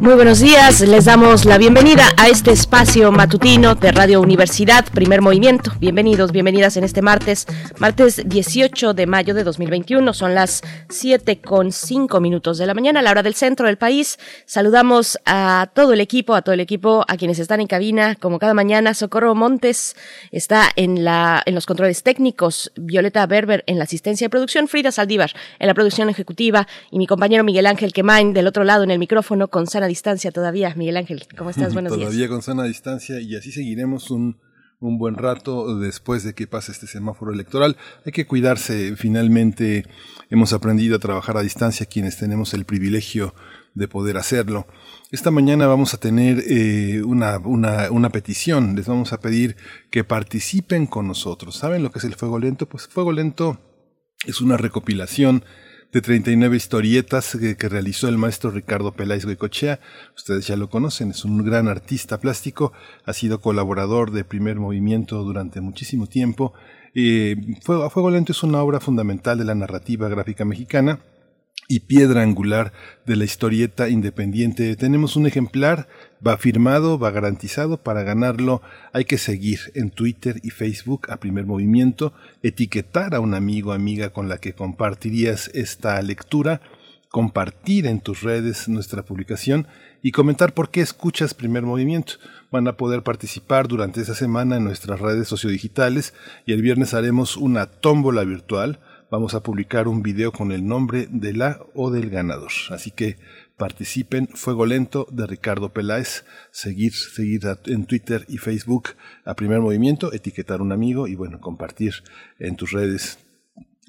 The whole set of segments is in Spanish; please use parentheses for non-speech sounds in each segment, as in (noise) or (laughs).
Muy buenos días, les damos la bienvenida a este espacio matutino de Radio Universidad, primer movimiento. Bienvenidos, bienvenidas en este martes, martes 18 de mayo de 2021. Son las 7 con 5 minutos de la mañana, a la hora del centro del país. Saludamos a todo el equipo, a todo el equipo, a quienes están en cabina, como cada mañana. Socorro Montes está en, la, en los controles técnicos, Violeta Berber en la asistencia de producción, Frida Saldívar en la producción ejecutiva y mi compañero Miguel Ángel Quemain del otro lado en el micrófono con Sana distancia todavía. Miguel Ángel, ¿cómo estás? (laughs) Buenos días. Todavía con sana distancia y así seguiremos un, un buen rato después de que pase este semáforo electoral. Hay que cuidarse. Finalmente hemos aprendido a trabajar a distancia quienes tenemos el privilegio de poder hacerlo. Esta mañana vamos a tener eh, una, una, una, petición. Les vamos a pedir que participen con nosotros. ¿Saben lo que es el fuego lento? Pues fuego lento es una recopilación de 39 historietas que, realizó el maestro Ricardo Peláez Goicochea. Ustedes ya lo conocen, es un gran artista plástico, ha sido colaborador de Primer Movimiento durante muchísimo tiempo. Eh, Fuego, Fuego Lento es una obra fundamental de la narrativa gráfica mexicana y piedra angular de la historieta independiente. Tenemos un ejemplar, va firmado, va garantizado. Para ganarlo hay que seguir en Twitter y Facebook a primer movimiento, etiquetar a un amigo amiga con la que compartirías esta lectura, compartir en tus redes nuestra publicación y comentar por qué escuchas primer movimiento. Van a poder participar durante esa semana en nuestras redes sociodigitales y el viernes haremos una tómbola virtual vamos a publicar un video con el nombre de la o del ganador. Así que participen. Fuego Lento de Ricardo Peláez. Seguir, seguir en Twitter y Facebook a primer movimiento, etiquetar un amigo y bueno, compartir en tus redes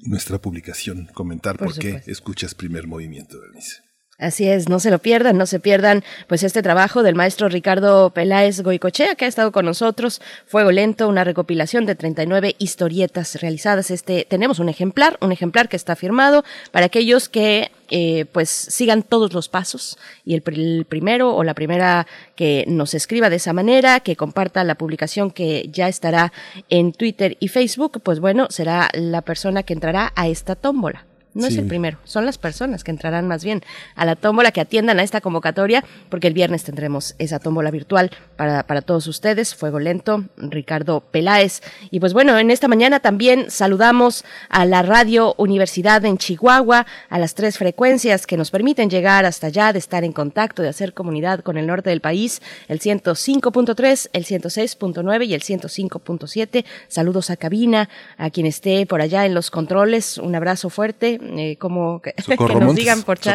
nuestra publicación, comentar por, qué escuchas primer movimiento, Bernice. Así es, no se lo pierdan, no se pierdan pues este trabajo del maestro Ricardo Peláez Goicochea que ha estado con nosotros, Fuego Lento, una recopilación de 39 historietas realizadas. Este tenemos un ejemplar, un ejemplar que está firmado para aquellos que eh, pues sigan todos los pasos y el, el, primero o la primera que nos escriba de esa manera, que comparta la publicación que ya estará en Twitter y Facebook, pues bueno, será la persona que entrará a esta tómbola. No es el primero, son las personas que entrarán más bien a la tómbola, que atiendan a esta convocatoria, porque el viernes tendremos esa tómbola virtual para, para todos ustedes. Fuego Lento, Ricardo Peláez. Y pues bueno, en esta mañana también saludamos a la Radio Universidad en Chihuahua, a las tres frecuencias que nos permiten llegar hasta allá, de estar en contacto, de hacer comunidad con el norte del país, el 105.3, el 106.9 y el 105.7. Saludos a cabina, a quien esté por allá en los controles, un abrazo fuerte eh, como que, (laughs) nos digan por chat.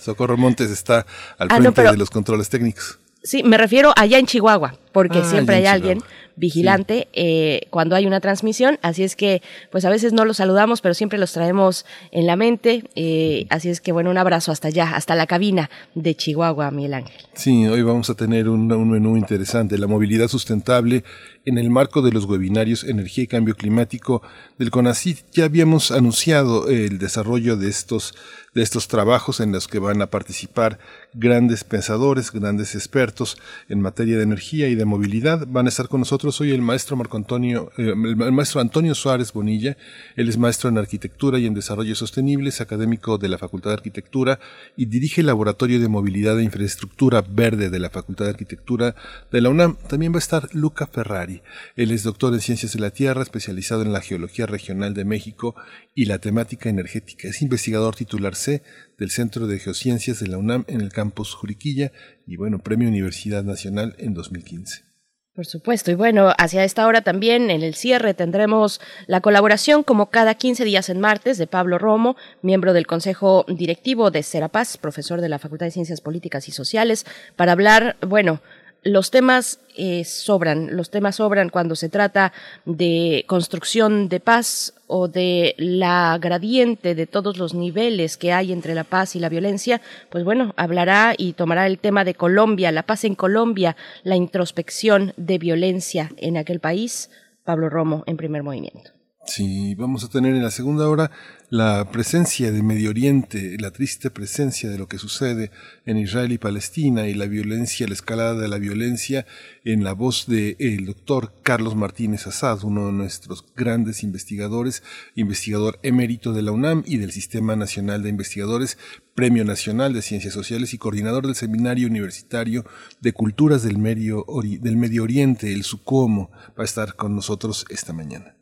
Socorro Montes, está al ah, frente de los controles técnicos. Sí, me refiero allá en Chihuahua, porque ah, siempre hay alguien vigilante eh, cuando hay una transmisión, así es que pues a veces no los saludamos, pero siempre los traemos en la mente, eh, así es que bueno, un abrazo hasta allá, hasta la cabina de Chihuahua, Miguel Ángel. Sí, hoy vamos a tener un, un menú interesante, la movilidad sustentable en el marco de los webinarios Energía y Cambio Climático del CONACYT. Ya habíamos anunciado el desarrollo de estos de estos trabajos en los que van a participar grandes pensadores, grandes expertos en materia de energía y de movilidad. Van a estar con nosotros hoy el maestro Marco Antonio, eh, el maestro Antonio Suárez Bonilla. Él es maestro en arquitectura y en desarrollo sostenible, es académico de la Facultad de Arquitectura y dirige el Laboratorio de Movilidad e Infraestructura Verde de la Facultad de Arquitectura de la UNAM. También va a estar Luca Ferrari. Él es doctor en Ciencias de la Tierra, especializado en la Geología Regional de México y la temática energética. Es investigador titular C del Centro de Geociencias de la UNAM en el campus Juriquilla y bueno, Premio Universidad Nacional en 2015. Por supuesto, y bueno, hacia esta hora también en el cierre tendremos la colaboración como cada 15 días en martes de Pablo Romo, miembro del Consejo Directivo de Serapaz, profesor de la Facultad de Ciencias Políticas y Sociales, para hablar, bueno, los temas eh, sobran, los temas sobran cuando se trata de construcción de paz o de la gradiente de todos los niveles que hay entre la paz y la violencia, pues bueno, hablará y tomará el tema de Colombia, la paz en Colombia, la introspección de violencia en aquel país, Pablo Romo en primer movimiento. Sí, vamos a tener en la segunda hora la presencia de Medio Oriente, la triste presencia de lo que sucede en Israel y Palestina y la violencia, la escalada de la violencia en la voz del el doctor Carlos Martínez Assad, uno de nuestros grandes investigadores, investigador emérito de la UNAM y del Sistema Nacional de Investigadores, Premio Nacional de Ciencias Sociales y coordinador del Seminario Universitario de Culturas del Medio, del Medio Oriente, el SUCOMO, va a estar con nosotros esta mañana.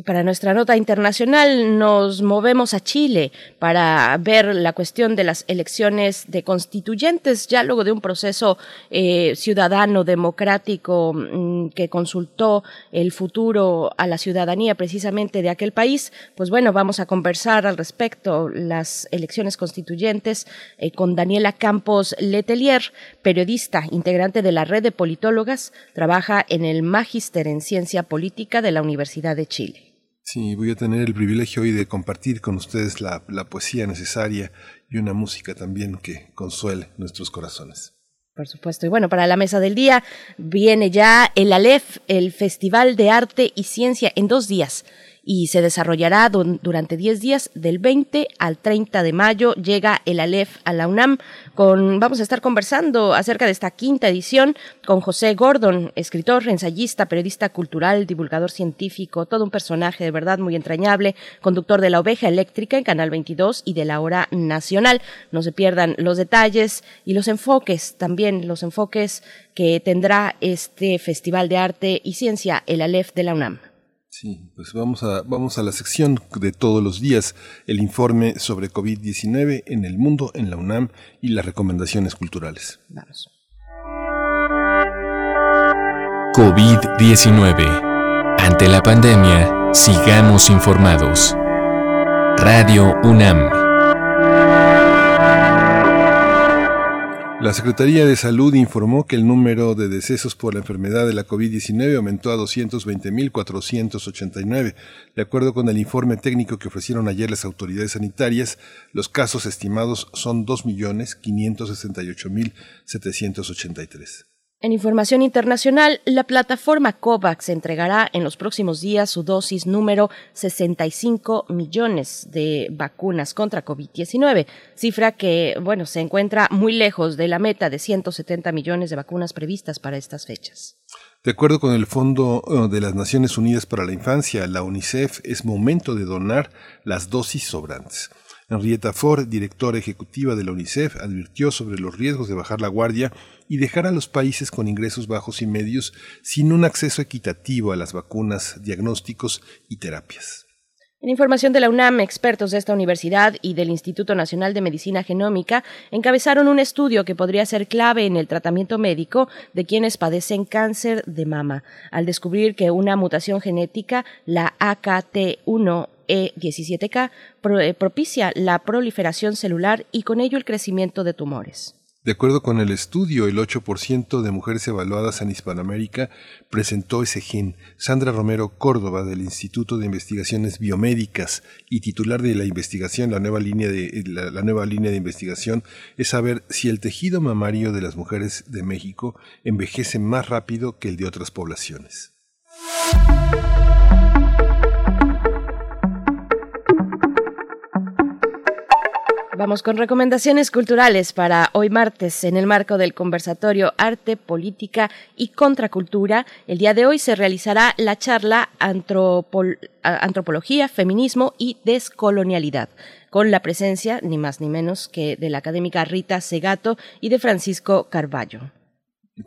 Y para nuestra nota internacional nos movemos a Chile para ver la cuestión de las elecciones de constituyentes, ya luego de un proceso eh, ciudadano democrático mm, que consultó el futuro a la ciudadanía precisamente de aquel país. Pues bueno, vamos a conversar al respecto las elecciones constituyentes eh, con Daniela Campos Letelier, periodista, integrante de la red de politólogas, trabaja en el Magíster en Ciencia Política de la Universidad de Chile. Sí, voy a tener el privilegio hoy de compartir con ustedes la, poesía necesaria y una música también que consuele nuestros corazones. Por supuesto. Y bueno, para la mesa del día viene ya el ALEF, el Festival de Arte y Ciencia, en dos días y se desarrollará durante 10 días del 20 al 30 de mayo. Llega el ALEF a la UNAM. Con, vamos a estar conversando acerca de esta quinta edición con José Gordon, escritor, ensayista, periodista cultural, divulgador científico, todo un personaje de verdad muy entrañable, conductor de La Oveja Eléctrica en Canal 22 y de la Hora Nacional. No se pierdan los detalles y los enfoques, también los enfoques que tendrá este Festival de Arte y Ciencia, el ALEF de la UNAM. Sí, pues vamos a, vamos a la sección de todos los días, el informe sobre COVID-19 en el mundo, en la UNAM y las recomendaciones culturales. Vamos. COVID-19. Ante la pandemia, sigamos informados. Radio UNAM. La Secretaría de Salud informó que el número de decesos por la enfermedad de la COVID-19 aumentó a 220.489. De acuerdo con el informe técnico que ofrecieron ayer las autoridades sanitarias, los casos estimados son 2.568.783. En información internacional, la plataforma COVAX entregará en los próximos días su dosis número 65 millones de vacunas contra COVID-19, cifra que, bueno, se encuentra muy lejos de la meta de 170 millones de vacunas previstas para estas fechas. De acuerdo con el Fondo eh, de las Naciones Unidas para la Infancia, la UNICEF, es momento de donar las dosis sobrantes. Henrietta Ford, directora ejecutiva de la UNICEF, advirtió sobre los riesgos de bajar la guardia y dejar a los países con ingresos bajos y medios sin un acceso equitativo a las vacunas, diagnósticos y terapias. En información de la UNAM, expertos de esta universidad y del Instituto Nacional de Medicina Genómica encabezaron un estudio que podría ser clave en el tratamiento médico de quienes padecen cáncer de mama, al descubrir que una mutación genética, la AKT1 e17K eh, propicia la proliferación celular y con ello el crecimiento de tumores. De acuerdo con el estudio, el 8% de mujeres evaluadas en Hispanoamérica presentó ese gen. Sandra Romero Córdoba, del Instituto de Investigaciones Biomédicas y titular de la investigación, la nueva línea de, la, la nueva línea de investigación, es saber si el tejido mamario de las mujeres de México envejece más rápido que el de otras poblaciones. Vamos con recomendaciones culturales para hoy martes en el marco del conversatorio Arte, Política y Contracultura. El día de hoy se realizará la charla Antropología, Feminismo y Descolonialidad con la presencia, ni más ni menos que de la académica Rita Segato y de Francisco Carballo.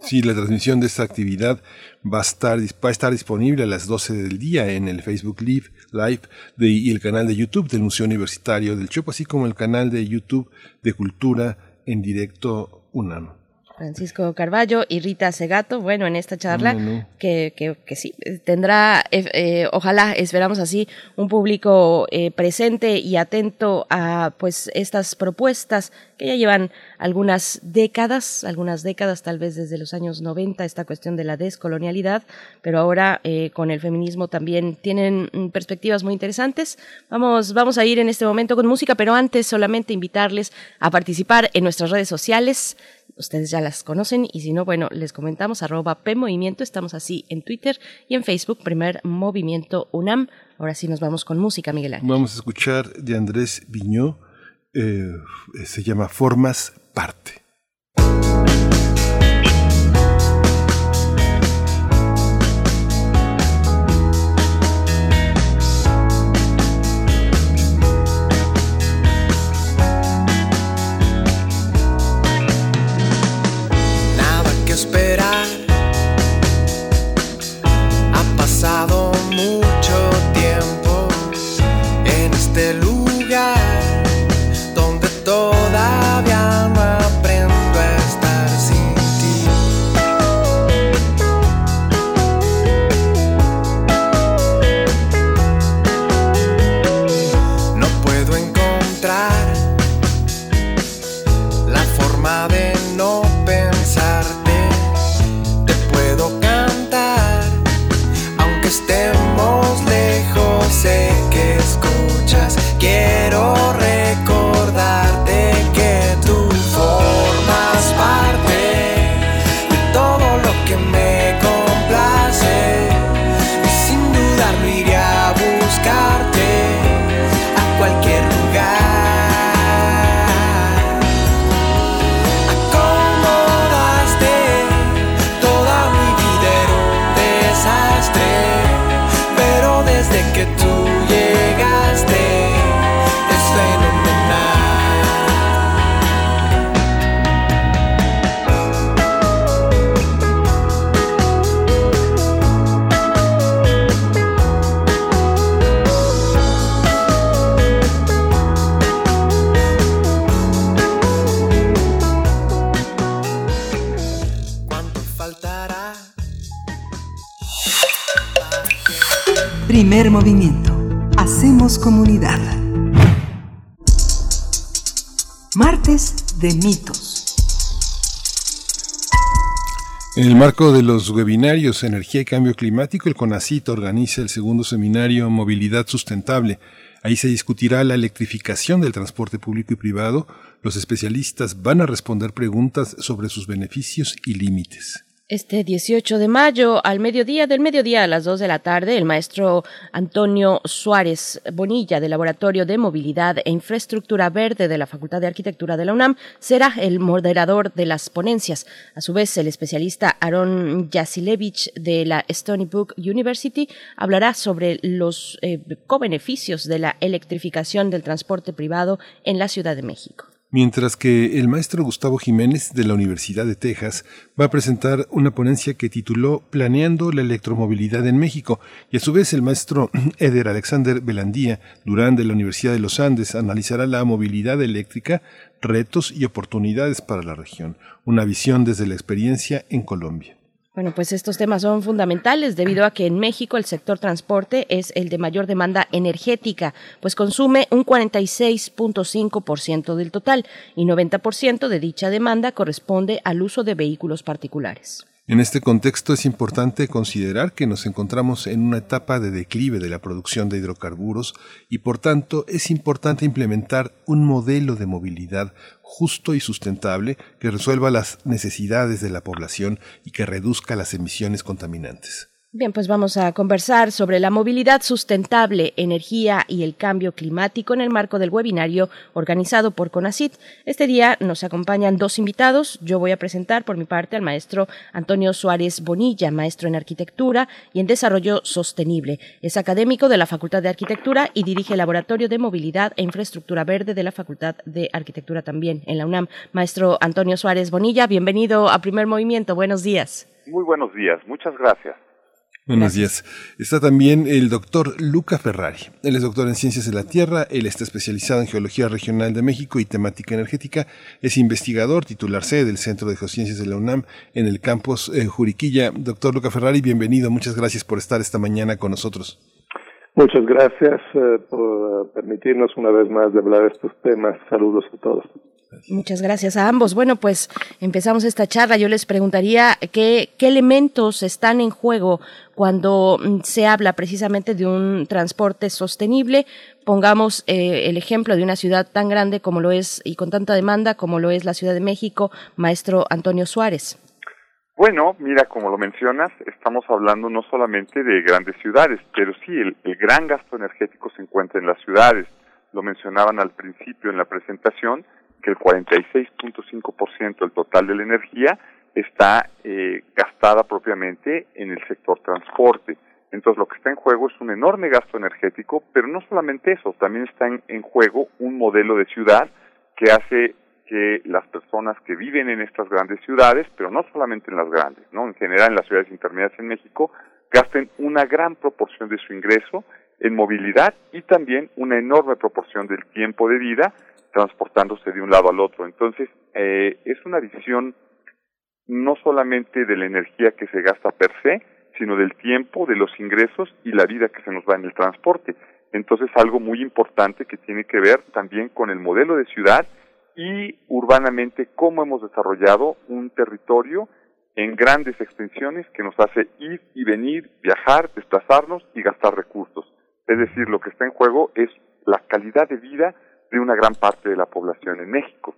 Sí, la transmisión de esta actividad va a estar, va a estar disponible a las 12 del día en el Facebook Live, Live de, y el canal de YouTube del Museo Universitario del Chopo, así como el canal de YouTube de Cultura en directo UNAM. Francisco Carballo y Rita Segato, bueno, en esta charla, Que, que, sí, tendrá, eh, eh, ojalá, esperamos así, un público eh, presente y atento a pues estas propuestas que ya llevan algunas décadas, algunas décadas, tal vez desde los años 90, esta cuestión de la descolonialidad, pero ahora con el feminismo también tienen perspectivas muy interesantes. Vamos, vamos a ir en este momento con música, pero antes solamente invitarles a participar en nuestras redes sociales ustedes ya las conocen y si no, bueno, les comentamos arroba PMovimiento, estamos así en Twitter y en Facebook, primer Movimiento UNAM. Ahora sí nos vamos con música, Miguel Ángel. Vamos a escuchar de Andrés Viñó, eh, se llama Formas Parte. Movimiento. De mitos. En el marco de los webinarios Energía y Cambio Climático, el CONACIT organiza el segundo seminario Movilidad Sustentable. Ahí se discutirá la electrificación del transporte público y privado. Los especialistas van a responder preguntas sobre sus beneficios y límites. Este 18 de mayo, al mediodía, del mediodía a las 2 de la tarde, el maestro Antonio Suárez Bonilla, del Laboratorio de Movilidad e Infraestructura Verde de la Facultad de Arquitectura de la UNAM, será el moderador de las ponencias. A su vez, el especialista Aaron Yasilevich de la Stony Brook University hablará sobre los eh, co-beneficios de la electrificación del transporte privado en la Ciudad de México mientras que el maestro Gustavo Jiménez de la Universidad de Texas va a presentar una ponencia que tituló Planeando la electromovilidad en México y a su vez el maestro (clears throat) Eder Alexander Belandía Durán de la Universidad de los Andes analizará la movilidad eléctrica, retos y oportunidades para la región, una visión desde la experiencia en Colombia. Bueno, pues estos temas son fundamentales debido a que en México el sector transporte es el de mayor demanda energética, pues consume un 46.5% del total y 90% de dicha demanda corresponde al uso de vehículos particulares. En este contexto es importante considerar que nos encontramos en una etapa de declive de la producción de hidrocarburos y por tanto es importante implementar un modelo de movilidad justo y sustentable que resuelva las necesidades de la población y que reduzca las emisiones contaminantes. Bien, pues vamos a conversar sobre la movilidad sustentable, energía y el cambio climático en el marco del webinario organizado por CONACIT. Este día nos acompañan dos invitados. Yo voy a presentar por mi parte al maestro Antonio Suárez Bonilla, maestro en arquitectura y en desarrollo sostenible. Es académico de la Facultad de Arquitectura y dirige el Laboratorio de Movilidad e Infraestructura Verde de la Facultad de Arquitectura también en la UNAM. Maestro Antonio Suárez Bonilla, bienvenido a Primer Movimiento. Buenos días. Muy buenos días. Muchas gracias. Buenos días. Está también el doctor Luca Ferrari. Él es doctor en Ciencias de la Tierra, él está especializado en Geología Regional de México y temática energética, es investigador, titular C del Centro de Geociencias de la UNAM en el campus eh, Juriquilla. Doctor Luca Ferrari, bienvenido, muchas gracias por estar esta mañana con nosotros. Muchas gracias eh, por permitirnos una vez más de hablar de estos temas. Saludos a todos. Muchas gracias a ambos. Bueno, pues empezamos esta charla. Yo les preguntaría qué, qué elementos están en juego cuando mm, se habla precisamente de un transporte sostenible. Pongamos eh, el ejemplo de una ciudad tan grande como lo es y con tanta demanda como lo es la Ciudad de México, maestro Antonio Suárez. Bueno, mira, como lo mencionas, estamos hablando no solamente de grandes ciudades, pero sí, el, el gran gasto energético se encuentra en las ciudades. Lo mencionaban al principio en la presentación, que el 46.5% del total de la energía está eh, gastada propiamente en el sector transporte. Entonces lo que está en juego es un enorme gasto energético, pero no solamente eso, también está en, juego un modelo de ciudad que hace que las personas que viven en estas grandes ciudades, pero no solamente en las grandes, ¿no? En general en las ciudades intermedias en México, gasten una gran proporción de su ingreso en movilidad y también una enorme proporción del tiempo de vida transportándose de un lado al otro. Entonces, eh, es una visión no solamente de la energía que se gasta per se, sino del tiempo, de los ingresos y la vida que se nos va en el transporte. Entonces, algo muy importante que tiene que ver también con el modelo de ciudad y urbanamente cómo hemos desarrollado un territorio en grandes extensiones que nos hace ir y venir, viajar, desplazarnos y gastar recursos. Es decir, lo que está en juego es la calidad de vida de una gran parte de la población en México.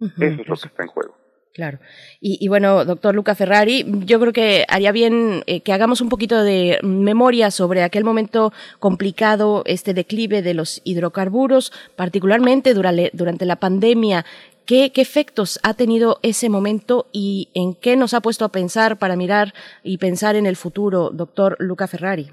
Eso es lo que está en juego. Claro. Y, bueno, doctor Luca Ferrari, yo creo que haría bien eh, que hagamos un poquito de memoria sobre aquel momento complicado, este declive de los hidrocarburos, particularmente durante, durante la pandemia. ¿Qué, ¿Qué efectos ha tenido ese momento y en qué nos ha puesto a pensar para mirar y pensar en el futuro, doctor Luca Ferrari?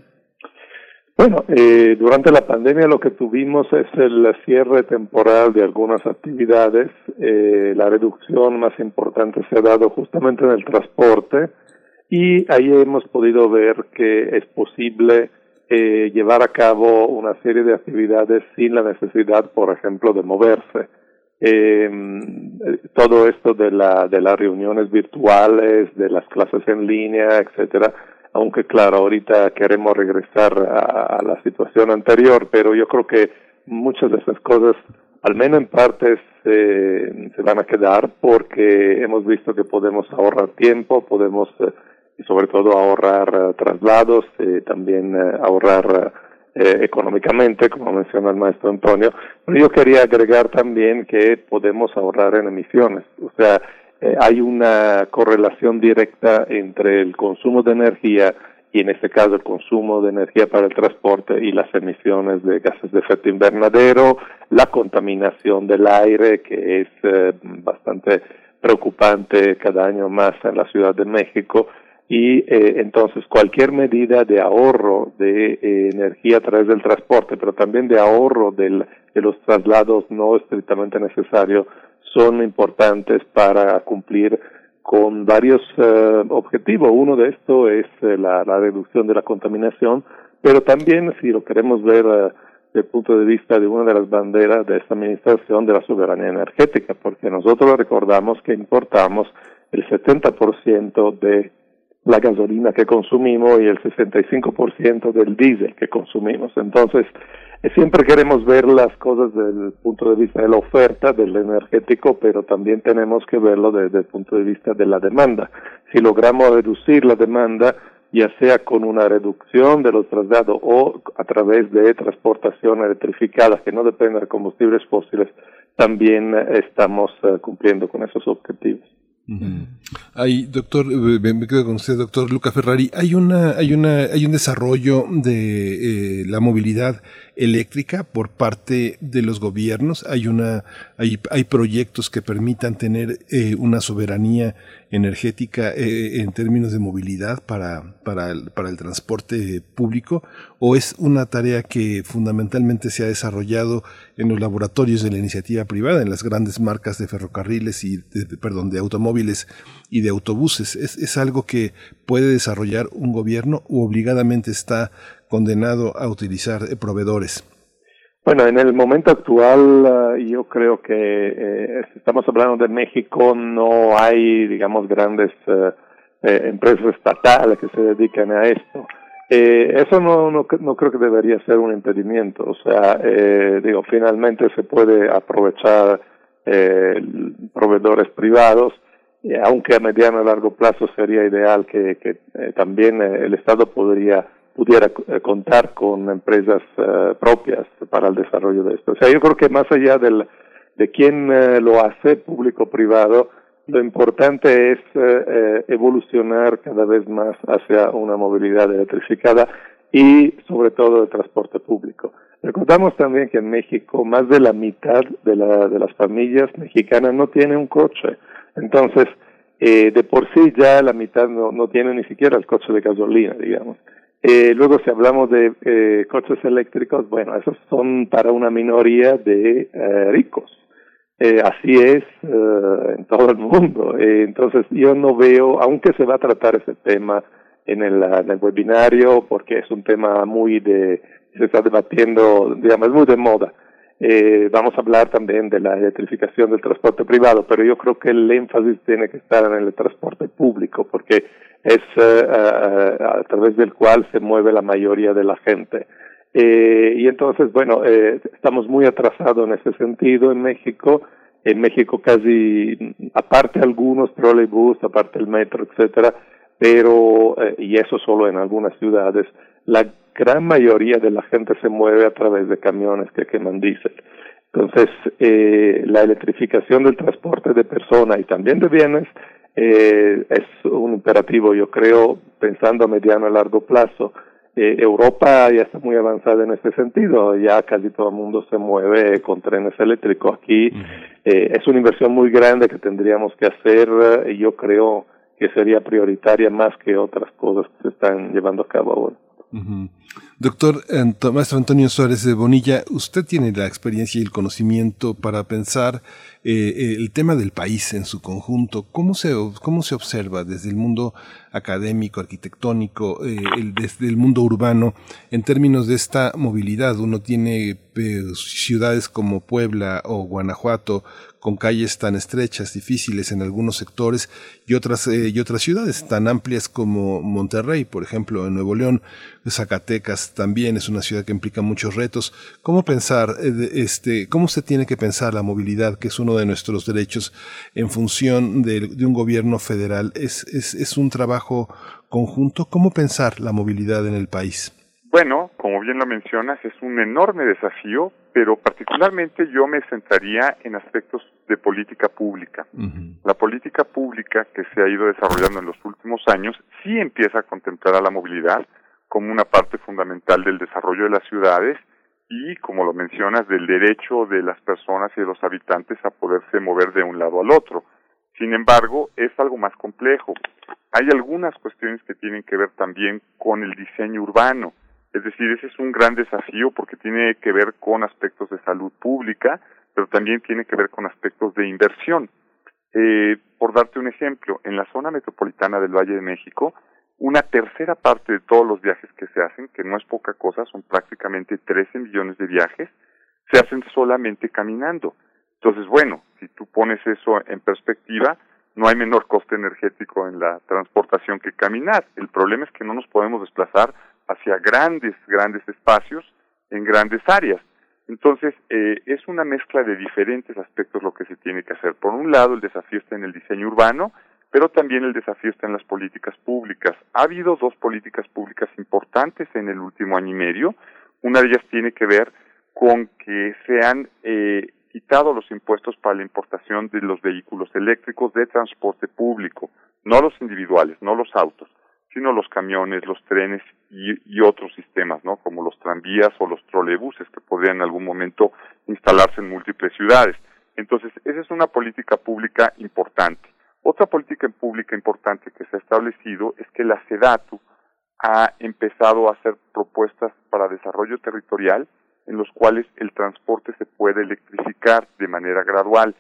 Bueno, eh, durante la pandemia lo que tuvimos es el cierre temporal de algunas actividades. Eh, la reducción más importante se ha dado justamente en el transporte y ahí hemos podido ver que es posible eh, llevar a cabo una serie de actividades sin la necesidad, por ejemplo, de moverse. Eh, todo esto de, la, de las reuniones virtuales, de las clases en línea, etcétera, aunque claro, ahorita queremos regresar a, la situación anterior, pero yo creo que muchas de esas cosas, al menos en partes, eh, se van a quedar porque hemos visto que podemos ahorrar tiempo, podemos eh, y sobre todo ahorrar uh, traslados, eh, también uh, ahorrar económicamente, como menciona el maestro Antonio. Pero yo quería agregar también que podemos ahorrar en emisiones, o sea, eh, hay una correlación directa entre el consumo de energía y en este caso el consumo de energía para el transporte y las emisiones de gases de efecto invernadero, la contaminación del aire que es eh, bastante preocupante cada año más en la Ciudad de México. Y eh, entonces cualquier medida de ahorro de eh, energía a través del transporte, pero también de ahorro del, de los traslados no estrictamente necesarios son importantes para cumplir con varios eh, objetivos. Uno de estos es eh, la, reducción de la contaminación, pero también, si lo queremos ver eh, desde el punto de vista de una de las banderas de esta administración, de la soberanía energética, porque nosotros recordamos que importamos el 70% de la gasolina que consumimos y el 65% del diésel que consumimos. Entonces, siempre queremos ver las cosas desde el punto de vista de la oferta, del energético, pero también tenemos que verlo desde el punto de vista de la demanda. Si logramos reducir la demanda, ya sea con una reducción de los traslados o a través de transportación electrificada que no dependa de combustibles fósiles, también estamos eh, cumpliendo con esos objetivos. Hay, doctor, eh, me quedo con usted, doctor Luca Ferrari. Hay una, hay una, hay un desarrollo de eh, la movilidad eléctrica por parte de los gobiernos. Hay una, hay, hay proyectos que permitan tener eh, una soberanía energética eh, en términos de movilidad para, para, el, para el transporte público o es una tarea que fundamentalmente se ha desarrollado en los laboratorios de la iniciativa privada, en las grandes marcas de ferrocarriles y, de, perdón, de automóviles y de autobuses? ¿Es, ¿Es algo que puede desarrollar un gobierno o obligadamente está condenado a utilizar eh, proveedores? Bueno, en el momento actual uh, yo creo que eh, estamos hablando de México, no hay, digamos, grandes eh, empresas estatales que se dediquen a esto. Eh, eso no, no, no creo que debería ser un impedimento. O sea, eh, digo, finalmente se puede aprovechar eh, proveedores privados, aunque a mediano y largo plazo sería ideal que, eh, también eh, el Estado podría pudiera eh, contar con empresas uh, propias para el desarrollo de esto. O sea, yo creo que más allá del, de quién uh, lo hace, público-privado, lo importante es uh, evolucionar cada vez más hacia una movilidad electrificada y sobre todo el transporte público. Recordamos también que en México más de la mitad de, la, de las familias mexicanas no tiene un coche. Entonces, eh, de por sí ya la mitad no, no tiene ni siquiera el coche de gasolina, digamos. Eh, luego, si hablamos de eh, coches eléctricos, bueno, esos son para una minoría de eh, ricos. Eh, así es eh, en todo el mundo. Eh, entonces, yo no veo, aunque se va a tratar ese tema en el, en el webinario, porque es un tema muy de, se está debatiendo, digamos, muy de moda. Vamos a hablar también de la electrificación del transporte privado, pero yo creo que el énfasis tiene que estar en el transporte público, porque es uh, a través del cual se mueve la mayoría de la gente. Eh, y entonces, bueno, eh, estamos muy atrasados en ese sentido en México. En México casi, aparte algunos trolleybus, aparte el metro, etcétera, pero, eh, y eso solo en algunas ciudades, la gran mayoría de la gente se mueve a través de camiones que queman diésel. Entonces, eh, la electrificación del transporte de personas y también de bienes eh, es un imperativo, yo creo, pensando a mediano y largo plazo. Eh, Europa ya está muy avanzada en este sentido, ya casi todo el mundo se mueve con trenes eléctricos. Aquí eh, es una inversión muy grande que tendríamos que hacer y yo creo que sería prioritaria más que otras cosas que se están llevando a cabo ahora. Doctor maestro Antonio Suárez de Bonilla, usted tiene la experiencia y el conocimiento para pensar eh, el tema del país en su conjunto. ¿Cómo se, cómo se observa desde el mundo académico, arquitectónico, eh, desde el mundo urbano, en términos de esta movilidad? Uno tiene eh, ciudades como Puebla o Guanajuato con calles tan estrechas, difíciles en algunos sectores, y otras, eh, y otras ciudades tan amplias como Monterrey, por ejemplo, en Nuevo León, Zacatecas también es una ciudad que implica muchos retos. ¿Cómo pensar, eh, este, cómo se tiene que pensar la movilidad, que es uno de nuestros derechos, en función de, de un gobierno federal? ¿Es, es, ¿Es un trabajo conjunto? ¿Cómo pensar la movilidad en el país? Bueno, como bien lo mencionas, es un enorme desafío, pero particularmente yo me centraría en aspectos de política pública. Uh -huh. La política pública que se ha ido desarrollando en los últimos años sí empieza a contemplar a la movilidad como una parte fundamental del desarrollo de las ciudades y, como lo mencionas, del derecho de las personas y de los habitantes a poderse mover de un lado al otro. Sin embargo, es algo más complejo. Hay algunas cuestiones que tienen que ver también con el diseño urbano es decir, ese es un gran desafío porque tiene que ver con aspectos de salud pública, pero también tiene que ver con aspectos de inversión. Eh, por darte un ejemplo, en la zona metropolitana del Valle de México, una tercera parte de todos los viajes que se hacen, que no es poca cosa, son prácticamente 13 millones de viajes, se hacen solamente caminando. Entonces, bueno, si tú pones eso en perspectiva, no hay menor coste energético en la transportación que caminar. El problema es que no nos podemos desplazar hacia grandes, grandes espacios en grandes áreas. Entonces, eh, es una mezcla de diferentes aspectos lo que se tiene que hacer. Por un lado, el desafío está en el diseño urbano, pero también el desafío está en las políticas públicas. Ha habido dos políticas públicas importantes en el último año y medio. Una de ellas tiene que ver con que se han eh, quitado los impuestos para la importación de los vehículos eléctricos de transporte público, no los individuales, no los autos sino los camiones, los trenes y, otros sistemas, ¿no? Como los tranvías o los trolebuses que podrían en algún momento instalarse en múltiples ciudades. Entonces, esa es una política pública importante. Otra política pública importante que se ha establecido es que la SEDATU ha empezado a hacer propuestas para desarrollo territorial en los cuales el transporte se puede electrificar de manera gradual.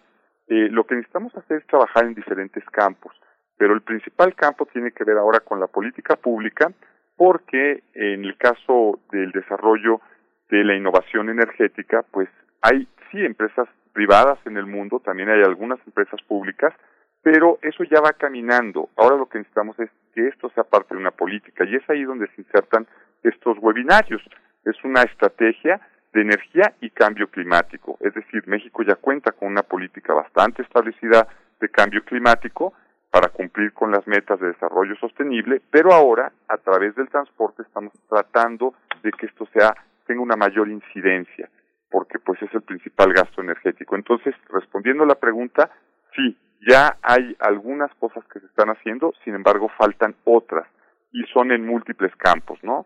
Eh, lo que necesitamos hacer es trabajar en diferentes campos, pero el principal campo tiene que ver ahora con la política pública, porque en el caso del desarrollo de la innovación energética, pues hay sí empresas privadas en el mundo, también hay algunas empresas públicas, pero eso ya va caminando. Ahora lo que necesitamos es que esto sea parte de una política y es ahí donde se insertan estos webinarios. Es una estrategia de energía y cambio climático. Es decir, México ya cuenta con una política bastante establecida de cambio climático para cumplir con las metas de desarrollo sostenible, pero ahora a través del transporte estamos tratando de que esto sea tenga una mayor incidencia, porque pues es el principal gasto energético. Entonces, respondiendo a la pregunta, sí, ya hay algunas cosas que se están haciendo, sin embargo, faltan otras y son en múltiples campos, ¿no?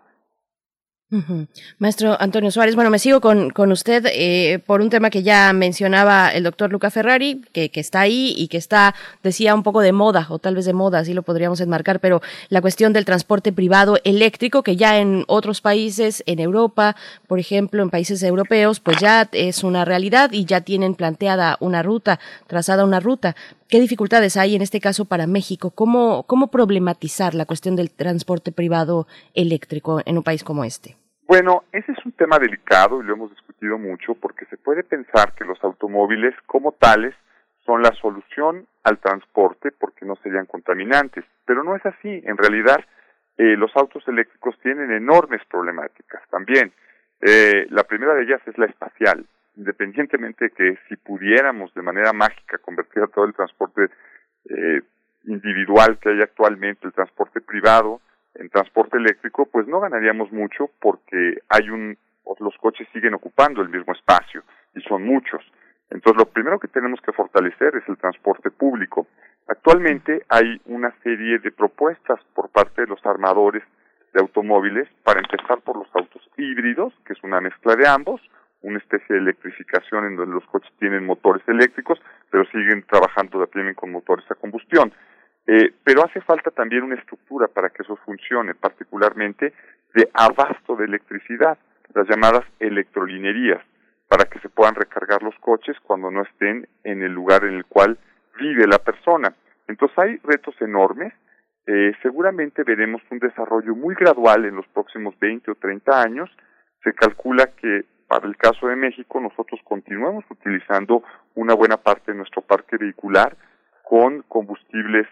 Maestro Antonio Suárez, bueno, me sigo con, con usted eh, por un tema que ya mencionaba el doctor Luca Ferrari, que, que, está ahí y que está, decía, un poco de moda, o tal vez de moda, así lo podríamos enmarcar, pero la cuestión del transporte privado eléctrico, que ya en otros países, en Europa, por ejemplo, en países europeos, pues ya es una realidad y ya tienen planteada una ruta, trazada una ruta. ¿Qué dificultades hay en este caso para México? ¿Cómo, cómo problematizar la cuestión del transporte privado eléctrico en un país como este? Bueno, ese es un tema delicado y lo hemos discutido mucho porque se puede pensar que los automóviles como tales son la solución al transporte porque no serían contaminantes, pero no es así. En realidad, eh, los autos eléctricos tienen enormes problemáticas también. Eh, la primera de ellas es la espacial independientemente de que si pudiéramos de manera mágica convertir a todo el transporte eh, individual que hay actualmente, el transporte privado, en transporte eléctrico, pues no ganaríamos mucho porque hay un, los coches siguen ocupando el mismo espacio y son muchos. Entonces, lo primero que tenemos que fortalecer es el transporte público. Actualmente hay una serie de propuestas por parte de los armadores de automóviles para empezar por los autos híbridos, que es una mezcla de ambos, una especie de electrificación en donde los coches tienen motores eléctricos, pero siguen trabajando también con motores a combustión. Eh, pero hace falta también una estructura para que eso funcione, particularmente de abasto de electricidad, las llamadas electrolinerías, para que se puedan recargar los coches cuando no estén en el lugar en el cual vive la persona. Entonces hay retos enormes. Eh, seguramente veremos un desarrollo muy gradual en los próximos 20 o 30 años. Se calcula que para el caso de México, nosotros continuamos utilizando una buena parte de nuestro parque vehicular con combustibles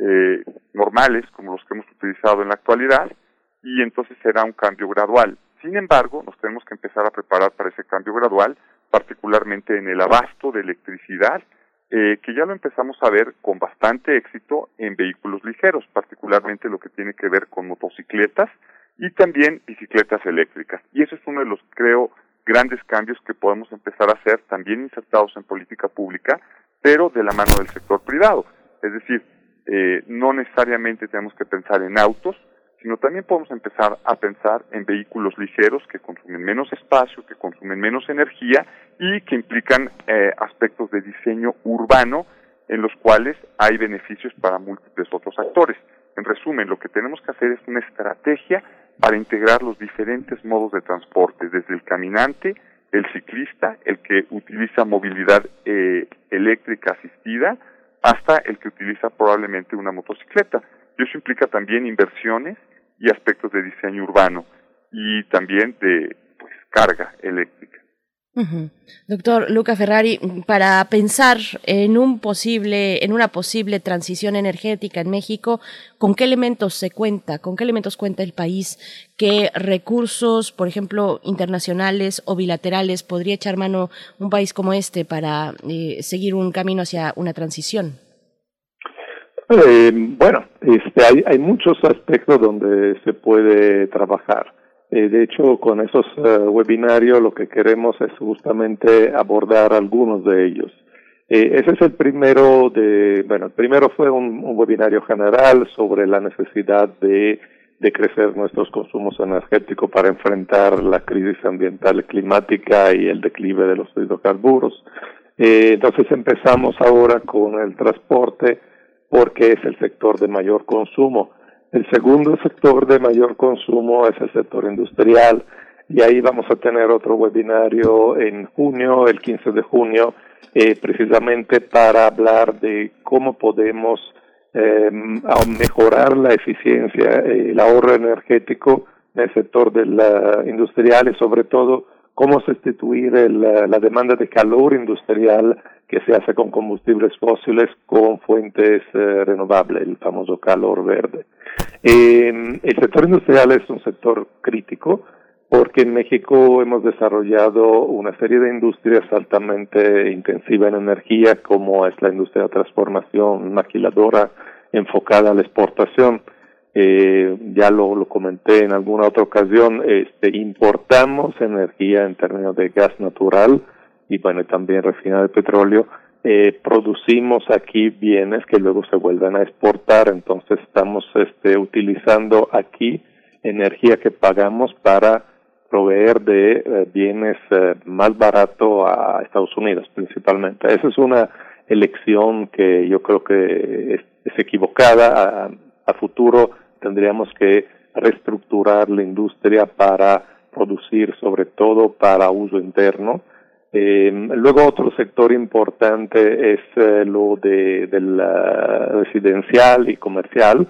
eh, normales, como los que hemos utilizado en la actualidad, y entonces será un cambio gradual. Sin embargo, nos tenemos que empezar a preparar para ese cambio gradual, particularmente en el abasto de electricidad, eh, que ya lo empezamos a ver con bastante éxito en vehículos ligeros, particularmente lo que tiene que ver con motocicletas, y también bicicletas eléctricas. Y eso es uno de los, creo, grandes cambios que podemos empezar a hacer también insertados en política pública, pero de la mano del sector privado. Es decir, eh, no necesariamente tenemos que pensar en autos, sino también podemos empezar a pensar en vehículos ligeros que consumen menos espacio, que consumen menos energía y que implican eh, aspectos de diseño urbano en los cuales hay beneficios para múltiples otros actores. En resumen, lo que tenemos que hacer es una estrategia para integrar los diferentes modos de transporte, desde el caminante, el ciclista, el que utiliza movilidad eh, eléctrica asistida, hasta el que utiliza probablemente una motocicleta. Y eso implica también inversiones y aspectos de diseño urbano y también de pues, carga eléctrica. Doctor Luca Ferrari, para pensar en un posible, en una posible transición energética en México, ¿con qué elementos se cuenta? ¿Con qué elementos cuenta el país? ¿Qué recursos, por ejemplo, internacionales o bilaterales podría echar mano un país como este para eh, seguir un camino hacia una transición? Eh, bueno, este, hay, hay muchos aspectos donde se puede trabajar. Eh, de hecho, con esos eh, webinarios lo que queremos es justamente abordar algunos de ellos. Eh, ese es el primero de, bueno, el primero fue un, webinario general sobre la necesidad de, de, crecer nuestros consumos energéticos para enfrentar la crisis ambiental climática y el declive de los hidrocarburos. entonces empezamos ahora con el transporte porque es el sector de mayor consumo. El segundo sector de mayor consumo es el sector industrial y ahí vamos a tener otro webinario en junio, el 15 de junio, eh, precisamente para hablar de cómo podemos eh, mejorar la eficiencia, el ahorro energético en el sector de la industrial y sobre todo cómo sustituir la demanda de calor industrial que se hace con combustibles fósiles con fuentes eh, renovables, el famoso calor verde. el sector industrial es un sector crítico porque en México hemos desarrollado una serie de industrias altamente intensivas en energía, como es la industria de transformación maquiladora enfocada a la exportación. Eh, ya lo, lo comenté en alguna otra ocasión, este, importamos energía en términos de gas natural y bueno, también refinar el petróleo. Eh, producimos aquí bienes que luego se vuelven a exportar, entonces estamos este, utilizando aquí energía que pagamos para proveer de eh, bienes eh, más barato a Estados Unidos principalmente. Esa es una elección que yo creo que es, equivocada. A, a, futuro tendríamos que reestructurar la industria para producir sobre todo para uso interno. Eh, luego otro sector importante es eh, lo de, del residencial y comercial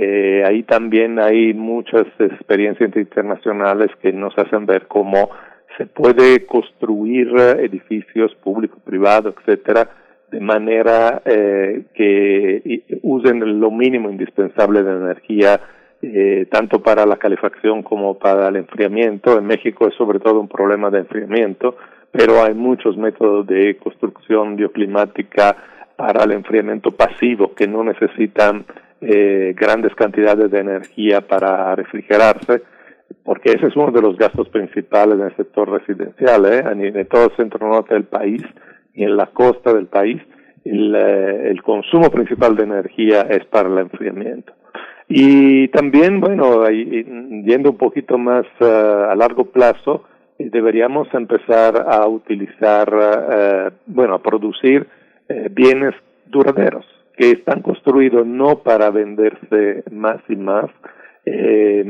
eh, ahí también hay muchas experiencias internacionales que nos hacen ver cómo se puede construir edificios públicos, privados, etcétera, de manera eh, que usen lo mínimo indispensable de energía, eh, tanto para la calefacción como para el enfriamiento. En México es sobre todo un problema de enfriamiento, pero hay muchos métodos de construcción bioclimática para el enfriamiento pasivo que no necesitan eh, grandes cantidades de energía para refrigerarse, porque ese es uno de los gastos principales en el sector residencial, ¿eh? en todo el centro norte del país en la costa del país, el, eh, el consumo principal de energía es para el enfriamiento. Y también, bueno, yendo un poquito más uh, a largo plazo, eh, deberíamos empezar a utilizar, uh, bueno, a producir bienes duraderos que están construidos no para venderse más y más, eh,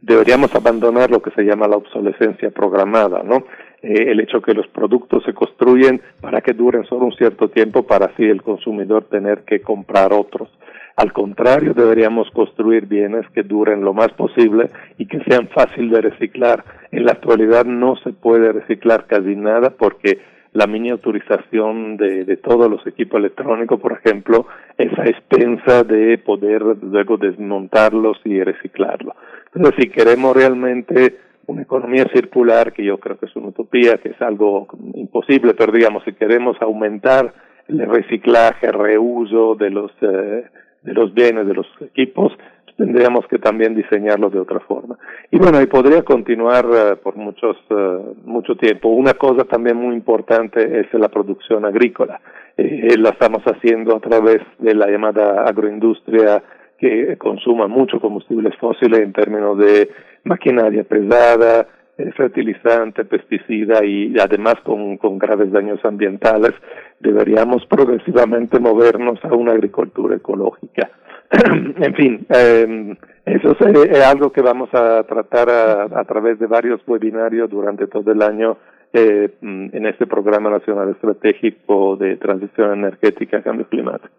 deberíamos abandonar lo que se llama la obsolescencia programada, ¿no? Eh, el hecho que los productos se construyen para que duren solo un cierto tiempo para así el consumidor tener que comprar otros. Al contrario, deberíamos construir bienes que duren lo más posible y que sean fáciles de reciclar. En la actualidad no se puede reciclar casi nada porque la miniaturización de, de todos los equipos electrónicos, por ejemplo, es a expensa de poder luego desmontarlos y reciclarlos. Entonces, si queremos realmente una economía circular, que yo creo que es una utopía, que es algo imposible, pero digamos, si queremos aumentar el reciclaje, reuso de los, eh, de los bienes, de los equipos, tendríamos que también diseñarlo de otra forma. Y bueno, y podría continuar uh, por muchos, uh, mucho tiempo. Una cosa también muy importante es la producción agrícola. Eh, la estamos haciendo a través de la llamada agroindustria que consuma mucho combustibles fósiles en términos de maquinaria pesada, eh, fertilizante, pesticida y además con, con graves daños ambientales, deberíamos progresivamente movernos a una agricultura ecológica. (clears throat) en fin, eh, eso es, algo que vamos a tratar a, través de varios webinarios durante todo el año eh, en este programa nacional estratégico de transición energética y cambio climático.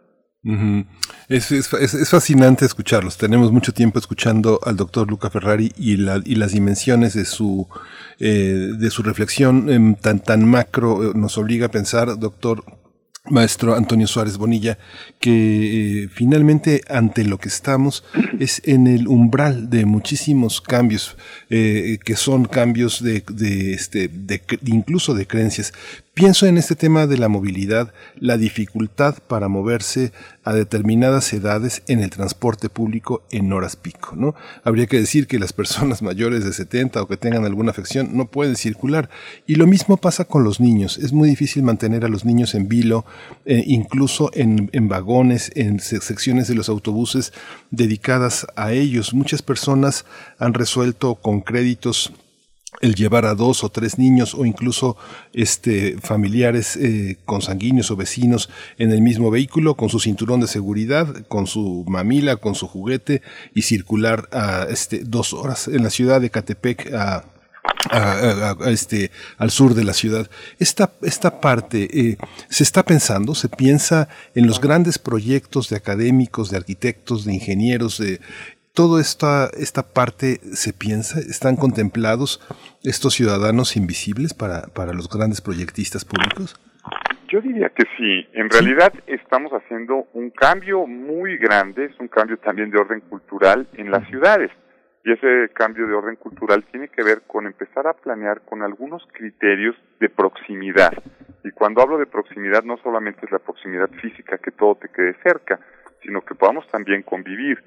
Es, fascinante escucharlos. Tenemos mucho tiempo escuchando al doctor Luca Ferrari y, la, y las dimensiones de su, eh, de su reflexión eh, tan, macro. Eh, nos obliga a pensar, doctor, maestro Antonio Suárez Bonilla, que eh, finalmente ante lo que estamos es en el umbral de muchísimos cambios, que son cambios de, este, de, incluso de creencias. Pienso en este tema de la movilidad, la dificultad para moverse a determinadas edades en el transporte público en horas pico, ¿no? Habría que decir que las personas (laughs) mayores de 70 o que tengan alguna afección no pueden circular. Y lo mismo pasa con los niños. Es muy difícil mantener a los niños en vilo, eh, incluso en, en vagones, en secciones de los autobuses dedicadas a ellos. Muchas personas han resuelto con créditos el llevar a dos o tres niños o incluso este, familiares eh, consanguíneos o vecinos en el mismo vehículo con su cinturón de seguridad, con su mamila, con su juguete y circular a este, dos horas en la ciudad de Catepec a, este, al sur de la ciudad. Esta, esta parte eh, se está pensando, se piensa en los grandes proyectos de académicos, de arquitectos, de ingenieros, de toda esta, esta parte se piensa, están contemplados estos ciudadanos invisibles para, para los grandes proyectistas públicos? Yo diría que sí. En realidad estamos haciendo un cambio muy grande, es un cambio también de orden cultural en las ciudades. Y ese cambio de orden cultural tiene que ver con empezar a planear con algunos criterios de proximidad. Y cuando hablo de proximidad no solamente es la proximidad física, que todo te quede cerca, sino que podamos también convivir.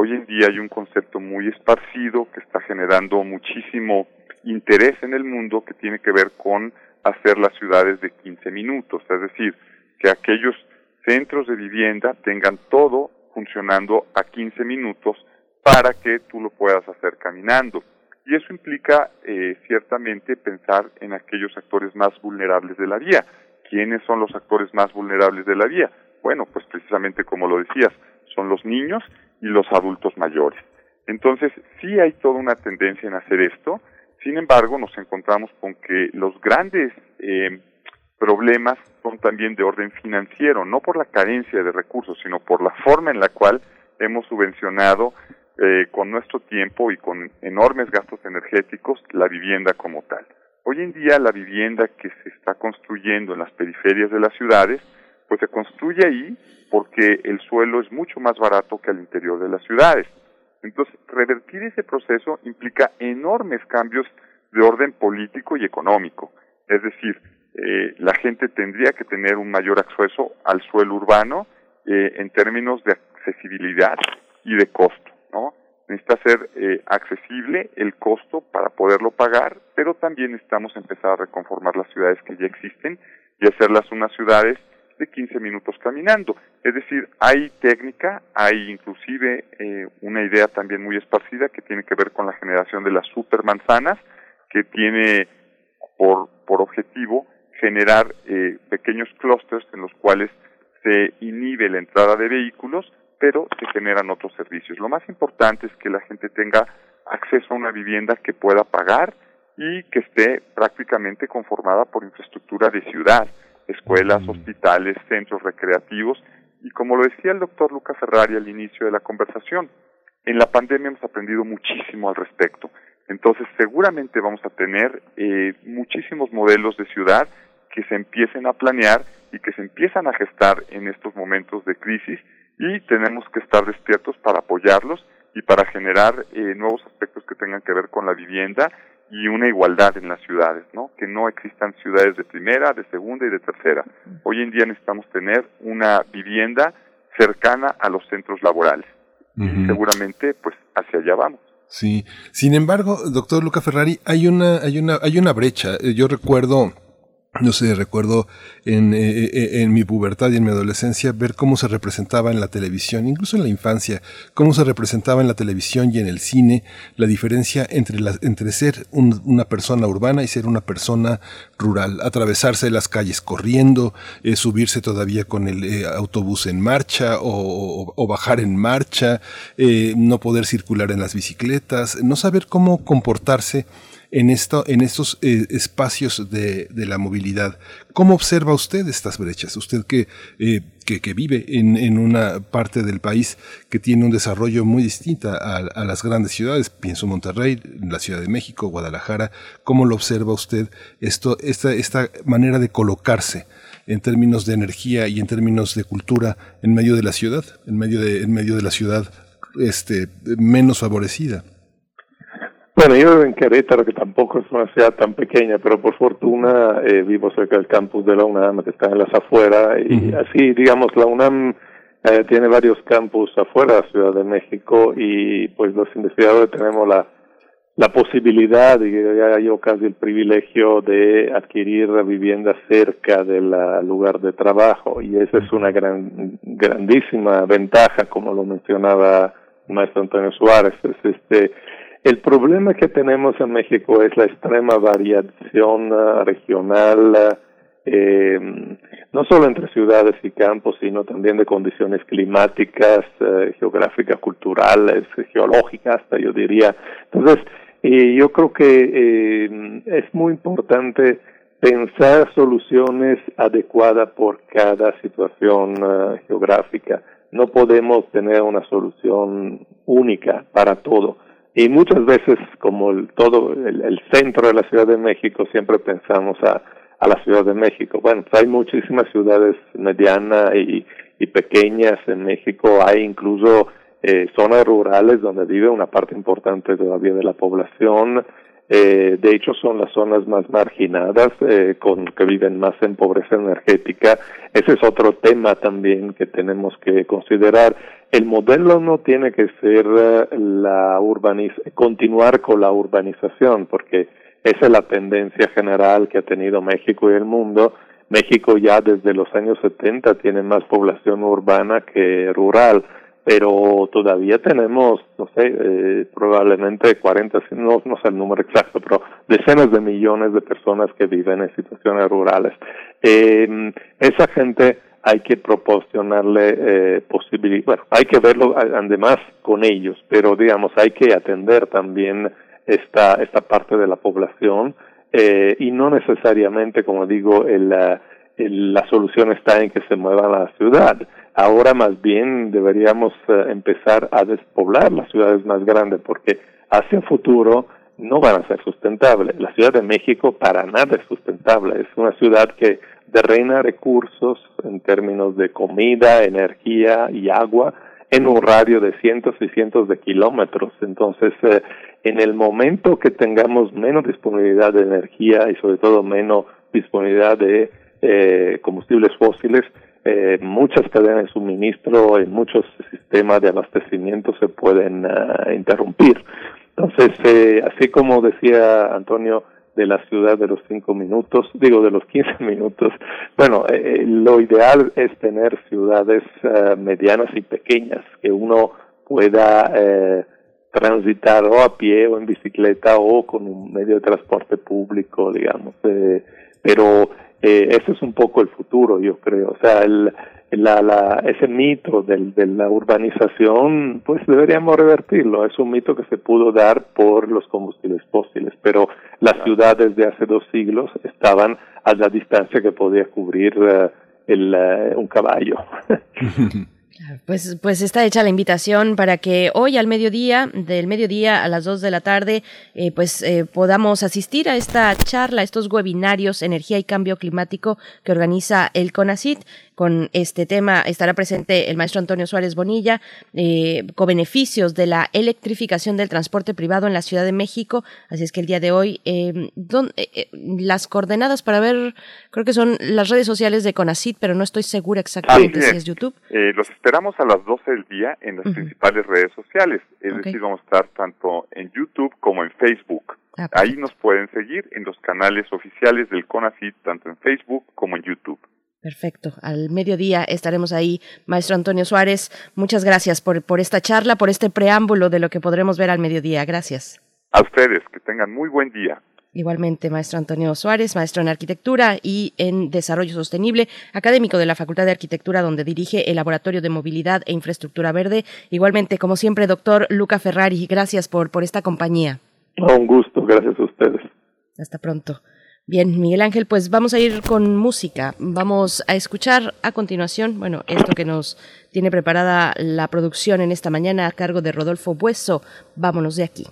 Hoy en día hay un concepto muy esparcido que está generando muchísimo interés en el mundo que tiene que ver con hacer las ciudades de 15 minutos, es decir, que aquellos centros de vivienda tengan todo funcionando a 15 minutos para que tú lo puedas hacer caminando. Y eso implica eh, ciertamente pensar en aquellos actores más vulnerables de la vía. ¿Quiénes son los actores más vulnerables de la vía? Bueno, pues precisamente como lo decías, son los niños y los adultos mayores. Entonces, sí hay toda una tendencia en hacer esto, sin embargo, nos encontramos con que los grandes eh, problemas son también de orden financiero, no por la carencia de recursos, sino por la forma en la cual hemos subvencionado eh, con nuestro tiempo y con enormes gastos energéticos la vivienda como tal. Hoy en día la vivienda que se está construyendo en las periferias de las ciudades, pues se construye ahí porque el suelo es mucho más barato que al interior de las ciudades. Entonces, revertir ese proceso implica enormes cambios de orden político y económico. Es decir, eh, la gente tendría que tener un mayor acceso al suelo urbano eh, en términos de accesibilidad y de costo, ¿no? Necesita ser eh, accesible el costo para poderlo pagar, pero también necesitamos empezar a reconformar las ciudades que ya existen y hacerlas unas ciudades de 15 minutos caminando. Es decir, hay técnica, hay inclusive eh, una idea también muy esparcida que tiene que ver con la generación de las supermanzanas, que tiene por, por objetivo generar eh, pequeños clústeres en los cuales se inhibe la entrada de vehículos, pero se generan otros servicios. Lo más importante es que la gente tenga acceso a una vivienda que pueda pagar y que esté prácticamente conformada por infraestructura de ciudad escuelas, hospitales, centros recreativos y como lo decía el doctor Luca Ferrari al inicio de la conversación, en la pandemia hemos aprendido muchísimo al respecto. Entonces seguramente vamos a tener eh, muchísimos modelos de ciudad que se empiecen a planear y que se empiezan a gestar en estos momentos de crisis y tenemos que estar despiertos para apoyarlos y para generar eh, nuevos aspectos que tengan que ver con la vivienda y una igualdad en las ciudades, ¿no? Que no existan ciudades de primera, de segunda y de tercera. Hoy en día necesitamos tener una vivienda cercana a los centros laborales. y seguramente, pues, hacia allá vamos. Sí. Sin embargo, doctor Luca Ferrari, hay una, hay una, hay una brecha. Yo recuerdo no sé, recuerdo en, eh, eh, en, mi pubertad y en mi adolescencia ver cómo se representaba en la televisión, incluso en la infancia, cómo se representaba en la televisión y en el cine la diferencia entre, entre ser una persona urbana y ser una persona rural, atravesarse las calles corriendo, eh, subirse todavía con el autobús en marcha o, o bajar en marcha, no poder circular en las bicicletas, no saber cómo comportarse en, esto, en estos eh, espacios de, de, la movilidad. ¿Cómo observa usted estas brechas? Usted que, eh, que, que, vive en, en, una parte del país que tiene un desarrollo muy distinto a, a, las grandes ciudades, pienso Monterrey, la Ciudad de México, Guadalajara, ¿cómo lo observa usted esto, esta, esta manera de colocarse? en términos de energía y en términos de cultura en medio de la ciudad, en medio de, en medio de la ciudad este, menos favorecida. Bueno, yo vivo en Querétaro, que tampoco es una ciudad tan pequeña, pero por fortuna eh, vivo cerca del campus de la UNAM, que está en las afueras, y así, digamos, la UNAM eh, tiene varios campus afuera de la Ciudad de México, y pues los investigadores tenemos la, la posibilidad, y ya yo casi el privilegio de adquirir la vivienda cerca del lugar de trabajo, y esa es una gran, grandísima ventaja, como lo mencionaba el maestro Antonio Suárez, es este El problema que tenemos en México es la extrema variación uh, regional, eh, no solo entre ciudades y campos, sino también de condiciones climáticas, uh, geográficas, culturales, geológicas, hasta yo diría. Entonces, yo creo que eh, es muy importante pensar soluciones adecuadas por cada situación geográfica. No podemos tener una solución única para todo y muchas veces, como el, todo el, centro de la Ciudad de México, siempre pensamos a, a la Ciudad de México. Bueno, pues hay muchísimas ciudades medianas y, y pequeñas en México. Hay incluso eh, zonas rurales donde vive una parte importante todavía de la población. Eh, de hecho, son las zonas más marginadas, eh, con que viven más en pobreza energética. Ese es otro tema también que tenemos que considerar. El modelo no tiene que ser eh, la urbaniz continuar con la urbanización, porque esa es la tendencia general que ha tenido México y el mundo. México ya desde los años 70 tiene más población urbana que rural pero todavía tenemos, no sé, eh, probablemente 40, no, no sé el número exacto, pero decenas de millones de personas que viven en situaciones rurales. Eh, esa gente hay que proporcionarle eh, posibilidades, bueno, hay que verlo además con ellos, pero digamos, hay que atender también esta, esta parte de la población eh, y no necesariamente, como digo, el, el, la solución está en que se mueva a la ciudad Ahora más bien deberíamos eh, empezar a despoblar las ciudades más grandes porque hacia el futuro no van a ser sustentables. La Ciudad de México para nada es sustentable. Es una ciudad que derreina recursos en términos de comida, energía y agua en un radio de cientos y cientos de kilómetros. Entonces, eh, en el momento que tengamos menos disponibilidad de energía y sobre todo menos disponibilidad de eh, combustibles fósiles, eh, muchas cadenas de suministro en muchos sistemas de abastecimiento se pueden uh, interrumpir. Entonces, eh, así como decía Antonio de la ciudad de los cinco minutos, digo de los quince (laughs) minutos, bueno, eh, lo ideal es tener ciudades uh, medianas y pequeñas que uno pueda eh, transitar o a pie o en bicicleta o con un medio de transporte público, digamos. Eh, pero eh, ese es un poco el futuro, yo creo. O sea, el, la, la, ese mito del, de la urbanización, pues deberíamos revertirlo. Es un mito que se pudo dar por los combustibles fósiles, pero las ciudades de hace dos siglos estaban a la distancia que podía cubrir uh, el, uh, un caballo. (laughs) Pues, pues está hecha la invitación para que hoy al mediodía, del mediodía a las 2 de la tarde, eh, pues eh, podamos asistir a esta charla, a estos webinarios Energía y Cambio Climático que organiza el CONACIT. Con este tema estará presente el maestro Antonio Suárez Bonilla, eh, con beneficios de la electrificación del transporte privado en la Ciudad de México. Así es que el día de hoy, eh, eh, las coordenadas para ver, creo que son las redes sociales de CONACIT, pero no estoy segura exactamente si es YouTube. los esperamos a las 12 del día en las principales redes sociales. Es decir, vamos a estar tanto en YouTube como en Facebook. Ah, Ahí nos pueden seguir en los canales oficiales del CONACIT, tanto en Facebook como en YouTube. Perfecto. Al mediodía estaremos ahí. Maestro Antonio Suárez, muchas gracias por, por esta charla, por este preámbulo de lo que podremos ver al mediodía. Gracias. A ustedes, que tengan muy buen día. Igualmente, maestro Antonio Suárez, maestro en arquitectura y en desarrollo sostenible, académico de la Facultad de Arquitectura, donde dirige el Laboratorio de Movilidad e Infraestructura Verde. Igualmente, como siempre, doctor Luca Ferrari, gracias por, por esta compañía. Un gusto, gracias a ustedes. Hasta pronto. Bien, Miguel Ángel, pues vamos a ir con música. Vamos a escuchar a continuación, bueno, esto que nos tiene preparada la producción en esta mañana a cargo de Rodolfo Bueso. Vámonos de aquí.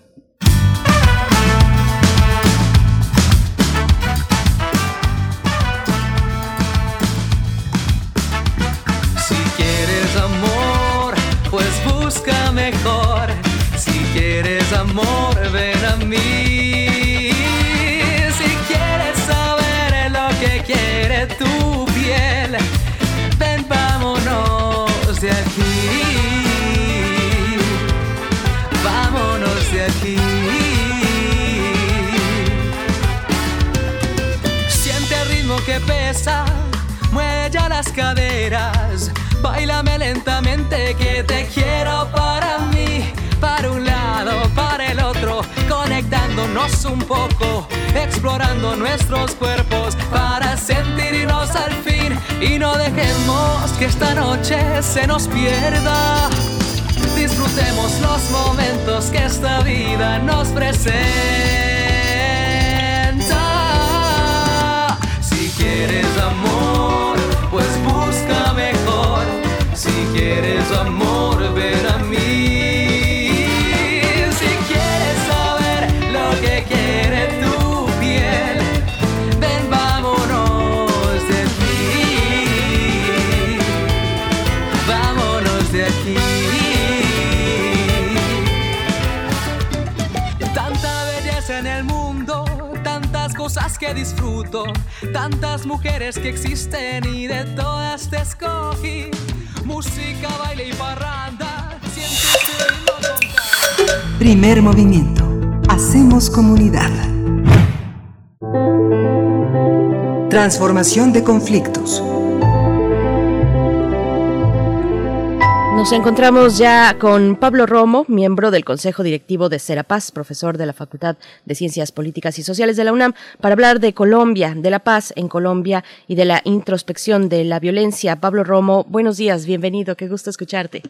Caderas. Bailame lentamente que te quiero para mí, para un lado, para el otro relajándonos un poco, explorando nuestros cuerpos para sentirnos al fin y no dejemos que esta noche se nos pierda. Disfrutemos los momentos que esta vida nos presenta. Que disfruto, tantas mujeres que existen y de todas te escogí. Música, baile y parranda, siente tu Primer movimiento. Hacemos comunidad. Transformación de conflictos. Nos encontramos ya con Pablo Romo, miembro del Consejo Directivo de Serapaz, profesor de la Facultad de Ciencias Políticas y Sociales de la UNAM, para hablar de Colombia, de la paz en Colombia y de la introspección de la violencia. Pablo Romo, buenos días, bienvenido, qué gusto escucharte.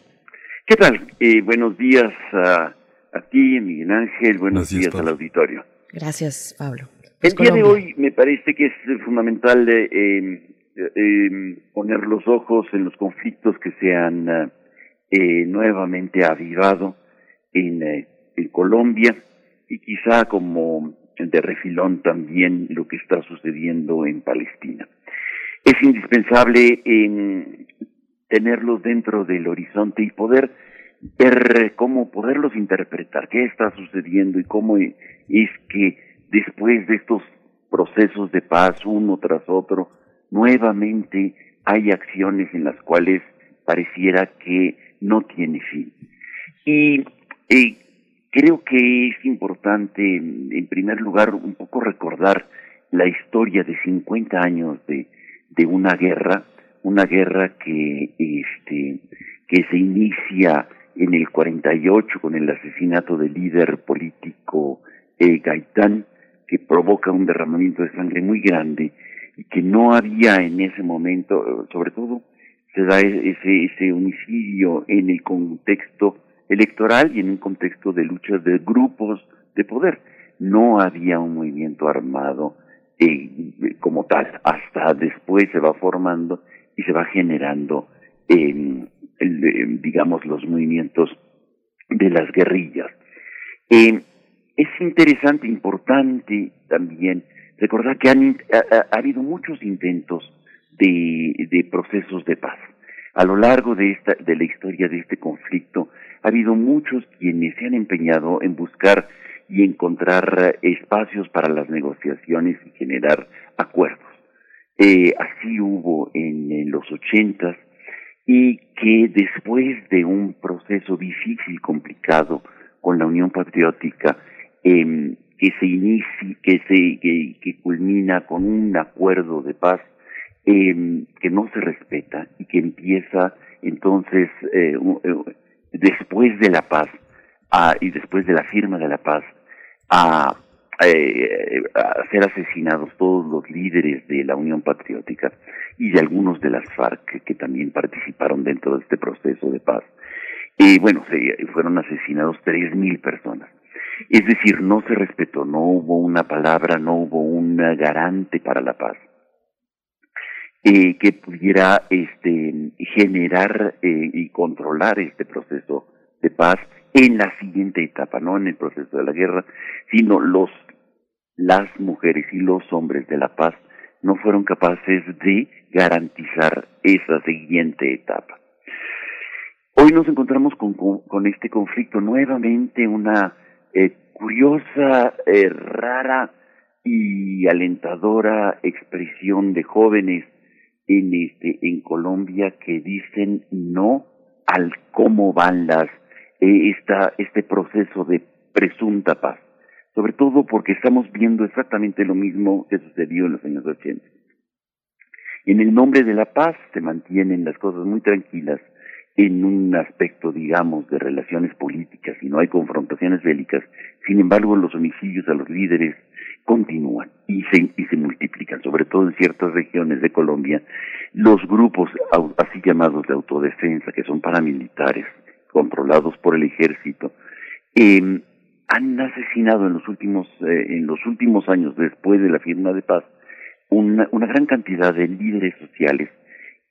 ¿Qué tal? Eh, buenos días a, a ti, Miguel Ángel, buenos, Buenos días, días, al auditorio. Gracias, Pablo. El Pues día de hoy me parece que es eh, fundamental eh, eh, eh, poner los ojos en los conflictos que se han eh, nuevamente avivado en, eh, en Colombia y quizá como de refilón también lo que está sucediendo en Palestina. Es indispensable tenerlos dentro del horizonte y poder ver cómo poderlos interpretar, qué está sucediendo y cómo e- es que después de estos procesos de paz uno tras otro, nuevamente hay acciones en las cuales pareciera que no tiene fin. Y creo que es importante, en en primer lugar, un poco recordar la historia de 50 años de, de una guerra, una guerra que, este, que se inicia en el 48 con el asesinato del líder político eh, Gaitán, que provoca un derramamiento de sangre muy grande y que no había en ese momento, eh, sobre todo se da e- ese, ese homicidio en el contexto electoral y en un contexto de luchas de grupos de poder. No había un movimiento armado eh, como tal. Hasta después se va formando y se va generando, eh, el, eh, digamos, los movimientos de las guerrillas. Eh, es interesante, importante también recordar que han, ha habido muchos intentos de, de procesos de paz. A lo largo de esta, de la historia de este conflicto, ha habido muchos quienes se han empeñado en buscar y encontrar eh, espacios para las negociaciones y generar acuerdos. Eh, así hubo en, los ochentas y que después de un proceso difícil, complicado con la Unión Patriótica, em, que se inicia, que se, que culmina con un acuerdo de paz em, que no se respeta y que empieza entonces eh, eh, después de la paz y después de la firma de la paz a, eh, a ser asesinados todos los líderes de la Unión Patriótica y de algunos de las FARC que, que también participaron dentro de este proceso de paz. Y bueno, se, fueron asesinados tres mil personas. Es decir, no se respetó, no hubo una palabra, no hubo un garante para la paz eh, que pudiera este, generar eh, y controlar este proceso de paz en la siguiente etapa, no en el proceso de la guerra, sino los las mujeres y los hombres de la paz no fueron capaces de garantizar esa siguiente etapa. Hoy nos encontramos con, con, este conflicto nuevamente, una eh, curiosa, rara y alentadora expresión de jóvenes en este en Colombia que dicen no al cómo van las eh, esta este proceso de presunta paz sobre todo porque estamos viendo exactamente lo mismo que sucedió en los años 80. En el nombre de la paz se mantienen las cosas muy tranquilas en un aspecto, digamos, de relaciones políticas y no hay confrontaciones bélicas, sin embargo los homicidios a los líderes continúan y se, y se multiplican, sobre todo en ciertas regiones de Colombia, los grupos así llamados de autodefensa, que son paramilitares, controlados por el ejército, eh, han asesinado en los últimos eh, en los últimos años después de la firma de paz una, una gran cantidad de líderes sociales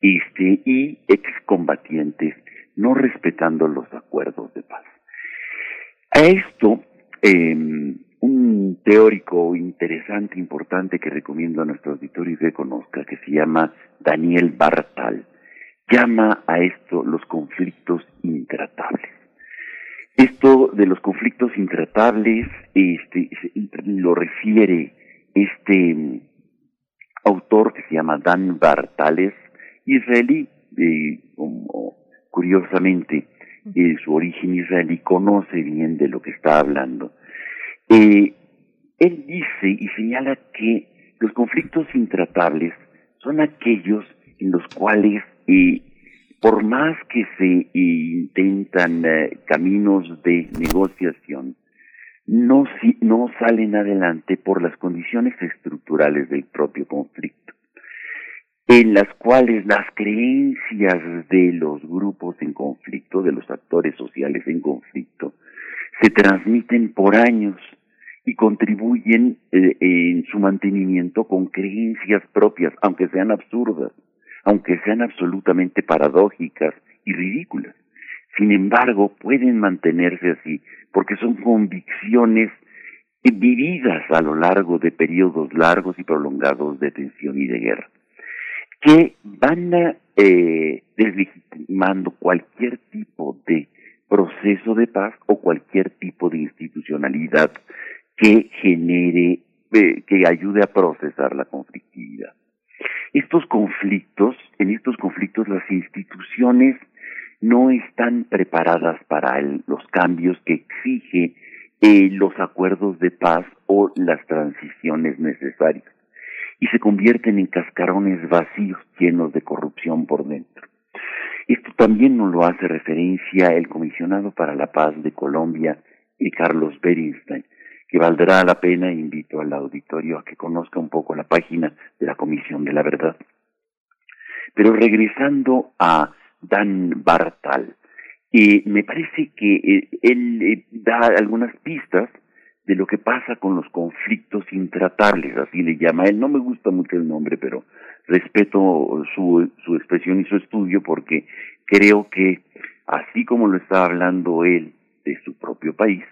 este y excombatientes no respetando los acuerdos de paz. A esto eh, un teórico interesante, importante que recomiendo a nuestro auditorio que conozca, que se llama Daniel Bartal, llama a esto los conflictos intratables. Esto de los conflictos intratables este, lo refiere este autor que se llama Dan Bartales, israelí, eh, como, curiosamente, eh, su origen israelí conoce bien de lo que está hablando. Eh, él dice y señala que los conflictos intratables son aquellos en los cuales eh, por más que se intentan eh, caminos de negociación, no, si, no salen adelante por las condiciones estructurales del propio conflicto, en las cuales las creencias de los grupos en conflicto, de los actores sociales en conflicto, se transmiten por años y contribuyen eh, en su mantenimiento con creencias propias, aunque sean absurdas aunque sean absolutamente paradójicas y ridículas. Sin embargo, pueden mantenerse así porque son convicciones vividas a lo largo de periodos largos y prolongados de tensión y de guerra, que van a, eh, deslegitimando cualquier tipo de proceso de paz o cualquier tipo de institucionalidad que genere, eh, que ayude a procesar la conflictividad. Estos conflictos, en estos conflictos las instituciones no están preparadas para los cambios que exige eh, los acuerdos de paz o las transiciones necesarias y se convierten en cascarones vacíos llenos de corrupción por dentro. Esto también nos lo hace referencia el comisionado para la paz de Colombia, Carlos Berinstein, que valdrá la pena, invito al auditorio a que conozca un poco la página de la Comisión de la Verdad. Pero regresando a Dan Bartal, eh, me parece que eh, él eh, da algunas pistas de lo que pasa con los conflictos intratables, así le llama. Él no me gusta mucho el nombre, pero respeto su, su expresión y su estudio porque creo que así como lo está hablando él de su propio país,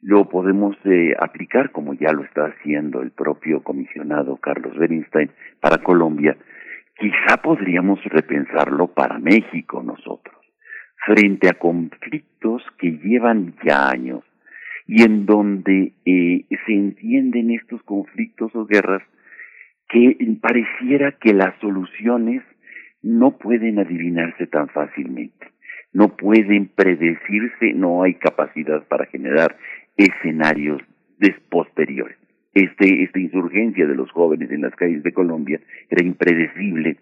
lo podemos eh, aplicar, como ya lo está haciendo el propio comisionado Carlos Bernstein para Colombia, quizá podríamos repensarlo para México nosotros, frente a conflictos que llevan ya años y en donde eh, se entienden estos conflictos o guerras que pareciera que las soluciones no pueden adivinarse tan fácilmente, no pueden predecirse, no hay capacidad para generar escenarios posteriores. Este, esta insurgencia de los jóvenes en las calles de Colombia era impredecible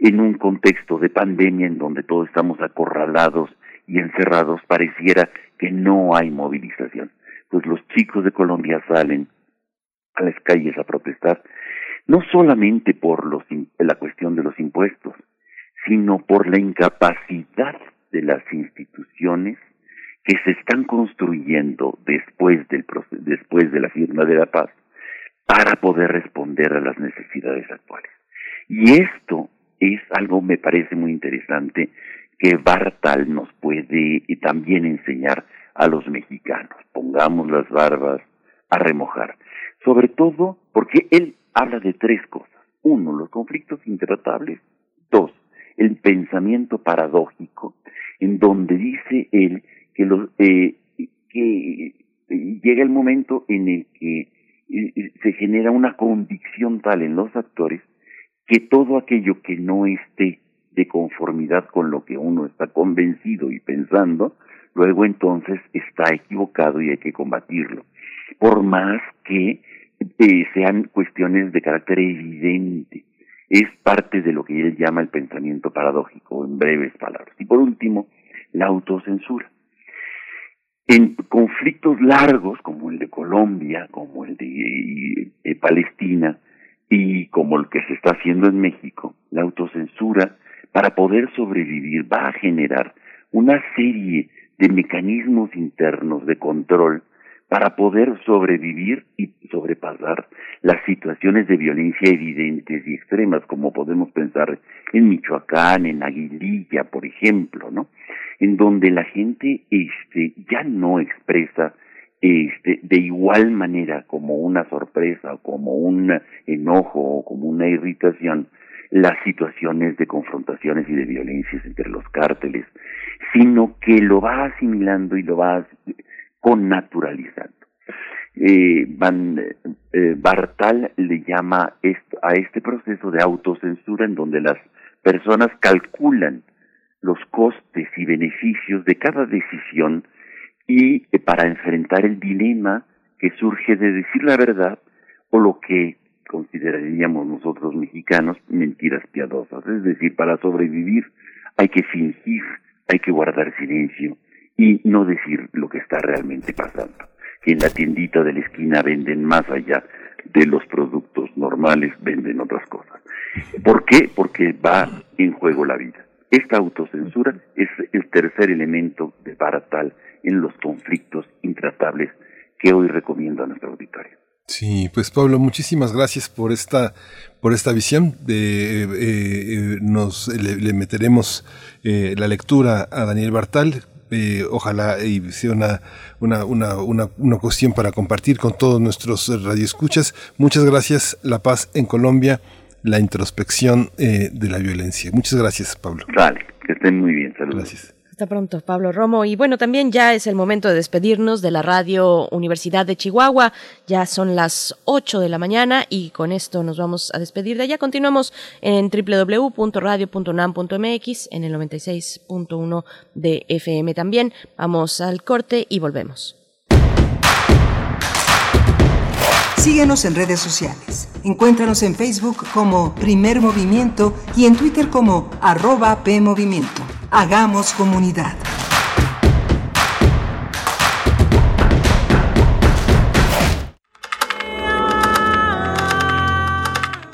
en un contexto de pandemia en donde todos estamos acorralados y encerrados, pareciera que no hay movilización. Pues los chicos de Colombia salen a las calles a protestar, no solamente por los, la cuestión de los impuestos, sino por la incapacidad de las instituciones que se están construyendo después del después de la firma de la paz para poder responder a las necesidades actuales. Y esto es algo me parece muy interesante que Bartal nos puede también enseñar a los mexicanos. Pongamos las barbas a remojar. Sobre todo porque él habla de tres cosas. Uno, los conflictos intratables. Dos, el pensamiento paradójico, en donde dice él que, los, eh, que llega el momento en el que eh, se genera una convicción tal en los actores que todo aquello que no esté de conformidad con lo que uno está convencido y pensando, luego entonces está equivocado y hay que combatirlo. Por más que eh, sean cuestiones de carácter evidente, Es parte de lo que él llama el pensamiento paradójico, en breves palabras. Y por último, la autocensura. En conflictos largos como el de Colombia, como el de eh, Palestina y como el que se está haciendo en México, la autocensura para poder sobrevivir va a generar una serie de mecanismos internos de control para poder sobrevivir y sobrepasar las situaciones de violencia evidentes y extremas, como podemos pensar en Michoacán, en Aguililla, por ejemplo, ¿no? En donde la gente este ya no expresa este de igual manera como una sorpresa, como un enojo o como una irritación las situaciones de confrontaciones y de violencias entre los cárteles, sino que lo va asimilando y lo va connaturalizando. Eh, Van, eh, Bartal le llama a este proceso de autocensura en donde las personas calculan los costes y beneficios de cada decisión y eh, para enfrentar el dilema que surge de decir la verdad o lo que consideraríamos nosotros mexicanos mentiras piadosas. Es decir, para sobrevivir hay que fingir, hay que guardar silencio y no decir lo que está realmente pasando. Que en la tiendita de la esquina venden más allá de los productos normales, venden otras cosas. ¿Por qué? Porque va en juego la vida. Esta autocensura es el tercer elemento de Baratal en los conflictos intratables que hoy recomiendo a nuestro auditorio. Sí, pues Pablo, muchísimas gracias por esta por esta visión. De, eh, eh, nos le, meteremos eh, la lectura a Daniel Bartal. ojalá y sea una, una, una, una, una cuestión para compartir con todos nuestros radioescuchas. Muchas gracias. La paz en Colombia, la introspección de la violencia. Muchas gracias, Pablo. Vale, que estén muy bien. Saludos. Gracias. Hasta pronto, Pablo Romo. Y bueno, también ya es el momento de despedirnos de la Radio Universidad de Chihuahua. Ya son las 8 de la mañana y con esto nos vamos a despedir de allá. Continuamos en www.radio.unam.mx en el 96.1 de FM también. Vamos al corte y volvemos. Síguenos en redes sociales. Encuéntranos en Facebook como Primer Movimiento y en Twitter como arroba PMovimiento. Hagamos comunidad.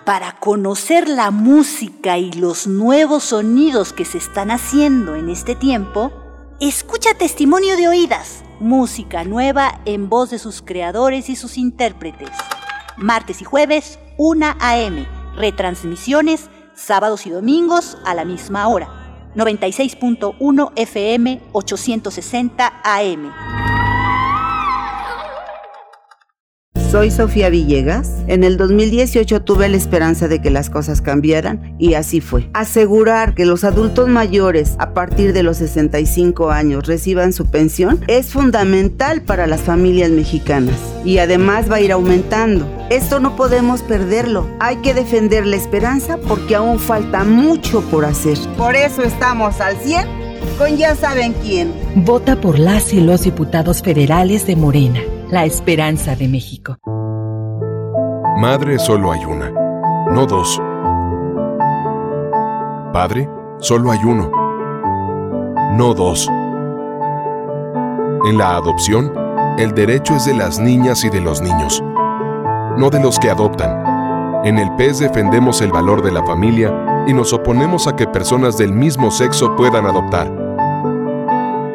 Para conocer la música y los nuevos sonidos que se están haciendo en este tiempo, escucha Testimonio de Oídas, música nueva en voz de sus creadores y sus intérpretes. Martes y jueves, 1 a.m. Retransmisiones, sábados y domingos a la misma hora 96.1 FM 860 AM. Soy Sofía Villegas. En el 2018 tuve la esperanza de que las cosas cambiaran y así fue. Asegurar que los adultos mayores a partir de los 65 años reciban su pensión es fundamental para las familias mexicanas y además va a ir aumentando. Esto no podemos perderlo. Hay que defender la esperanza porque aún falta mucho por hacer. Por eso estamos al 100 con ya saben quién. Vota por las y los diputados federales de Morena la esperanza de México. Madre solo hay una, no dos. Padre solo hay uno, no dos. En la adopción, el derecho es de las niñas y de los niños, no de los que adoptan. En el PES defendemos el valor de la familia y nos oponemos a que personas del mismo sexo puedan adoptar.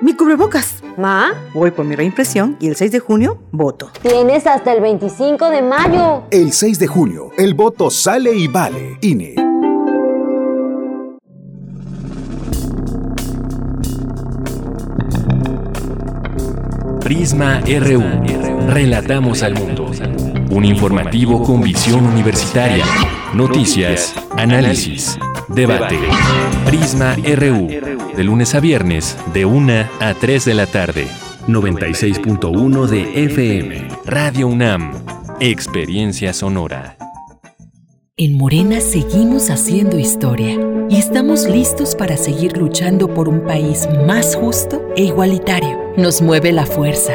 Mi cubrebocas. ¿Ma? Voy por mi reimpresión y el 6 de junio voto. Tienes hasta el 25 de mayo. El 6 de junio, el voto sale y vale. INE. Prisma RU. Relatamos al mundo. Un informativo con visión universitaria. Noticias, análisis, debate. Prisma RU de lunes a viernes, de 1 a 3 de la tarde. 96.1 de FM. Radio UNAM. Experiencia sonora. En Morena seguimos haciendo historia y estamos listos para seguir luchando por un país más justo e igualitario. Nos mueve la fuerza,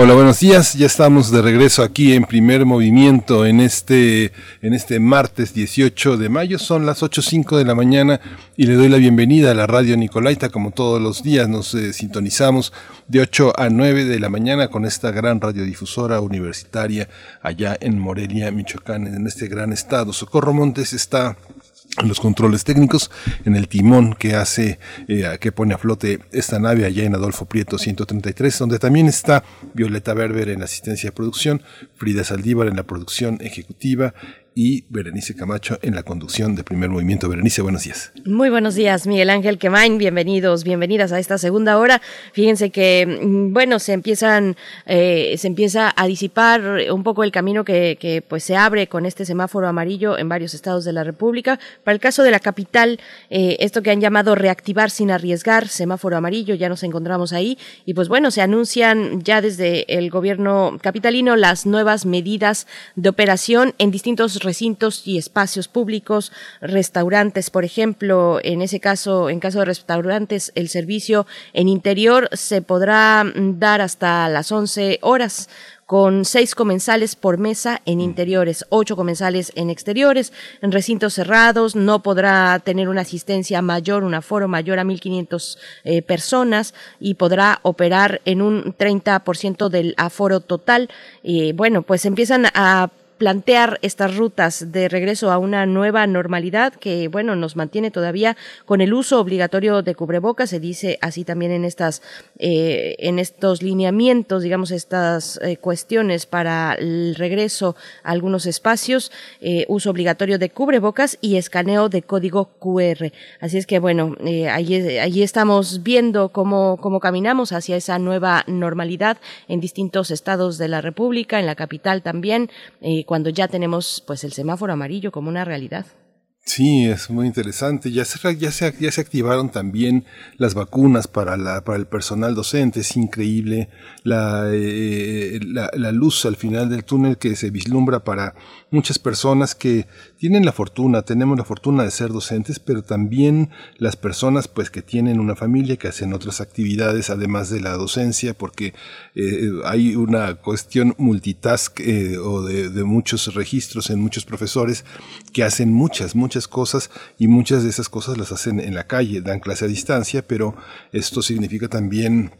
Hola, buenos días. Ya estamos de regreso aquí en Primer Movimiento en este en este martes 18 de mayo. Son las 8:05 de la mañana y le doy la bienvenida a la Radio Nicolaita como todos los días nos eh, sintonizamos de 8 a 9 de la mañana con esta gran radiodifusora universitaria allá en Morelia, Michoacán, en este gran estado. Socorro Montes está en los controles técnicos, en el timón que hace, eh, que pone a flote esta nave allá en Adolfo Prieto 133, donde también está Violeta Berber en asistencia de producción, Frida Saldívar en la producción ejecutiva y Berenice Camacho en la conducción de Primer Movimiento. Berenice, buenos días. Muy buenos días, Miguel Ángel Quemain. Bienvenidos, bienvenidas a esta segunda hora. Fíjense que, mm, bueno, se empiezan, eh, se empieza a disipar un poco el camino que, que, pues se abre con este semáforo amarillo en varios estados de la República. Para el caso de la capital, eh, esto que han llamado reactivar sin arriesgar, semáforo amarillo, ya nos encontramos ahí. Y pues bueno, se anuncian ya desde el gobierno capitalino las nuevas medidas de operación en distintos recintos y espacios públicos, restaurantes, por ejemplo, en ese caso, en caso de restaurantes, el servicio en interior se podrá mm, dar hasta las 11 horas con seis comensales por mesa en interiores, ocho comensales en exteriores, en recintos cerrados, no podrá tener una asistencia mayor, un aforo mayor a 1.500 eh, personas y podrá operar en un 30% del aforo total. Y bueno, pues empiezan a plantear estas rutas de regreso a una nueva normalidad que, bueno, nos mantiene todavía con el uso obligatorio de cubrebocas, se dice así también en estas, eh, en estos lineamientos, digamos, estas eh, cuestiones para el regreso a algunos espacios, eh, uso obligatorio de cubrebocas y escaneo de código QR. Así es que, bueno, ahí, estamos viendo cómo, cómo caminamos hacia esa nueva normalidad en distintos estados de la República, en la capital también cuando ya tenemos pues el semáforo amarillo como una realidad. Sí, es muy interesante. Ya se, ya se, ya se activaron también las vacunas para, la, para el personal docente. Es increíble la, eh, la, la, luz al final del túnel que se vislumbra para muchas personas que tienen la fortuna, tenemos la fortuna de ser docentes, pero también las personas pues que tienen una familia, que hacen otras actividades además de la docencia, porque eh, hay una cuestión multitask eh, o de, de muchos registros en muchos profesores que hacen muchas, muchas cosas y muchas de esas cosas las hacen en la calle, dan clase a distancia, pero esto significa también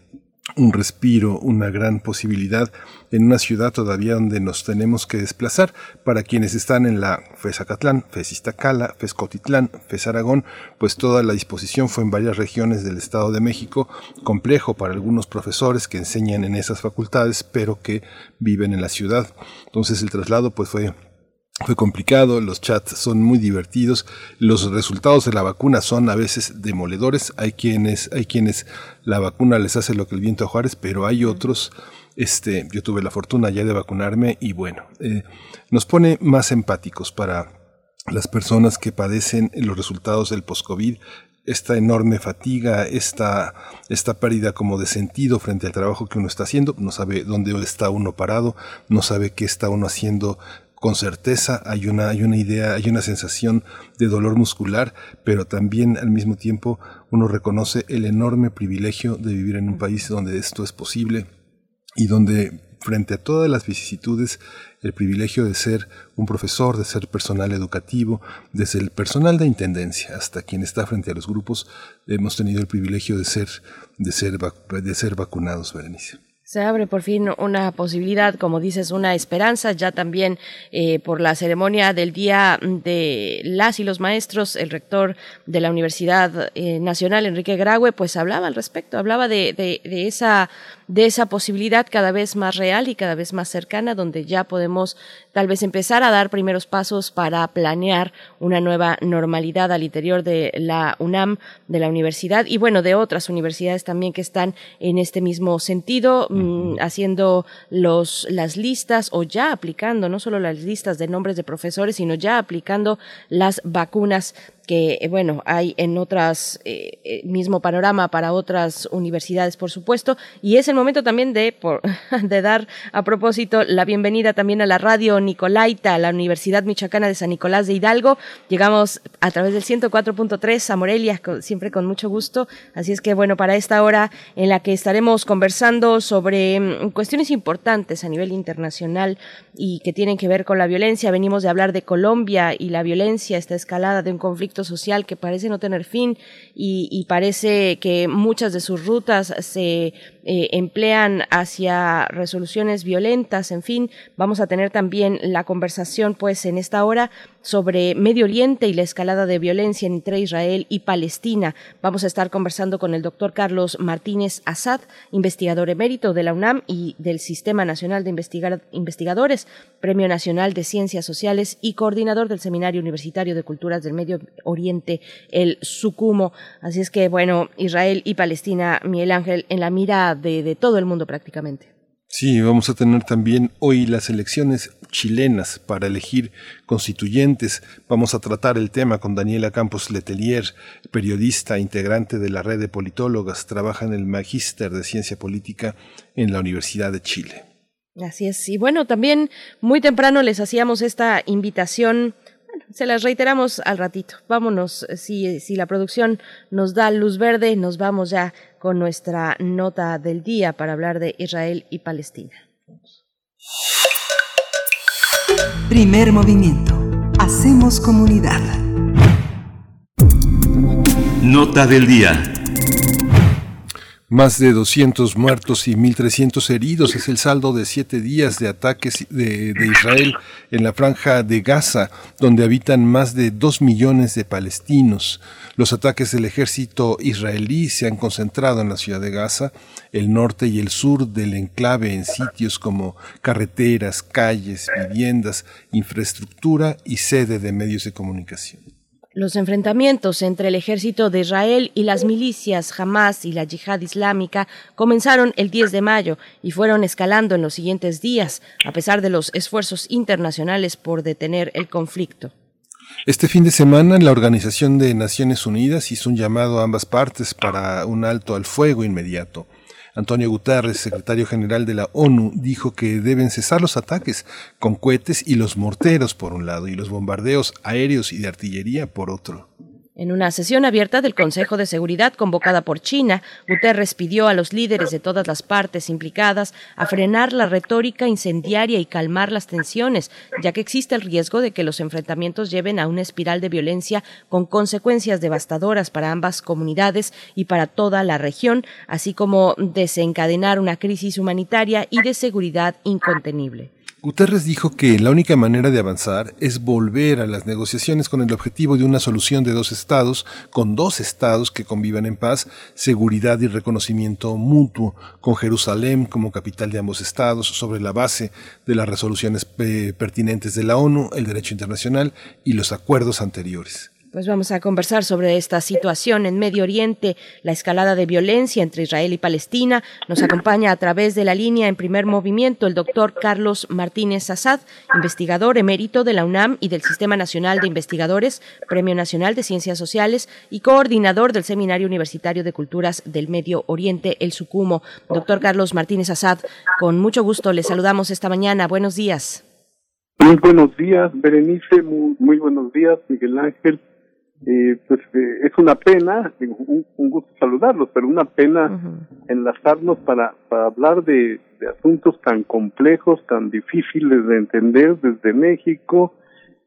un respiro, una gran posibilidad en una ciudad todavía donde nos tenemos que desplazar. Para quienes están en la FES Acatlán, FES Iztacala, FES Cotitlán, FES Aragón, pues toda la disposición fue en varias regiones del Estado de México, complejo para algunos profesores que enseñan en esas facultades, pero que viven en la ciudad. Entonces el traslado pues fue fue complicado, los chats son muy divertidos, los resultados de la vacuna son a veces demoledores, hay quienes, hay quienes la vacuna les hace lo que el viento a Juárez, pero hay otros, este, yo tuve la fortuna ya de vacunarme y bueno, eh, nos pone más empáticos para las personas que padecen los resultados del post-COVID, esta enorme fatiga, esta, esta pérdida como de sentido frente al trabajo que uno está haciendo, no sabe dónde está uno parado, no sabe qué está uno haciendo con certeza hay una, hay una idea, hay una sensación de dolor muscular, pero también al mismo tiempo uno reconoce el enorme privilegio de vivir en un país donde esto es posible y donde frente a todas las vicisitudes, el privilegio de ser un profesor, de ser personal educativo, desde el personal de intendencia hasta quien está frente a los grupos, hemos tenido el privilegio de ser, de ser, de ser vacunados, Berenice. Se abre por fin una posibilidad, como dices, una esperanza, ya también eh, por la ceremonia del Día de las y los Maestros, el rector de la Universidad eh, Nacional, Enrique Graue, pues hablaba al respecto, hablaba de, de, de, esa, de esa posibilidad cada vez más real y cada vez más cercana, donde ya podemos tal vez empezar a dar primeros pasos para planear una nueva normalidad al interior de la UNAM, de la universidad y bueno, de otras universidades también que están en este mismo sentido Mm, haciendo los, las listas o ya aplicando, no solo las listas de nombres de profesores, sino ya aplicando las vacunas que, eh, bueno, hay en otras, eh, eh, mismo panorama para otras universidades, por supuesto, y es el momento también de, por, (laughs) de dar a propósito la bienvenida también a la radio Nicolaita, a la Universidad Michoacana de San Nicolás de Hidalgo. Llegamos a través del 104.3 a Morelia, siempre con mucho gusto, así es que, bueno, para esta hora en la que estaremos conversando sobre mm, cuestiones importantes a nivel internacional y que tienen que ver con la violencia, venimos de hablar de Colombia y la violencia, esta escalada de un conflicto social que parece no tener fin y, parece que muchas de sus rutas se eh, emplean hacia resoluciones violentas, en fin, vamos a tener también la conversación pues en esta hora sobre Medio Oriente y la escalada de violencia entre Israel y Palestina. Vamos a estar conversando con el doctor Carlos Martínez Assad, investigador emérito de la UNAM y del Sistema Nacional de Investigadores, Premio Nacional de Ciencias Sociales y coordinador del Seminario Universitario de Culturas del Medio Oriente, el SUCUMO. Así es que, bueno, Israel y Palestina, Miguel Ángel, en la mira de, de todo el mundo prácticamente. Sí, vamos a tener también hoy las elecciones chilenas para elegir constituyentes. Vamos a tratar el tema con Daniela Campos Letelier, periodista integrante de la red de politólogas, trabaja en el Magíster de Ciencia Política en la Universidad de Chile. Así es. Y bueno, también muy temprano les hacíamos esta invitación se las reiteramos al ratito. Vámonos, si, si la producción nos da luz verde, nos vamos ya con nuestra nota del día para hablar de Israel y Palestina. Primer movimiento. Hacemos comunidad. Nota del día. Más de 200 muertos y 1.300 heridos es el saldo de siete días de ataques de, Israel en la franja de Gaza, donde habitan más de dos millones de palestinos. Los ataques del ejército israelí se han concentrado en la ciudad de Gaza, el norte y el sur del enclave en sitios como carreteras, calles, viviendas, infraestructura y sede de medios de comunicación. Los enfrentamientos entre el ejército de Israel y las milicias Hamas y la Yihad Islámica comenzaron el 10 de mayo y fueron escalando en los siguientes días, a pesar de los esfuerzos internacionales por detener el conflicto. Este fin de semana, la Organización de Naciones Unidas hizo un llamado a ambas partes para un alto al fuego inmediato. Antonio Guterres, secretario general de la ONU, dijo que deben cesar los ataques con cohetes y los morteros por un lado y los bombardeos aéreos y de artillería por otro. En una sesión abierta del Consejo de Seguridad convocada por China, Guterres pidió a los líderes de todas las partes implicadas a frenar la retórica incendiaria y calmar las tensiones, ya que existe el riesgo de que los enfrentamientos lleven a una espiral de violencia con consecuencias devastadoras para ambas comunidades y para toda la región, así como desencadenar una crisis humanitaria y de seguridad incontenible. Guterres dijo que la única manera de avanzar es volver a las negociaciones con el objetivo de una solución de dos estados, con dos estados que convivan en paz, seguridad y reconocimiento mutuo, con Jerusalén como capital de ambos estados, sobre la base de las resoluciones eh, pertinentes de la ONU, el derecho internacional y los acuerdos anteriores. Pues vamos a conversar sobre esta situación en Medio Oriente, la escalada de violencia entre Israel y Palestina. Nos acompaña a través de la línea en primer movimiento el doctor Carlos Martínez Assad, investigador emérito de la UNAM y del Sistema Nacional de Investigadores, Premio Nacional de Ciencias Sociales y coordinador del Seminario Universitario de Culturas del Medio Oriente, el SUCUMO. Doctor Carlos Martínez Assad, con mucho gusto le saludamos esta mañana. Buenos días. Muy buenos días, Berenice. Muy, muy buenos días, Miguel Ángel eh, pues eh, es una pena, un, gusto saludarlos, pero una pena enlazarnos para, para hablar de, asuntos tan complejos, tan difíciles de entender desde México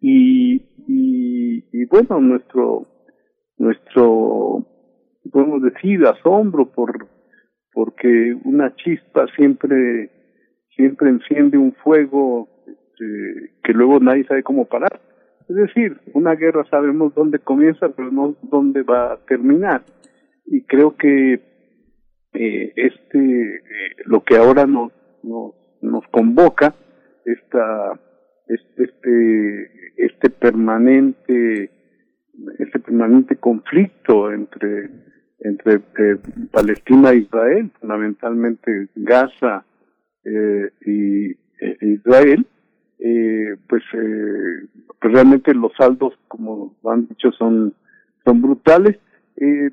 y, y, bueno, nuestro, nuestro, podemos decir, asombro por, porque una chispa siempre, siempre enciende un fuego este, que luego nadie sabe cómo parar es decir, una guerra sabemos dónde comienza, pero no dónde va a terminar. Y creo que eh, este, eh, lo que ahora nos, nos, nos convoca, esta, este, este, este permanente, este permanente conflicto entre, entre eh, Palestina e Israel, fundamentalmente Gaza y Israel, eh, pues, eh, pues realmente los saldos, como han dicho, son, son brutales. Eh,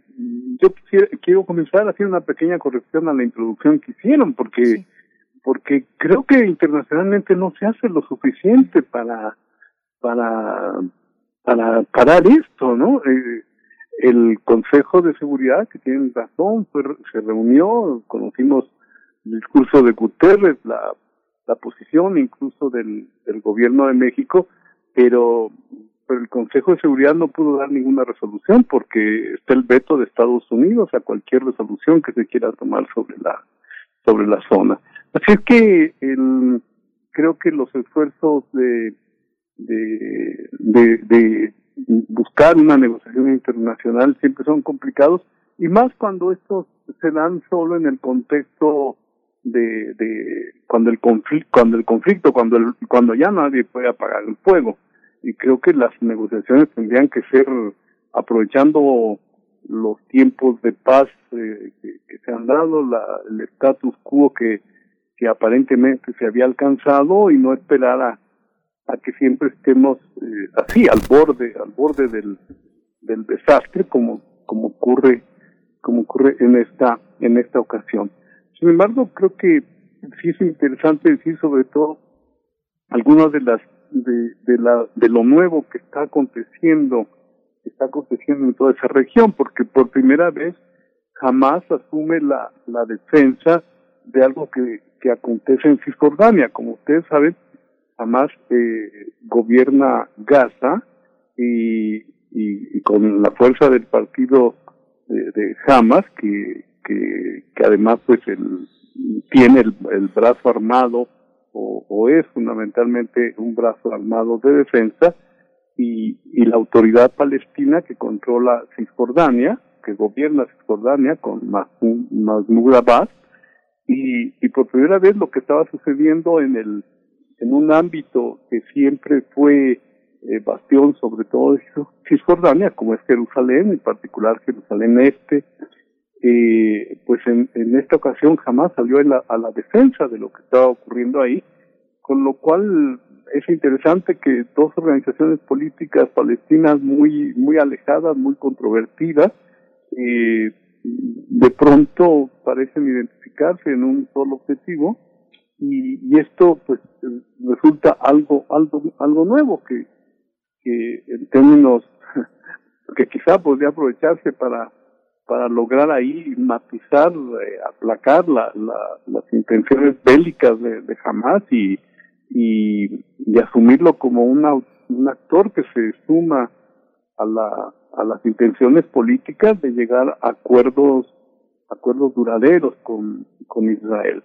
yo quiero comenzar haciendo una pequeña corrección a la introducción que hicieron, porque, porque creo que internacionalmente no se hace lo suficiente para, para, para parar esto, ¿no? Eh, el Consejo de Seguridad, que tienen razón, se reunió, conocimos el discurso de Guterres, la la posición incluso del, gobierno de México, pero, pero el Consejo de Seguridad no pudo dar ninguna resolución porque está el veto de Estados Unidos a cualquier resolución que se quiera tomar sobre la sobre la zona. Así es que el, creo que los esfuerzos de, de buscar una negociación internacional siempre son complicados y más cuando estos se dan solo en el contexto de, de cuando el conflicto, cuando el conflicto, cuando el, cuando ya nadie puede apagar el fuego. Y creo que las negociaciones tendrían que ser aprovechando los tiempos de paz eh, que, se han dado, la, el status quo que, que aparentemente se había alcanzado y no esperar a, a que siempre estemos eh, así al borde, al borde del, del desastre como, como ocurre, como ocurre en esta, en esta ocasión. Sin embargo, creo que sí es interesante decir sobre todo algunas de las de, de la de lo nuevo que está aconteciendo que está aconteciendo en toda esa región porque por primera vez jamás asume la la defensa de algo que que acontece en Cisjordania. Como ustedes saben jamás eh, gobierna Gaza y, y, con la fuerza del partido de, de Hamas que que, que además pues el, tiene el, el brazo armado o, es fundamentalmente un brazo armado de defensa y, y la autoridad palestina que controla Cisjordania, que gobierna Cisjordania con Mahmoud Abbas y, y por primera vez lo que estaba sucediendo en el en un ámbito que siempre fue eh, bastión sobre todo de Cisjordania, como es Jerusalén, en particular Jerusalén Este, eh, pues en, en, esta ocasión jamás salió la, a la defensa de lo que estaba ocurriendo ahí, con lo cual es interesante que dos organizaciones políticas palestinas muy muy alejadas, muy controvertidas, eh, de pronto parecen identificarse en un solo objetivo y, y esto pues resulta algo algo algo nuevo que que en términos (laughs) que quizá podría aprovecharse para para lograr ahí matizar, eh, aplacar la, las intenciones bélicas de, Hamas y, y, asumirlo como un actor que se suma a, la, a las intenciones políticas de llegar a acuerdos, acuerdos duraderos con, con Israel.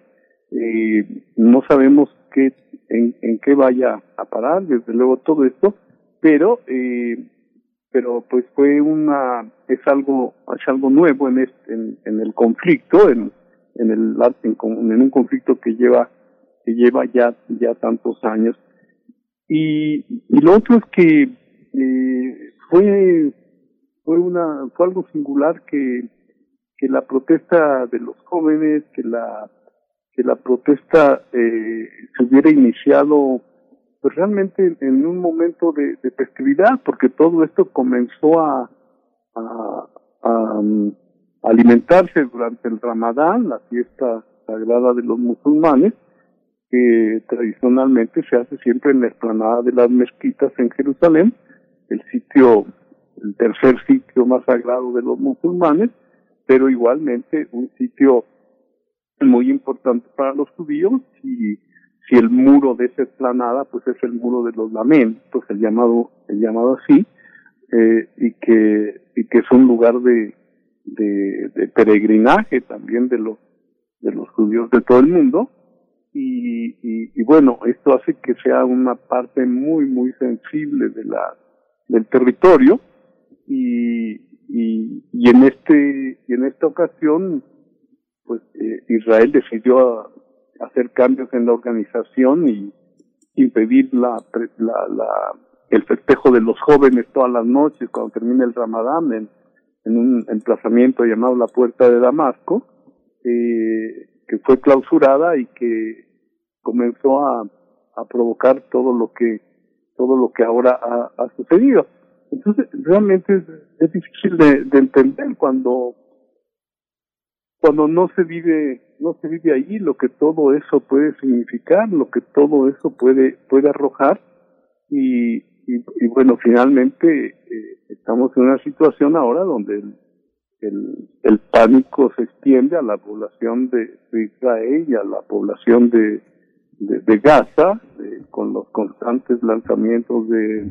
Eh, no sabemos qué, en, en qué vaya a parar, desde luego todo esto, pero eh, pero pues fue una es algo es algo nuevo en este, en, el conflicto en en el en, en, un conflicto que lleva que lleva ya ya tantos años. Y, y lo otro es que eh, fue fue una fue algo singular que que la protesta de los jóvenes que la que la protesta eh, se hubiera iniciado pues realmente en un momento de, festividad, porque todo esto comenzó a, mm, alimentarse durante el Ramadán, la fiesta sagrada de los musulmanes, que tradicionalmente se hace siempre en la explanada de las mezquitas en Jerusalén, el sitio, el tercer sitio más sagrado de los musulmanes, pero igualmente un sitio muy importante para los judíos y si el muro de esa explanada pues es el muro de los lamentos el llamado el llamado así eh, y que y que es un lugar de, de, de peregrinaje también de los de los judíos de todo el mundo. Y, y, y, bueno esto hace que sea una parte muy muy sensible de la del territorio. Y, y, y en este y en esta ocasión pues eh, Israel decidió hacer cambios en la organización y impedir la, la, la, el festejo de los jóvenes todas las noches cuando termina el Ramadán en, un emplazamiento llamado la Puerta de Damasco, eh, que fue clausurada y que comenzó a, provocar todo lo que todo lo que ahora ha, sucedido. Entonces, realmente es, es difícil de entender cuando cuando no se vive no se vive allí lo que todo eso puede significar lo que todo eso puede puede arrojar. Y, y, bueno finalmente eh, estamos en una situación ahora donde el, el, pánico se extiende a la población de, Israel y a la población de, de, Gaza con los constantes lanzamientos de,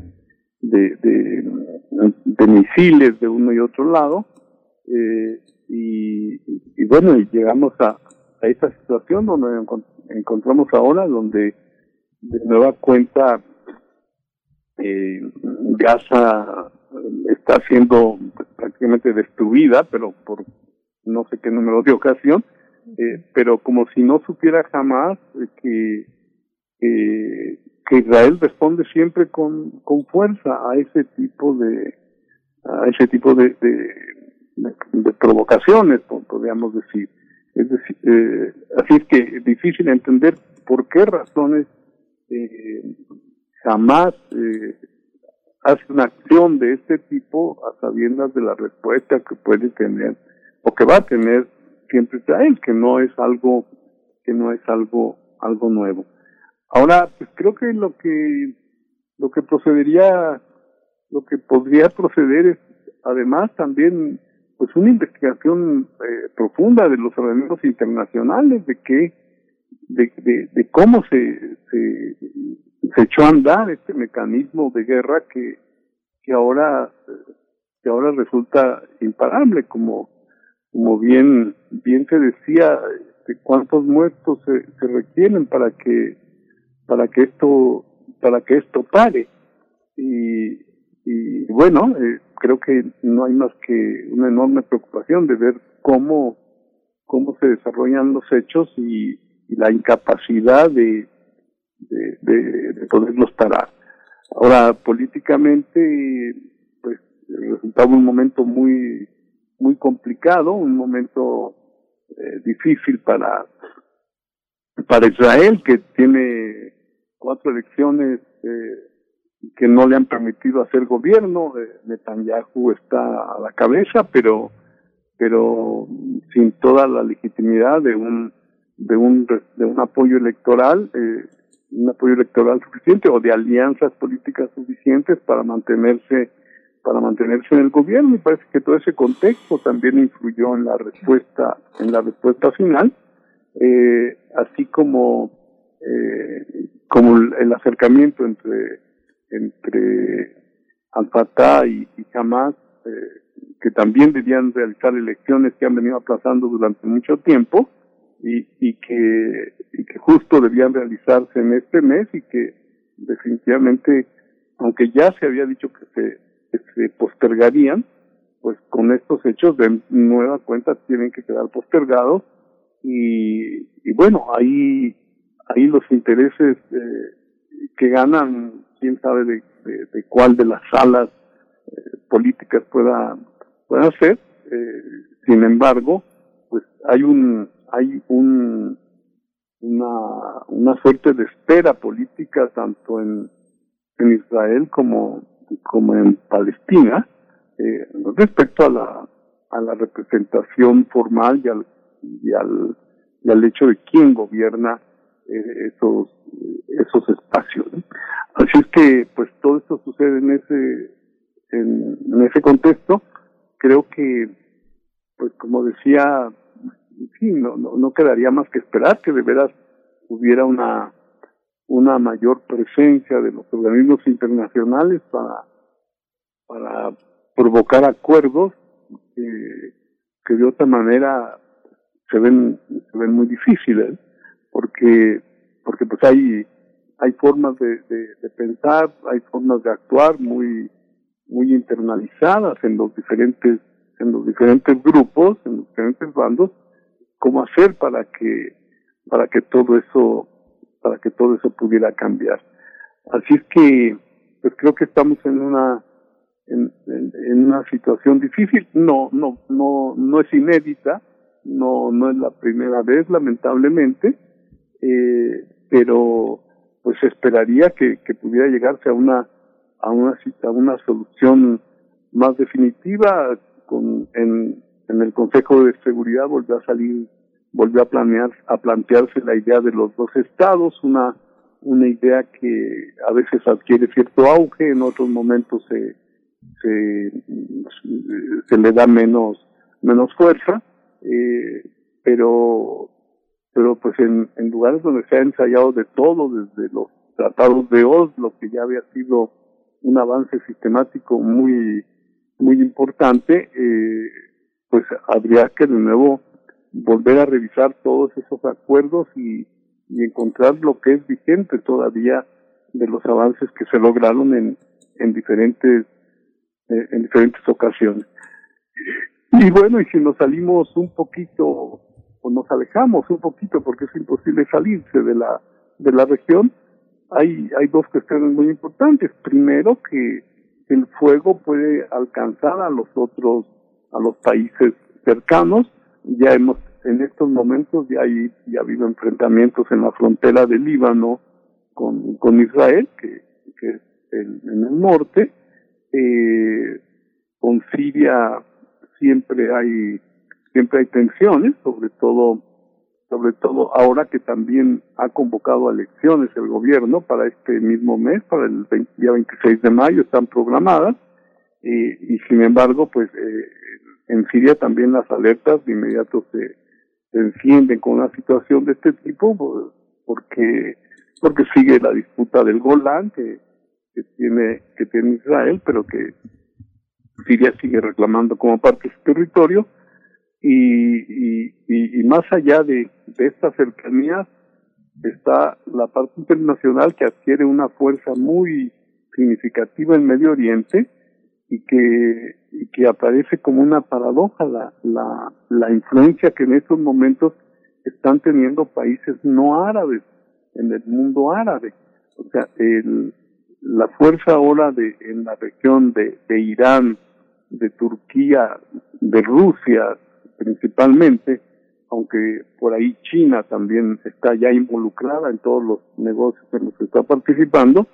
de, de, misiles de uno y otro lado. Eh, y, y bueno, llegamos a, a esta situación donde encontramos ahora, donde de nueva cuenta eh, Gaza está siendo prácticamente destruida, pero por no sé qué número de ocasión, eh, pero como si no supiera jamás que, que Israel responde siempre con, con fuerza a ese tipo de a ese tipo de, de, provocaciones, podríamos decir. Es decir, eh, así es que es difícil entender por qué razones eh, jamás eh, hace una acción de este tipo a sabiendas de la respuesta que puede tener o que va a tener siempre Israel, que no es algo que no es algo algo nuevo. Ahora, pues creo que lo que lo que procedería, lo que podría proceder es además también pues una investigación eh, profunda de los organismos internacionales de que de, cómo se, se, se echó a andar este mecanismo de guerra que que ahora que ahora resulta imparable como como bien bien se decía este, cuántos muertos se, se requieren para que para que esto para que esto pare. Y y bueno eh, creo que no hay más que una enorme preocupación de ver cómo, cómo se desarrollan los hechos y, la incapacidad de, de, de, poderlos parar. Ahora, políticamente, pues resultaba un momento muy, muy complicado, un momento eh, difícil para, para Israel, que tiene cuatro elecciones eh, que no le han permitido hacer gobierno. Eh, Netanyahu está a la cabeza, pero pero sin toda la legitimidad de un de un de un apoyo electoral eh, un apoyo electoral suficiente o de alianzas políticas suficientes para mantenerse para mantenerse en el gobierno y parece que todo ese contexto también influyó en la respuesta en la respuesta final eh, así como eh, como el, acercamiento entre entre Al-Fatah y, y Hamas eh, que también debían realizar elecciones que han venido aplazando durante mucho tiempo y, y que y que justo debían realizarse en este mes y que definitivamente aunque ya se había dicho que se se postergarían, pues con estos hechos de nueva cuenta tienen que quedar postergados y, y bueno, ahí, ahí los intereses eh, que ganan, quién sabe de, de, cuál de las salas eh, políticas pueda, pueda ser, eh, sin embargo, pues hay un, hay un, una, una suerte de espera política tanto en, en Israel como, como en Palestina, eh, respecto a la, a la representación formal y al, y al, y al hecho de quién gobierna esos, esos espacios. Así es que, pues todo esto sucede en ese, en, en ese contexto. Creo que, pues como decía, sí, no, no, no quedaría más que esperar que de veras hubiera una una mayor presencia de los organismos internacionales para, para provocar acuerdos que, que de otra manera se ven, se ven muy difíciles porque, porque pues hay, hay formas de, de, pensar, hay formas de actuar muy, muy internalizadas en los diferentes, en los diferentes grupos, en los diferentes bandos, cómo hacer para que, para que todo eso para que todo eso pudiera cambiar. Así es que, pues creo que estamos en una en, una situación difícil. No, no, no, no es inédita, no, no es la primera vez, lamentablemente, eh, pero pues esperaría que, que pudiera llegarse a una a una a una solución más definitiva con en, en el Consejo de Seguridad volvió a salir volvió a planear, a plantearse la idea de los dos estados, una, una idea que a veces adquiere cierto auge, en otros momentos se, se, le da menos, menos fuerza, eh, pero, pero pues en, en lugares donde se ha ensayado de todo, desde los tratados de Oslo, que ya había sido un avance sistemático muy, muy importante, eh, pues habría que de nuevo volver a revisar todos esos acuerdos y, y encontrar lo que es vigente todavía de los avances que se lograron en, en diferentes eh, en diferentes ocasiones. Y bueno, y si nos salimos un poquito o nos alejamos un poquito porque es imposible salirse de la de la región, hay hay dos cuestiones muy importantes. Primero que el fuego puede alcanzar a los otros a los países cercanos ya hemos, en estos momentos ya, hay, ya ha habido enfrentamientos en la frontera del Líbano con, con Israel, que, que es en el norte. Eh, con Siria siempre hay, siempre hay tensiones, sobre todo, sobre todo ahora que también ha convocado elecciones el gobierno para este mismo mes, para el día 26 de mayo, están programadas. y sin embargo, pues eh, en Siria también las alertas de inmediato se, encienden con una situación de este tipo porque porque sigue la disputa del Golán que, que tiene que tiene Israel pero que Siria sigue reclamando como parte de su territorio y, y, y, más allá de, de esta cercanía está la parte internacional que adquiere una fuerza muy significativa en Medio Oriente y que, y que aparece como una paradoja la, la, la influencia que en estos momentos están teniendo países no árabes en el mundo árabe. O sea, el, la fuerza ahora de, en la región de, de Irán, de Turquía, de Rusia principalmente, aunque por ahí China también está ya involucrada en todos los negocios en los que está participando,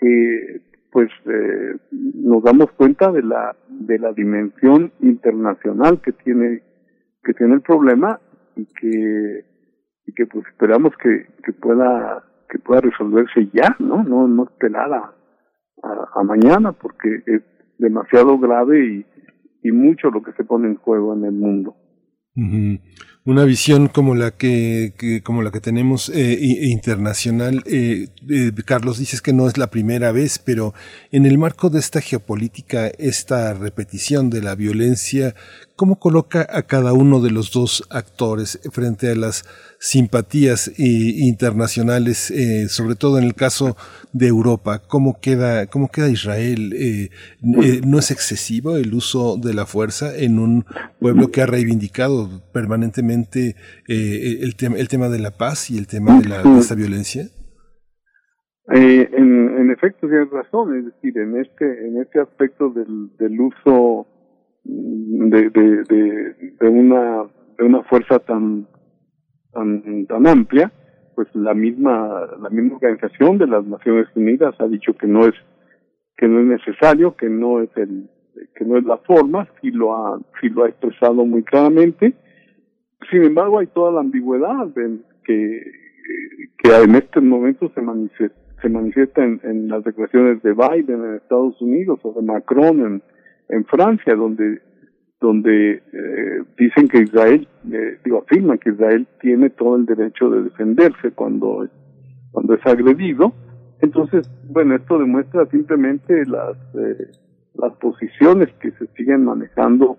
eh, pues eh, nos damos cuenta de la de la dimensión internacional que tiene que tiene el problema y que y que pues esperamos que, que pueda que pueda resolverse ya no no no esperar a, a, mañana porque es demasiado grave y, y mucho lo que se pone en juego en el mundo. Una visión como la que, como la que tenemos eh, internacional, eh, eh, Carlos dices que no es la primera vez, pero en el marco de esta geopolítica, esta repetición de la violencia, ¿cómo coloca a cada uno de los dos actores frente a las simpatías internacionales, eh, sobre todo en el caso de Europa. ¿Cómo queda, cómo queda Israel? Eh, eh, ¿No es excesivo el uso de la fuerza en un pueblo que ha reivindicado permanentemente el, tema, el tema de la paz y el tema de, esta violencia? en, efecto, tienes razón. Es decir, en este, en este aspecto del uso de, de, de, una de una fuerza tan tan, tan amplia, pues la misma, la misma organización de las Naciones Unidas ha dicho que no es, que no es necesario, que no es el, que no es la forma, si lo ha, si lo ha expresado muy claramente. Sin embargo, hay toda la ambigüedad en que, que en este momento se manifiesta, se manifiesta en, en las declaraciones de Biden en Estados Unidos o de Macron en, en Francia, donde donde eh, dicen que Israel, eh, digo, afirman que Israel tiene todo el derecho de defenderse cuando, cuando es agredido. Entonces, bueno, esto demuestra simplemente las, eh, las posiciones que se siguen manejando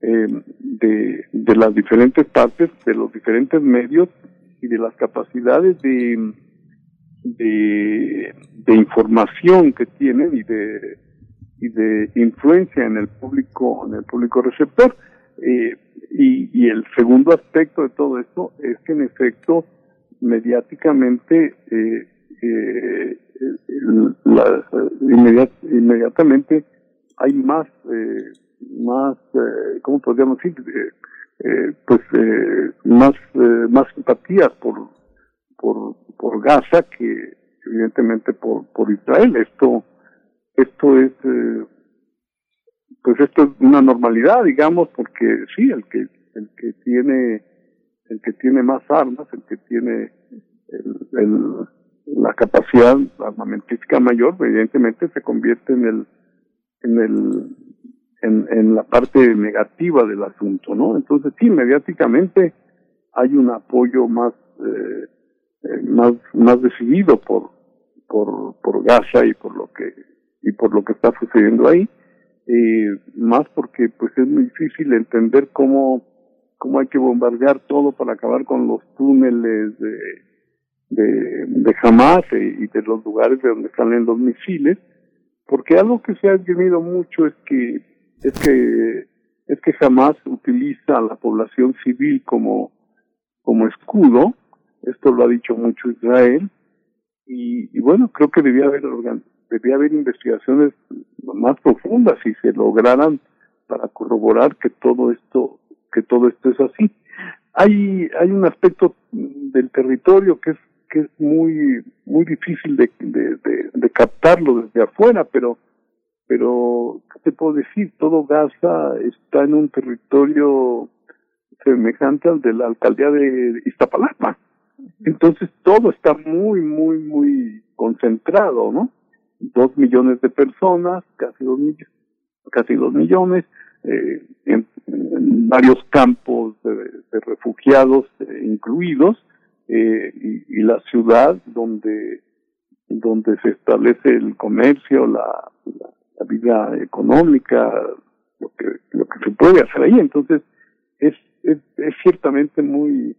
eh, de, de las diferentes partes, de los diferentes medios y de las capacidades de, de, de información que tienen y de y de influencia en el público en el público receptor. Eh, y, y, el segundo aspecto de todo esto es que en efecto mediáticamente eh, eh, inmediatamente hay más más cómo podríamos decir pues más más simpatías por por por Gaza que evidentemente por por Israel. Esto esto es eh, pues esto es una normalidad digamos porque sí el que el que tiene el que tiene más armas el que tiene el, la capacidad armamentística mayor evidentemente se convierte en el en el en, en la parte negativa del asunto no entonces sí mediáticamente hay un apoyo más eh, eh más más decidido por por por Gaza y por lo que y por lo que está sucediendo ahí, eh, más porque pues es muy difícil entender cómo, cómo hay que bombardear todo para acabar con los túneles de, de, de Hamas y de los lugares de donde salen los misiles, porque algo que se ha esgrimido mucho es que, es que, es que Hamas utiliza a la población civil como, como escudo, esto lo ha dicho mucho Israel, y, y bueno, creo que debía haber debía haber investigaciones más profundas si se lograran para corroborar que todo esto que todo esto es así. Hay hay un aspecto del territorio que es que es muy muy difícil de, de, de, de captarlo desde afuera pero pero qué te puedo decir todo Gaza está en un territorio semejante al de la alcaldía de Iztapalapa. Entonces todo está muy muy muy concentrado no dos millones de personas, casi dos millones, casi dos millones, eh, en, varios campos de, refugiados eh, incluidos, eh, y, la ciudad donde donde se establece el comercio, la, la, vida económica, lo que lo que se puede hacer ahí. Entonces es, es, es ciertamente muy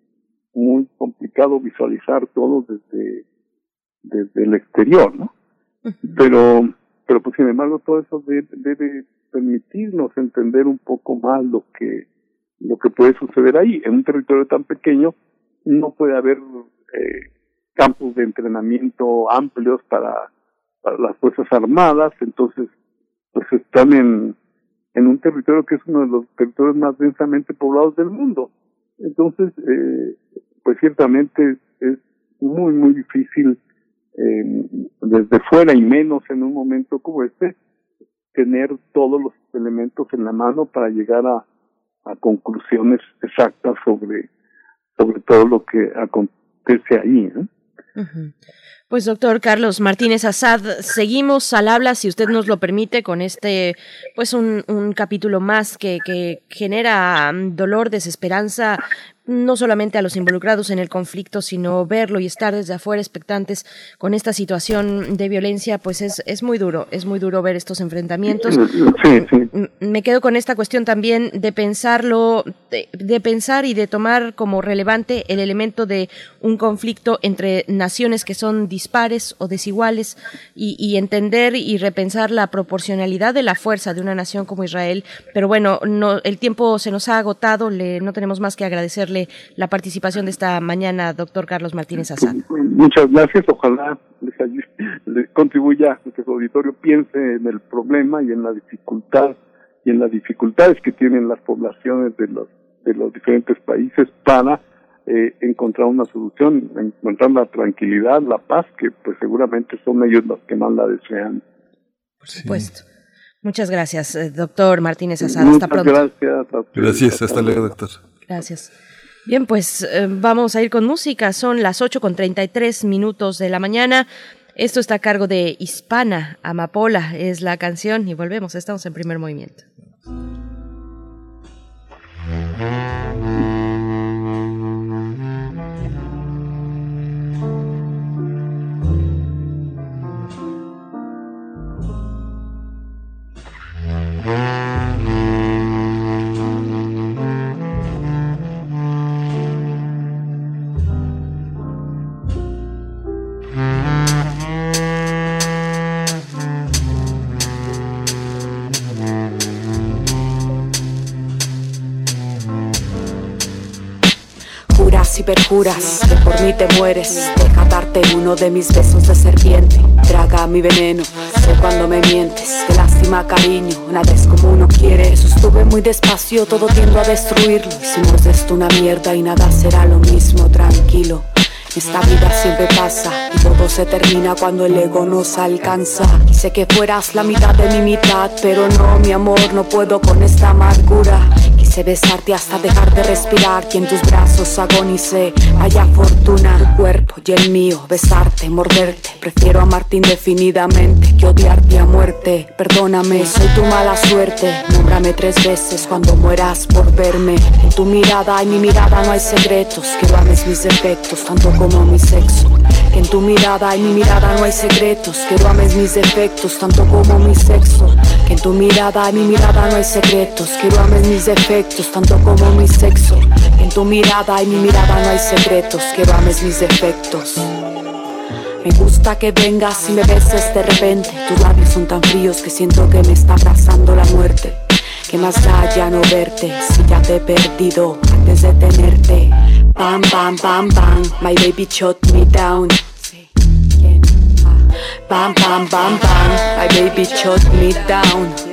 muy complicado visualizar todo desde desde el exterior, ¿no? Pero pero pues sin embargo todo eso debe, permitirnos entender un poco más lo que lo que puede suceder ahí. En un territorio tan pequeño no puede haber eh, campos de entrenamiento amplios para para las fuerzas armadas. Entonces pues están en en un territorio que es uno de los territorios más densamente poblados del mundo. Entonces eh, pues ciertamente es muy muy difícil eh, desde fuera y menos en un momento como este, tener todos los elementos en la mano para llegar a, conclusiones exactas sobre, sobre todo lo que acontece ahí. Pues doctor Carlos Martínez Azad, seguimos al habla, si usted nos lo permite, con este, pues un, un capítulo más que, que genera mm, dolor, desesperanza, no solamente a los involucrados en el conflicto, sino verlo y estar desde afuera expectantes con esta situación de violencia, pues es, es muy duro, es muy duro ver estos enfrentamientos. Me quedo con esta cuestión también de pensarlo, de, de, pensar y de tomar como relevante el elemento de un conflicto entre naciones que son dispares o desiguales y, y entender y repensar la proporcionalidad de la fuerza de una nación como Israel. Pero bueno, no, el tiempo se nos ha agotado, le, no tenemos más que agradecer la participación de esta mañana, doctor Carlos Martínez Azad. Muchas gracias. Ojalá les, les contribuya a que su auditorio piense en el problema y en la dificultad y en las dificultades que tienen las poblaciones de los de los diferentes países para eh, encontrar una solución, encontrar la tranquilidad, la paz, que pues seguramente son ellos los que más la desean. Por supuesto. Muchas gracias, eh, doctor Martínez Azad. Hasta pronto. Gracias. Gracias. Hasta luego, doctor. Gracias. Bien, pues eh, vamos a ir con música. Son las 8 con 33 minutos de la mañana. Esto está a cargo de Hispana, Amapola es la canción y volvemos, estamos en primer movimiento. Yeah. Y perjuras que por mí te mueres. Deja darte uno de mis besos de serpiente. Traga mi veneno, sé cuando me mientes. Qué lástima, cariño, nada es como uno quiere. Sostuve muy despacio, todo tiendo a destruirlo. Hicimos esto una mierda y nada será lo mismo, tranquilo. Esta vida siempre pasa y todo se termina cuando el ego nos alcanza. Quise que fueras la mitad de mi mitad, pero no, mi amor, no puedo con esta amargura. Quise besarte hasta dejar de respirar y en tus brazos agonicé. Vaya fortuna, tu cuerpo y el mío, besarte, morderte. Prefiero amarte indefinidamente que odiarte a muerte. Perdóname, soy tu mala suerte. Nómbrame tres veces cuando mueras por verme. En tu mirada y mi mirada no hay secretos. Que ames mis defectos tanto como mi sexo. Que en tu mirada y mi mirada no hay secretos. Que ames mis defectos tanto como mi sexo. Que en tu mirada y mi mirada no hay secretos. Que ames mis defectos tanto como mi sexo. Que en tu mirada y mi mirada no hay secretos. Que ames mis defectos. Me gusta que vengas y me beses de repente. Tus labios son tan fríos que siento que me está abrazando la muerte. Que más da ya no verte si ya te he perdido antes de tenerte. Bam, bam, bam, bam, my baby shot me down. Bam, ah. bam, bam, bam, my baby shot me down.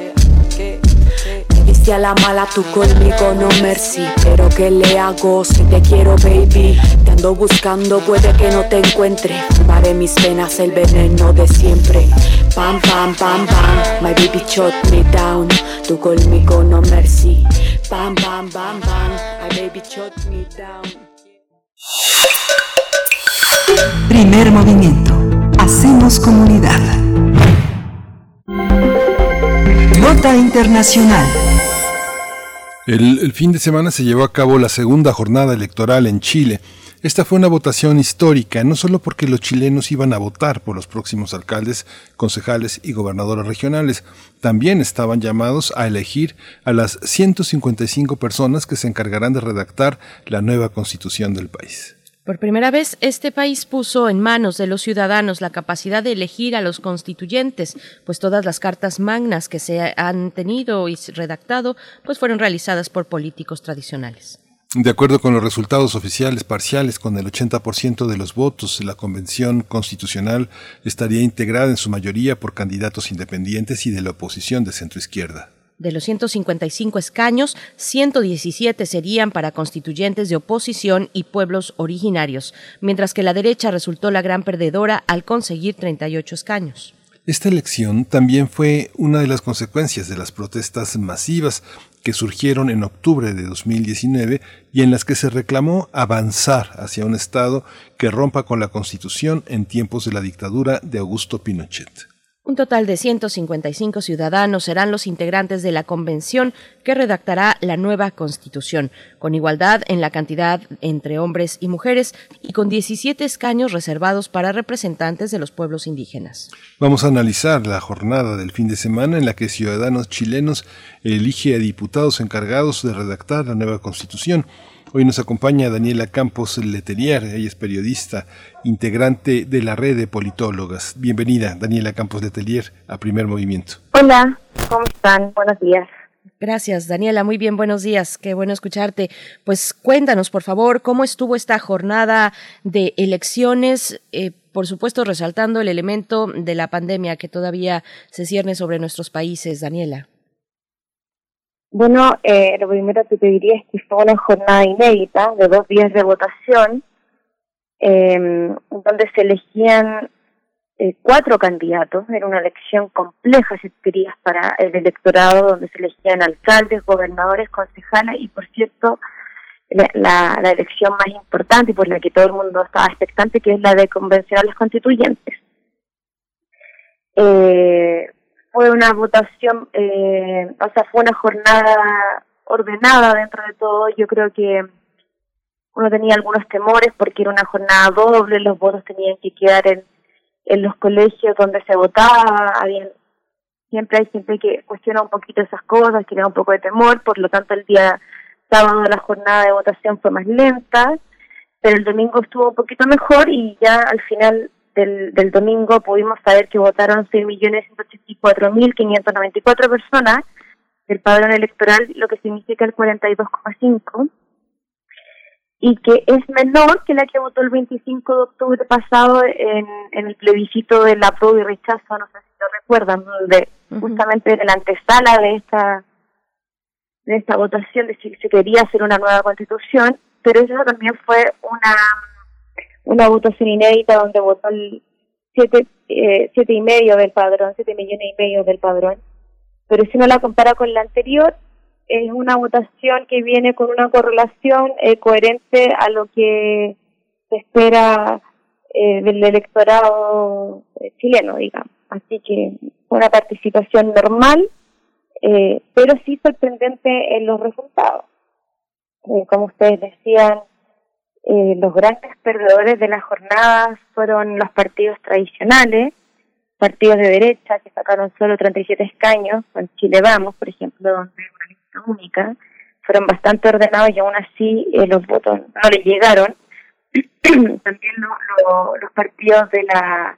Viste a la mala tú conmigo, no mercy. Pero ¿qué le hago si te quiero, baby? Te ando buscando, puede que no te encuentre. Fumaré mis penas, el veneno de siempre. Pam, pam, pam, pam, my baby shot me down. Tú conmigo, no mercy. Pam, pam, pam, pam, my baby shot me down. Primer movimiento. Hacemos comunidad. Nota Internacional. El, fin de semana se llevó a cabo la segunda jornada electoral en Chile. Esta fue una votación histórica, no solo porque los chilenos iban a votar por los próximos alcaldes, concejales y gobernadores regionales, también estaban llamados a elegir a las 155 personas que se encargarán de redactar la nueva constitución del país. Por primera vez, este país puso en manos de los ciudadanos la capacidad de elegir a los constituyentes, pues todas las cartas magnas que se han tenido y redactado, pues fueron realizadas por políticos tradicionales. De acuerdo con los resultados oficiales parciales, con el 80% de los votos, la Convención Constitucional estaría integrada en su mayoría por candidatos independientes y de la oposición de centroizquierda. De los 155 escaños, 117 serían para constituyentes de oposición y pueblos originarios, mientras que la derecha resultó la gran perdedora al conseguir 38 escaños. Esta elección también fue una de las consecuencias de las protestas masivas que surgieron en octubre de 2019 y en las que se reclamó avanzar hacia un Estado que rompa con la Constitución en tiempos de la dictadura de Augusto Pinochet. Un total de 155 ciudadanos serán los integrantes de la convención que redactará la nueva constitución, con igualdad en la cantidad entre hombres y mujeres y con 17 escaños reservados para representantes de los pueblos indígenas. Vamos a analizar la jornada del fin de semana en la que ciudadanos chilenos elige a diputados encargados de redactar la nueva constitución. Hoy nos acompaña Daniela Campos Letelier, ella es periodista, integrante de la red de politólogas. Bienvenida, Daniela Campos Letelier, a Primer Movimiento. Hola, ¿cómo están? Buenos días. Gracias, Daniela. Muy bien, buenos días. Qué bueno escucharte. Pues cuéntanos, por favor, cómo estuvo esta jornada de elecciones, eh, por supuesto, resaltando el elemento de la pandemia que todavía se cierne sobre nuestros países, Daniela. Bueno, eh, lo primero que te diría es que fue una jornada inédita de dos días de votación, eh, donde se elegían eh, cuatro candidatos. Era una elección compleja, si querías, para el electorado, donde se elegían alcaldes, gobernadores, concejales y, por cierto, la, elección más importante y por la que todo el mundo estaba expectante, que es la de convencionales constituyentes. Eh, fue una votación, eh, o sea, fue una jornada ordenada dentro de todo. Yo creo que uno tenía algunos temores porque era una jornada doble, los votos tenían que quedar en, en los colegios donde se votaba, había, siempre hay gente que cuestiona un poquito esas cosas, que da un poco de temor, por lo tanto el día sábado la jornada de votación fue más lenta, pero el domingo estuvo un poquito mejor y ya al final del, del domingo pudimos saber que votaron 6.184.594 personas del padrón electoral, lo que significa el 42,5 y que es menor que la que votó el 25 de octubre pasado en, en el plebiscito del apruebo y rechazo, no sé si lo recuerdan, de justamente de la antesala de esta de esta votación de si se quería hacer una nueva constitución, pero eso también fue una una votación inédita donde votó el siete, eh, siete y medio del padrón, siete millones y medio del padrón. Pero si uno la compara con la anterior, es una votación que viene con una correlación eh, coherente a lo que se espera eh, del electorado eh, chileno, digamos. Así que una participación normal, eh, pero sí sorprendente en los resultados. Eh, como ustedes decían, eh, los grandes perdedores de la jornada fueron los partidos tradicionales, partidos de derecha que sacaron solo 37 escaños, con Chile Vamos, por ejemplo, donde una lista única, fueron bastante ordenados y aún así eh, los votos no les llegaron. (clears throat) También lo, los partidos de la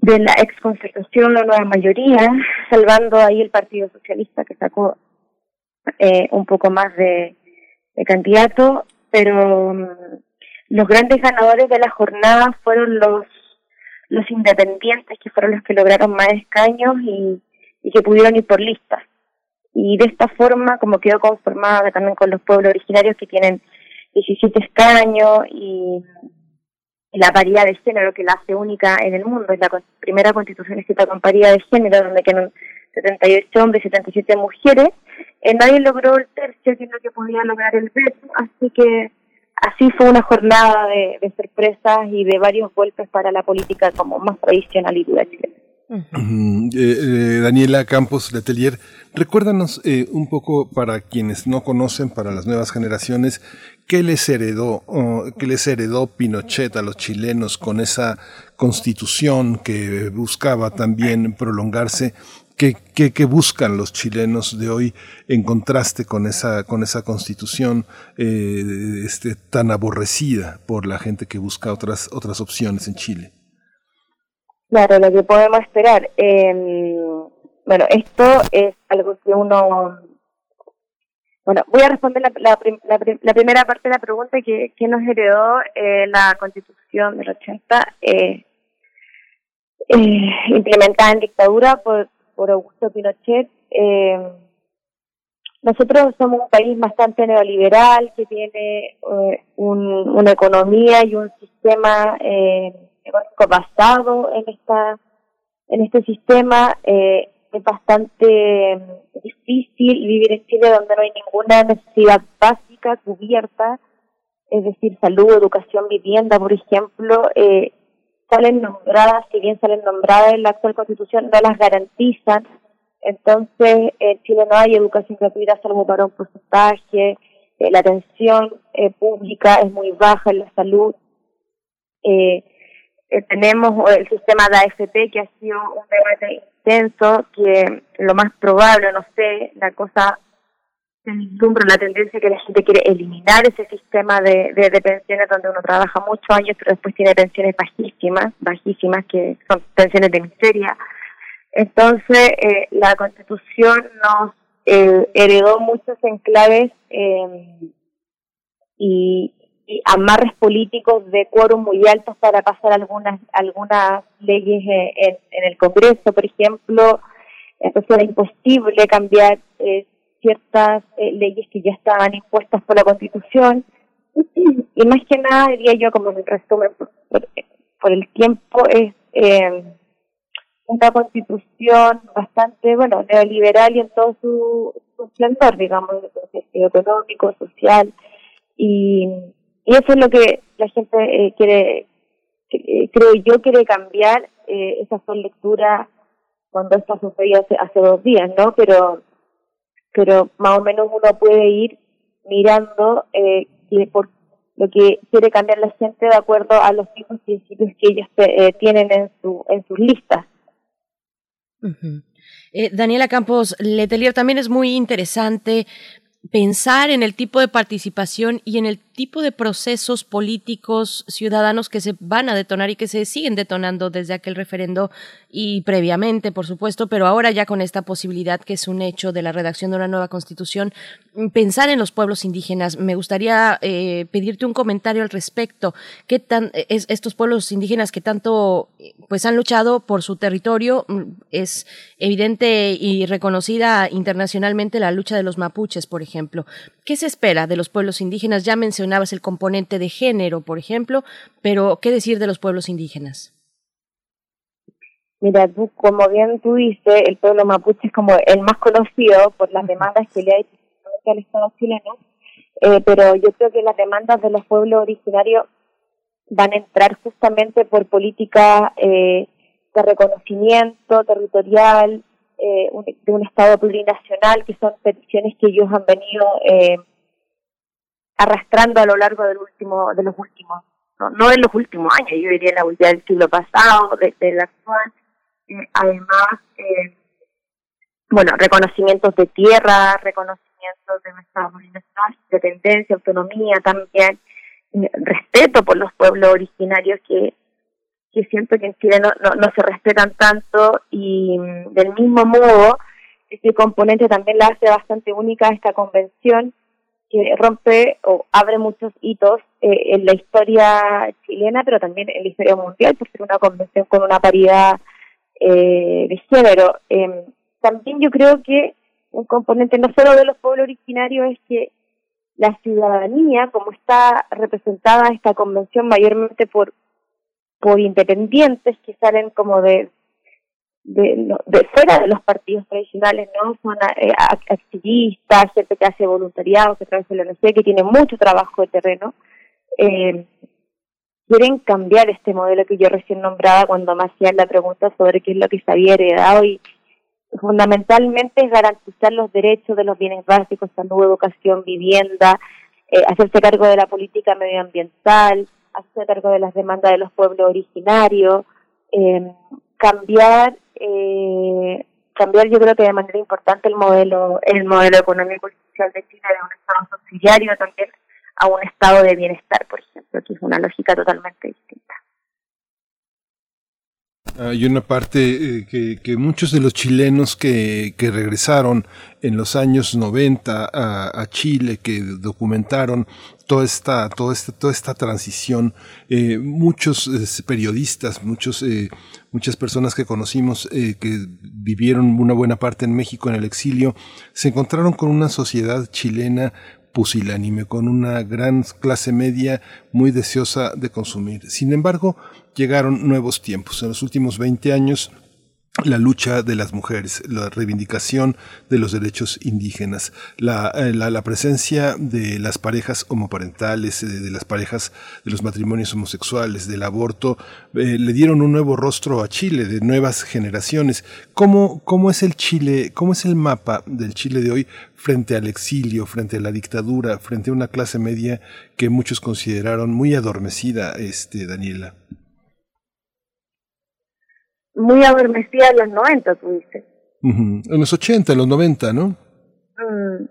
de la ex concertación, la nueva mayoría, salvando ahí el Partido Socialista que sacó eh, un poco más de, de candidato pero mm, los grandes ganadores de la jornada fueron los los independientes que fueron los que lograron más escaños y, y que pudieron ir por listas y de esta forma como quedó conformada también con los pueblos originarios que tienen 17 escaños y la paridad de género que la hace única en el mundo, es la primera constitución escrita con paridad de género donde quedan 78 hombres y 77 mujeres, eh, nadie logró el tercio, que es lo que podía lograr el veto, así que así fue una jornada de, de, sorpresas y de varios golpes para la política como más tradicional y dura chilena. Uh eh, eh, Daniela Campos Letelier, recuérdanos eh, un poco para quienes no conocen, para las nuevas generaciones, ¿qué les heredó, oh, qué les heredó Pinochet a los chilenos con esa constitución que buscaba también prolongarse ¿Qué, qué, qué, buscan los chilenos de hoy en contraste con esa, con esa constitución eh, este, tan aborrecida por la gente que busca otras, otras opciones en Chile? Claro, lo que podemos esperar. Eh, bueno, esto es algo que uno... Bueno, voy a responder la primera parte de la pregunta que, que nos heredó eh, la constitución del 80, eh, eh, implementada en dictadura por por Augusto Pinochet. Eh, nosotros somos un país bastante neoliberal que tiene eh, un, una economía y un sistema eh, económico basado en esta en este sistema. Eh, es bastante mm, difícil vivir en Chile donde no hay ninguna necesidad básica cubierta, es decir, salud, educación, vivienda, por ejemplo, eh, salen nombradas, si bien salen nombradas en la actual constitución, no las garantizan. Entonces, en Chile no hay educación gratuita salvo para un porcentaje, eh, la atención eh, pública es muy baja en la salud. Eh, eh, tenemos el sistema de AFP que ha sido un debate intenso, que lo más probable, no sé, la cosa vislumbra la tendencia que la gente quiere eliminar ese sistema de, de, pensiones donde uno trabaja muchos años pero después tiene pensiones bajísimas, bajísimas que son pensiones de miseria. Entonces, eh, la constitución nos eh, heredó muchos enclaves eh, y, y, amarres políticos de quórum muy altos para pasar algunas algunas leyes eh, en, en el Congreso, por ejemplo. Entonces era imposible cambiar eh, ciertas eh, leyes que ya estaban impuestas por la Constitución. Y más que nada, diría yo, como en resumen, por, el tiempo, es eh, una constitución bastante, bueno, neoliberal y en todo su, su esplendor, digamos, económico, social. Y, y eso es lo que la gente eh, quiere, eh, creo yo, quiere cambiar. Eh, esas son lecturas cuando esto sucedió hace, hace dos días, ¿no? Pero pero más o menos uno puede ir mirando eh, por lo que quiere cambiar la gente de acuerdo a los mismos principios que ellos eh, tienen en su en sus listas. eh, Daniela Campos Letelier también es muy interesante pensar en el tipo de participación y en el tipo de procesos políticos ciudadanos que se van a detonar y que se siguen detonando desde aquel referendo y previamente, por supuesto, pero ahora ya con esta posibilidad que es un hecho de la redacción de una nueva constitución, pensar en los pueblos indígenas. Me gustaría eh, pedirte un comentario al respecto. ¿Qué tan es, estos pueblos indígenas que tanto pues han luchado por su territorio es evidente y reconocida internacionalmente la lucha de los mapuches, por ejemplo. ¿Qué se espera de los pueblos indígenas? Ya mencionabas el componente de género, por ejemplo, pero ¿qué decir de los pueblos indígenas? Mira, tú, como bien tú dices, el pueblo mapuche es como el más conocido por las demandas que le ha hecho al Estado chileno, eh, pero yo creo que las demandas de los pueblos originarios van a entrar justamente por política eh, de reconocimiento territorial, eh, un, de un Estado plurinacional, que son peticiones que ellos han venido eh, arrastrando a lo largo del último, de los últimos, no, no de los últimos años, yo diría la última del siglo pasado, desde el actual. Eh, además, eh, bueno, reconocimientos de tierra, reconocimientos de Estado plurinacional, dependencia, autonomía también, eh, respeto por los pueblos originarios que que siento que en Chile no, no, no se respetan tanto y mm, del mismo modo este componente también la hace bastante única esta convención que rompe o abre muchos hitos eh, en la historia chilena pero también en la historia mundial por ser una convención con una paridad eh, de género. Eh, también yo creo que un componente no solo de los pueblos originarios es que la ciudadanía, como está representada esta convención mayormente por por independientes que salen como de de, de fuera de los partidos tradicionales, ¿no? Son eh, activistas, gente que hace voluntariado, que trabaja en la ONG, que tiene mucho trabajo de terreno. Eh, quieren cambiar este modelo que yo recién nombraba cuando me la pregunta sobre qué es lo que se había heredado y fundamentalmente es garantizar los derechos de los bienes básicos, salud, educación, vivienda, eh, hacerse cargo de la política medioambiental, hacerse cargo de las demandas de los pueblos originarios, eh, cambiar, eh, cambiar yo creo que de manera importante el modelo, el modelo económico y social de Chile de un estado subsidiario también a un estado de bienestar, por ejemplo, que es una lógica totalmente distinta. Hay una parte eh, que, muchos de los chilenos que, que regresaron en los años 90 a, Chile, que documentaron toda esta, toda esta, toda esta transición, eh, muchos eh, periodistas, muchos, muchas personas que conocimos que vivieron una buena parte en México en el exilio, se encontraron con una sociedad chilena pusilánime, con una gran clase media muy deseosa de consumir. Sin embargo, llegaron nuevos tiempos. En los últimos 20 años la lucha de las mujeres, la reivindicación de los derechos indígenas, la, eh, la, presencia de las parejas homoparentales, de, de, las parejas de los matrimonios homosexuales, del aborto, eh, le dieron un nuevo rostro a Chile, de nuevas generaciones. ¿Cómo, ¿Cómo es el Chile, cómo es el mapa del Chile de hoy frente al exilio, frente a la dictadura, frente a una clase media que muchos consideraron muy adormecida, este, Daniela? Muy adormecida en los 90, tú dices. En los 80, en los 90, ¿no? Mm,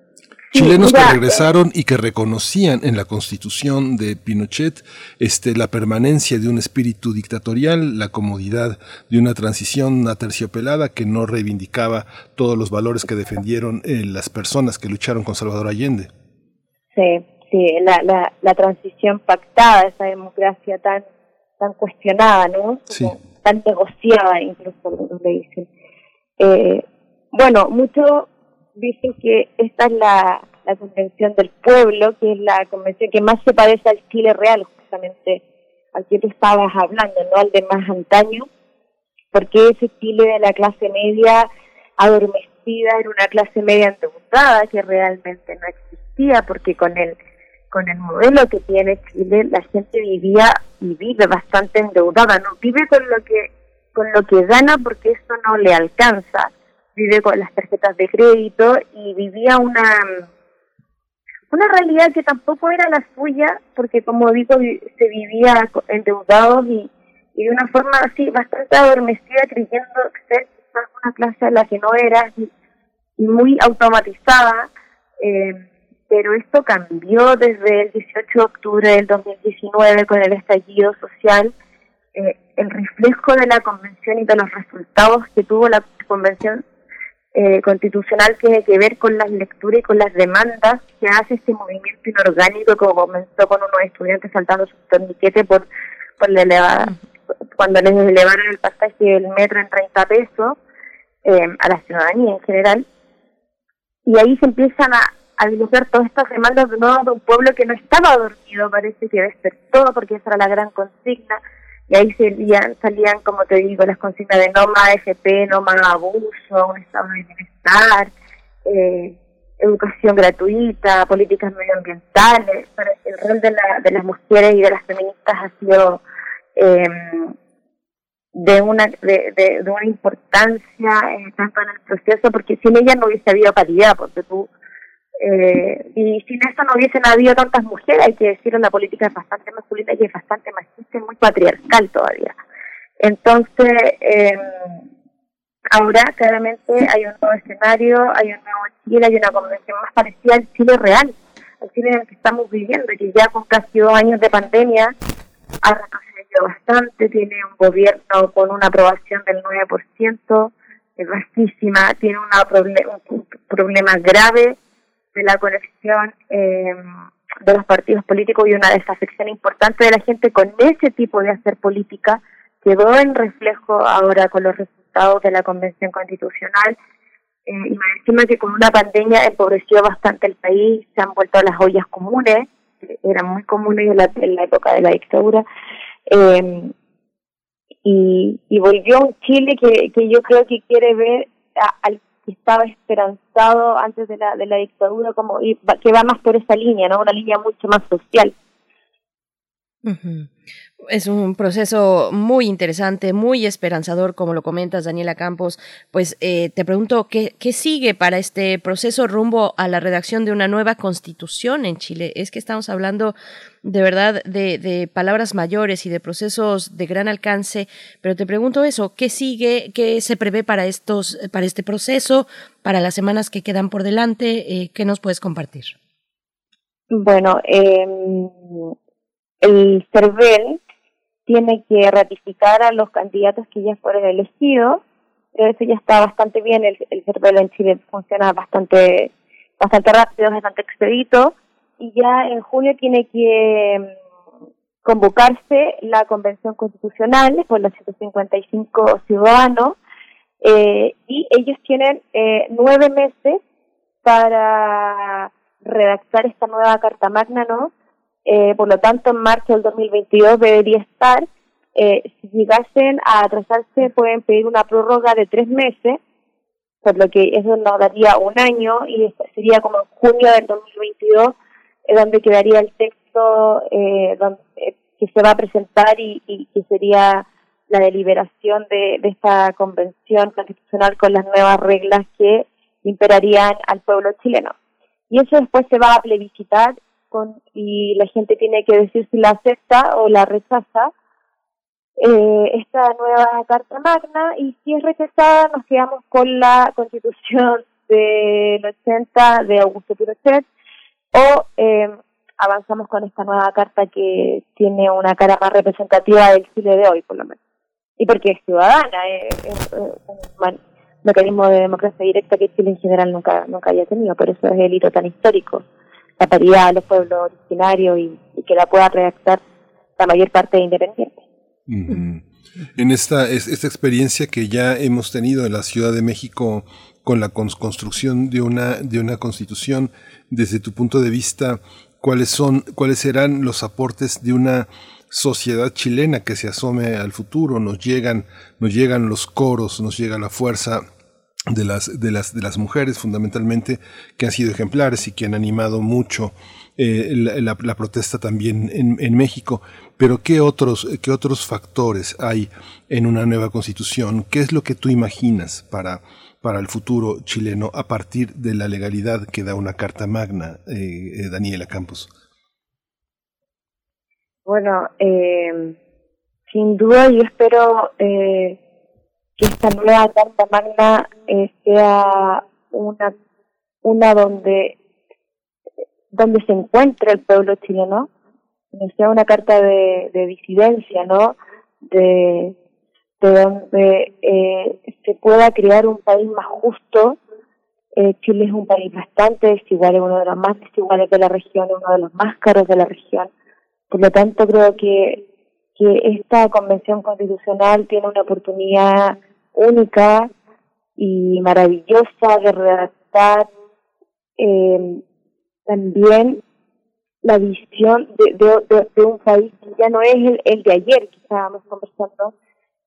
Chilenos que regresaron y que reconocían en la constitución de Pinochet este, la permanencia de un espíritu dictatorial, la comodidad de una transición aterciopelada que no reivindicaba todos los valores que defendieron eh, las personas que lucharon con Salvador Allende. Sí, sí, la, la, la transición pactada, esa democracia tan, tan cuestionada, ¿no? Sí tan negociada, incluso algunos le dicen. Eh, bueno, muchos dicen que esta es la, la convención del pueblo, que es la convención que más se parece al Chile real, justamente al que tú estabas hablando, no al de más antaño, porque ese Chile de la clase media adormecida era una clase media endeudada que realmente no existía, porque con el con el modelo que tiene Chile, la gente vivía y vive bastante endeudada, no vive con lo que con lo que gana porque eso no le alcanza, vive con las tarjetas de crédito y vivía una una realidad que tampoco era la suya, porque como digo, se vivía endeudados y, y de una forma así bastante adormecida, creyendo ser una clase a la que no era y, muy automatizada. Eh, pero esto cambió desde el 18 de octubre del 2019 con el estallido social. Eh, el reflejo de la convención y de los resultados que tuvo la convención eh, constitucional tiene que ver con las lecturas y con las demandas que hace este movimiento inorgánico que comenzó con unos estudiantes saltando su torniquete por, por la elevada, cuando les elevaron el pasaje del metro en 30 pesos eh, a la ciudadanía en general. Y ahí se empiezan a, a dilucidar todas estas demandas de nuevo de un pueblo que no estaba dormido, parece que despertó, porque esa era la gran consigna, y ahí salían, salían como te digo, las consignas de no más AFP, no más abuso, un estado de bienestar, eh, educación gratuita, políticas medioambientales, el rol de, la, de las mujeres y de las feministas ha sido eh, de una de, de, una importancia eh, tanto en el proceso porque sin ella no hubiese habido paridad porque tú eh, y sin eso no hubiesen habido tantas mujeres, hay que decirlo, la política es bastante masculina y es bastante machista y muy patriarcal todavía. Entonces, eh, ahora claramente hay un nuevo escenario, hay un nuevo Chile, hay una convención más parecida al Chile real, al Chile en el que estamos viviendo, que ya con casi dos años de pandemia ha retrocedido bastante, tiene un gobierno con una aprobación del 9%, es vastísima, tiene una un problema grave de la conexión eh, de los partidos políticos y una desafección importante de la gente con ese tipo de hacer política quedó en reflejo ahora con los resultados de la Convención Constitucional. Eh, y me encima que con una pandemia empobreció bastante el país, se han vuelto las ollas comunes, que eran muy comunes en la, en época de la dictadura, eh, y, y volvió un Chile que, que yo creo que quiere ver al estaba esperanzado antes de la, de la dictadura, como que va más por esa línea, ¿no? Una línea mucho más social. Es un proceso muy interesante, muy esperanzador, como lo comentas, Daniela Campos. Pues eh, te pregunto, ¿qué, ¿qué sigue para este proceso rumbo a la redacción de una nueva constitución en Chile? Es que estamos hablando de verdad de, de palabras mayores y de procesos de gran alcance, pero te pregunto eso, ¿qué sigue? ¿Qué se prevé para, estos, para este proceso, para las semanas que quedan por delante? Eh, ¿Qué nos puedes compartir? Bueno, eh, el CERVEL tiene que ratificar a los candidatos que ya fueron elegidos, pero eso ya está bastante bien, el, el en Chile funciona bastante, bastante rápido, bastante expedito, y ya en junio tiene que mm, convocarse la Convención Constitucional por los 155 ciudadanos, eh, y ellos tienen eh, nueve meses para redactar esta nueva Carta Magna, ¿no? Eh, por lo tanto, en marzo del 2022 debería estar eh, si llegasen a atrasarse pueden pedir una prórroga de tres meses, por lo que eso nos daría un año y sería como en junio del 2022, eh, donde quedaría el texto eh, donde, eh, que se va a presentar y, y que sería la deliberación de, de esta convención constitucional con las nuevas reglas que imperarían al pueblo chileno. Y eso después se va a plebiscitar con, y la gente tiene que decir si la acepta o la rechaza eh, esta nueva Carta Magna y si es rechazada nos quedamos con la constitución del 80 de Augusto Pinochet o eh, avanzamos con esta nueva carta que tiene una cara más representativa del Chile de hoy, por lo menos. Y porque es ciudadana, eh, es, un mecanismo de democracia directa que Chile en general nunca nunca haya tenido, por eso es el hito tan histórico, la paridad de los pueblos originarios y, que la pueda redactar la mayor parte de independientes. En esta, esta experiencia que ya hemos tenido en la Ciudad de México con la construcción de una, de una constitución, desde tu punto de vista, ¿cuáles son, cuáles serán los aportes de una sociedad chilena que se asome al futuro? Nos llegan, nos llegan los coros, nos llega la fuerza de las, de las, de las mujeres fundamentalmente que han sido ejemplares y que han animado mucho eh, la, protesta también en, en, México. Pero ¿qué otros, ¿qué otros factores hay en una nueva constitución? ¿Qué es lo que tú imaginas para, para el futuro chileno a partir de la legalidad que da una Carta Magna, eh, eh, Daniela Campos? Bueno, eh, sin duda yo espero eh, que esta nueva Carta Magna eh, sea una, una donde donde se encuentre el pueblo chileno, que sea una carta de, de disidencia, ¿no? De, de donde eh, se pueda crear un país más justo. Eh, Chile es un país bastante desigual, es uno de los más desiguales de la región, uno de los más caros de la región. Por lo tanto, creo que, que esta convención constitucional tiene una oportunidad única y maravillosa de redactar eh, también la visión de, de, de, un país que ya no es el, el de ayer que estábamos conversando,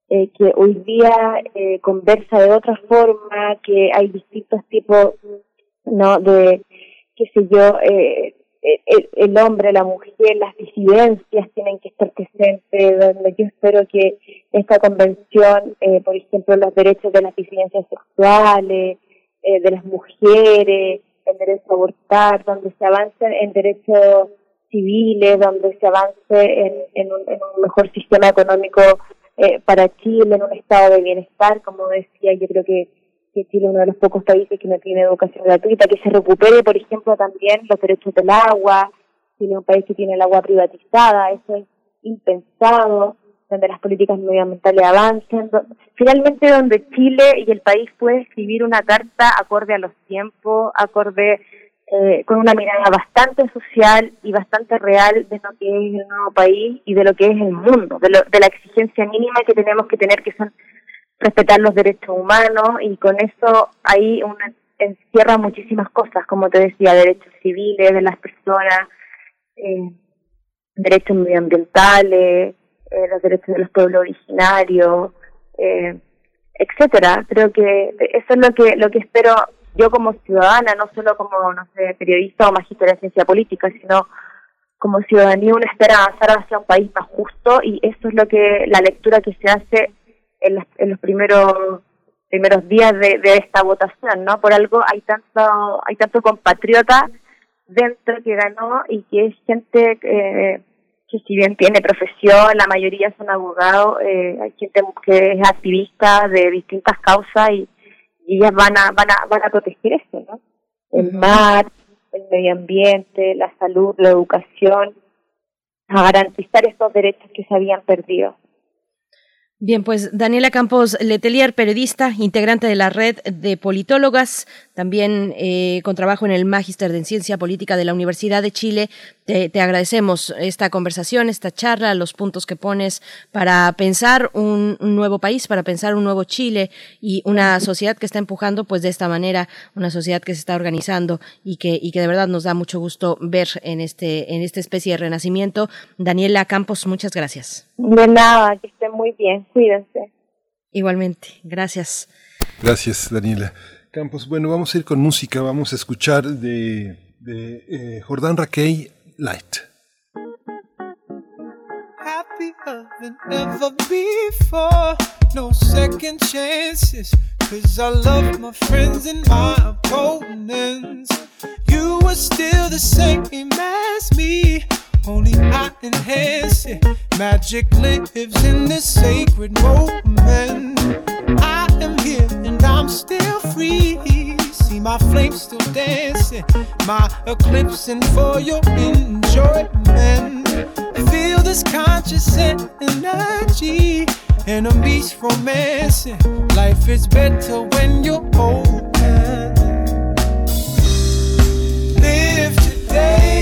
eh, que hoy día eh, conversa de otra forma, que hay distintos tipos, ¿no? De, qué sé yo, eh, el, el, hombre, la mujer, las disidencias tienen que estar presentes, donde yo espero que esta convención, eh, por ejemplo, los derechos de las disidencias sexuales, eh, de las mujeres, el derecho a abortar, donde se avance en derechos civiles, donde se avance en, en, un, en un mejor sistema económico eh, para Chile, en un estado de bienestar, como decía, yo creo que, que Chile es uno de los pocos países que no tiene educación gratuita, que se recupere, por ejemplo, también los derechos del agua, Chile es un país que tiene el agua privatizada, eso es impensado, donde las políticas medioambientales avancen, finalmente donde Chile y el país puede escribir una carta acorde a los tiempos, acorde eh, con una mirada bastante social y bastante real de lo que es el nuevo país y de lo que es el mundo, de, lo, de la exigencia mínima que tenemos que tener, que son respetar los derechos humanos y con eso ahí una, encierra muchísimas cosas, como te decía, derechos civiles de las personas, eh, derechos medioambientales, eh, los derechos de los pueblos originarios, eh, etcétera. Creo que eso es lo que lo que espero yo como ciudadana, no solo como no sé periodista o magíster en ciencia política, sino como ciudadanía una espera avanzar hacia un país más justo y eso es lo que la lectura que se hace en, las, en los primeros primeros días de, de esta votación, ¿no? Por algo hay tanto hay tanto compatriota dentro que ganó y que es gente eh, que si bien tiene profesión, la mayoría son abogados, eh, hay gente que es activista de distintas causas y, y ellas van a, van a, van a proteger eso, ¿no? El mar, el medio ambiente, la salud, la educación, a garantizar estos derechos que se habían perdido. Bien, pues Daniela Campos Letelier, periodista, integrante de la red de politólogas, también eh, con trabajo en el Mágister de Ciencia Política de la Universidad de Chile. Te te, agradecemos esta conversación, esta charla, los puntos que pones para pensar un, nuevo país, para pensar un nuevo Chile y una sociedad que está empujando pues de esta manera, una sociedad que se está organizando y que, y que de verdad nos da mucho gusto ver en este, en esta especie de renacimiento. Daniela Campos, muchas gracias. De nada, que esté muy bien, cuídense. Igualmente, gracias. Gracias, Daniela. Campos, bueno, vamos a ir con música, vamos a escuchar de, de eh, Jordán Raquel Light. Happier than ever before, no second chances. Cause I love my friends and my opponents. You were still the same as me, only I enhance it. Magic lives in this sacred moment. I am here and I'm still free. See my flames still dancing, my eclipsing for your enjoyment. Feel this conscious energy, enemies romancing. Life is better when you're open. Live today,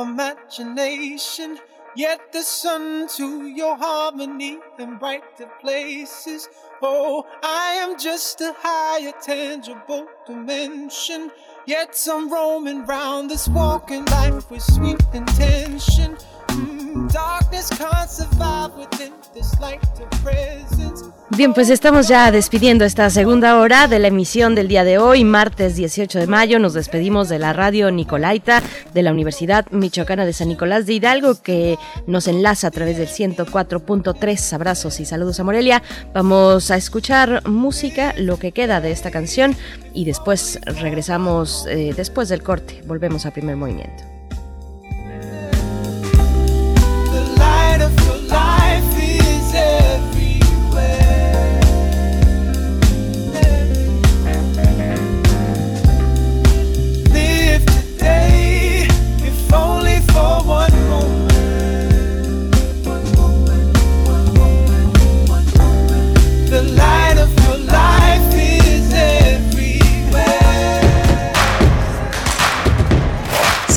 imagination, yet the sun to your harmony and brighter places. Oh, I am just a higher tangible dimension, yet I'm roaming round this walking life with sweet intention. Mm, darkness can't survive within this light of presence. Bien, pues estamos ya despidiendo esta segunda hora de la emisión del día de hoy, martes 18 de mayo. Nos despedimos de la radio Nicolaita de la Universidad Michoacana de San Nicolás de Hidalgo, que nos enlaza a través del 104.3. Abrazos y saludos a Morelia. Vamos a escuchar música, lo que queda de esta canción, y después regresamos, eh, después del corte, volvemos a primer movimiento.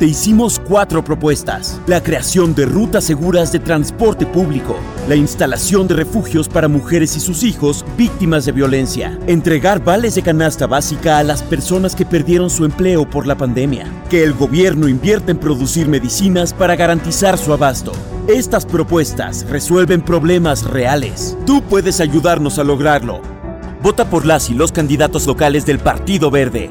Te hicimos cuatro propuestas. La creación de rutas seguras de transporte público, la instalación de refugios para mujeres y sus hijos víctimas de violencia, entregar vales de canasta básica a las personas que perdieron su empleo por la pandemia, que el gobierno invierta en producir medicinas para garantizar su abasto. Estas propuestas resuelven problemas reales. Tú puedes ayudarnos a lograrlo. Vota por las y los candidatos locales del Partido Verde.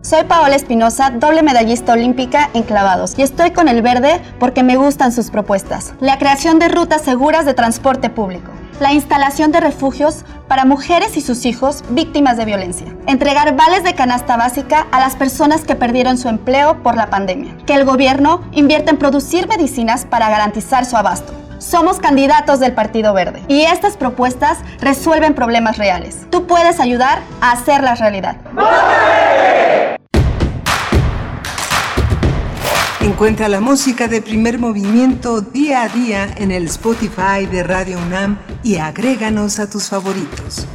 Soy Paola Espinosa, doble medallista olímpica en clavados y estoy con el verde porque me gustan sus propuestas. La creación de rutas seguras de transporte público. La instalación de refugios para mujeres y sus hijos víctimas de violencia. Entregar vales de canasta básica a las personas que perdieron su empleo por la pandemia. Que el gobierno invierta en producir medicinas para garantizar su abasto. Somos candidatos del Partido Verde y estas propuestas resuelven problemas reales. Tú puedes ayudar a hacerlas realidad. Encuentra la música de primer movimiento día a día en el Spotify de Radio UNAM y agréganos a tus favoritos.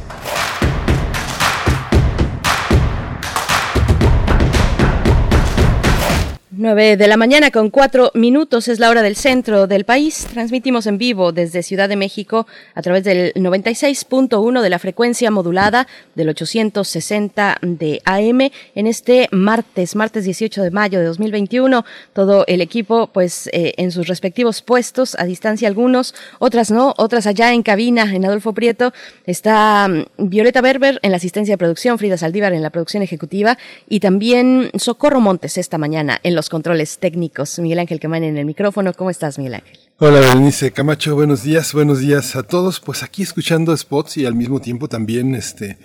9 de la mañana con cuatro minutos es la hora del centro del país. Transmitimos en vivo desde Ciudad de México a través del 96.1 de la frecuencia modulada del 860 de AM en este martes, martes 18 de mayo de 2021. Todo el equipo pues eh, en sus respectivos puestos, a distancia algunos, otras no, otras allá en cabina en Adolfo Prieto. Está mm, Violeta Berber en la asistencia de producción, Frida Saldívar en la producción ejecutiva y también Socorro Montes esta mañana en los controles técnicos. Miguel Ángel Quemán en el micrófono. ¿Cómo estás, Miguel Ángel? Hola, Berenice Camacho. Buenos días, buenos días a todos. Pues aquí escuchando spots y al mismo tiempo también este,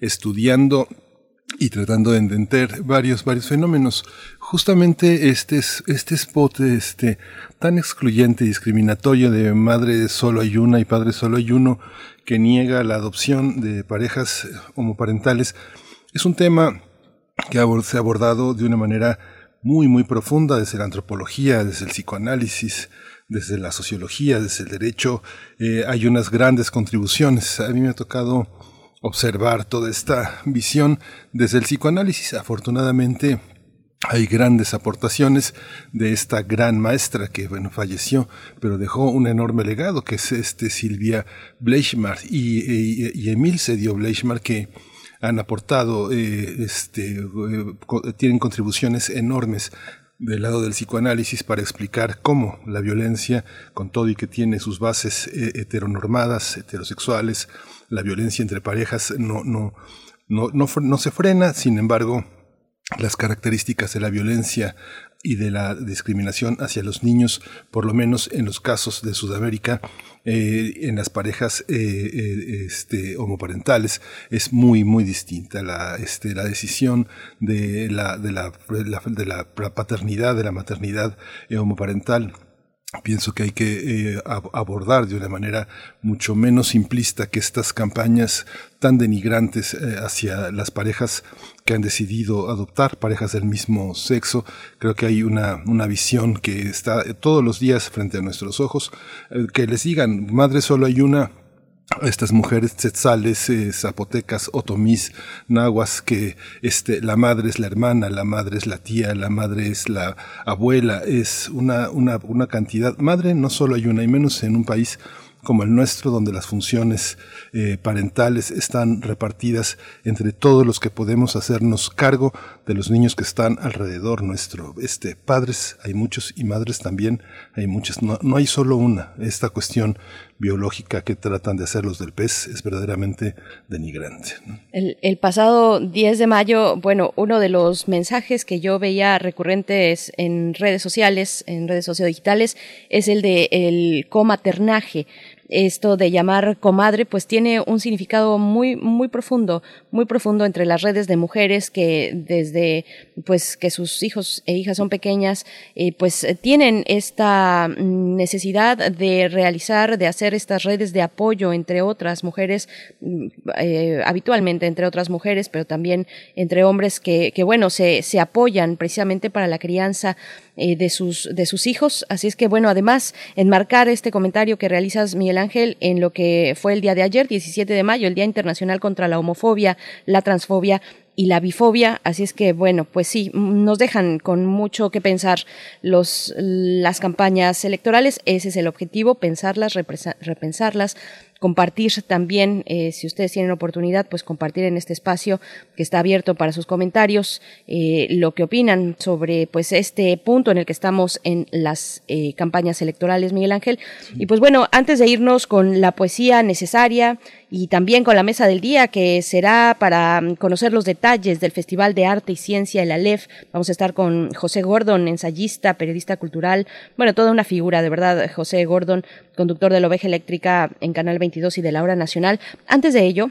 estudiando y tratando de entender varios, varios fenómenos. Justamente este, este spot este, tan excluyente y discriminatorio de madre solo hay una y padre solo hay uno que niega la adopción de parejas homoparentales es un tema que se ha abordado de una manera muy, muy profunda desde la antropología, desde el psicoanálisis, desde la sociología, desde el derecho. Eh, hay unas grandes contribuciones. A mí me ha tocado observar toda esta visión desde el psicoanálisis. Afortunadamente, hay grandes aportaciones de esta gran maestra que, bueno, falleció, pero dejó un enorme legado, que es este Silvia Bleichmar y, Emil Sedio Bleichmar, que han aportado, eh, este, eh, tienen contribuciones enormes del lado del psicoanálisis para explicar cómo la violencia, con todo y que tiene sus bases eh, heteronormadas, heterosexuales, la violencia entre parejas no, no, no, no, no se frena, sin embargo, las características de la violencia y de la discriminación hacia los niños, por lo menos en los casos de Sudamérica, eh, en las parejas eh, eh, este, homoparentales, es muy, muy distinta. La, este, la decisión de la, de, la, de la paternidad, de la maternidad homoparental, pienso que hay que eh, abordar de una manera mucho menos simplista que estas campañas tan denigrantes eh, hacia las parejas que han decidido adoptar parejas del mismo sexo. Creo que hay una, una visión que está todos los días frente a nuestros ojos. Eh, que les digan, madre solo hay una, estas mujeres tzetzales, eh, zapotecas, otomís, nahuas, que este, la madre es la hermana, la madre es la tía, la madre es la abuela, es una, una, una cantidad. Madre no solo hay una, y menos en un país como el nuestro, donde las funciones eh, parentales están repartidas entre todos los que podemos hacernos cargo de los niños que están alrededor nuestro. Este, padres hay muchos y madres también hay muchas. No, no hay solo una. Esta cuestión biológica que tratan de hacer los del pez es verdaderamente denigrante. El, el, pasado 10 de mayo, bueno, uno de los mensajes que yo veía recurrentes en redes sociales, en redes sociodigitales, es el de el comaternaje esto de llamar comadre pues tiene un significado muy muy profundo muy profundo entre las redes de mujeres que desde pues que sus hijos e hijas son pequeñas eh, pues tienen esta necesidad de realizar de hacer estas redes de apoyo entre otras mujeres mm, eh, habitualmente entre otras mujeres pero también entre hombres que, que bueno se, se apoyan precisamente para la crianza eh, de, sus, de sus hijos. Así es que, bueno, además, enmarcar este comentario que realizas, Miguel Ángel, en lo que fue el día de ayer, 17 de mayo, el Día Internacional contra la Homofobia, la Transfobia y la bifobia, así es que bueno, pues sí, nos dejan con mucho que pensar los las campañas electorales, ese es el objetivo, pensarlas, repensarlas, compartir también, eh, si ustedes tienen oportunidad, pues compartir en este espacio que está abierto para sus comentarios eh, lo que opinan sobre pues este punto en el que estamos en las eh, campañas electorales, Miguel Ángel. Y pues bueno, antes de irnos con la poesía necesaria y también con la mesa del día que será para mm, conocer los detalles del Festival de Arte y Ciencia, el ALEF, vamos a estar con José Gordon, ensayista, periodista cultural, bueno, toda una figura, de verdad, José Gordon, conductor de la oveja eléctrica en Canal 22 y de la hora nacional. Antes de ello,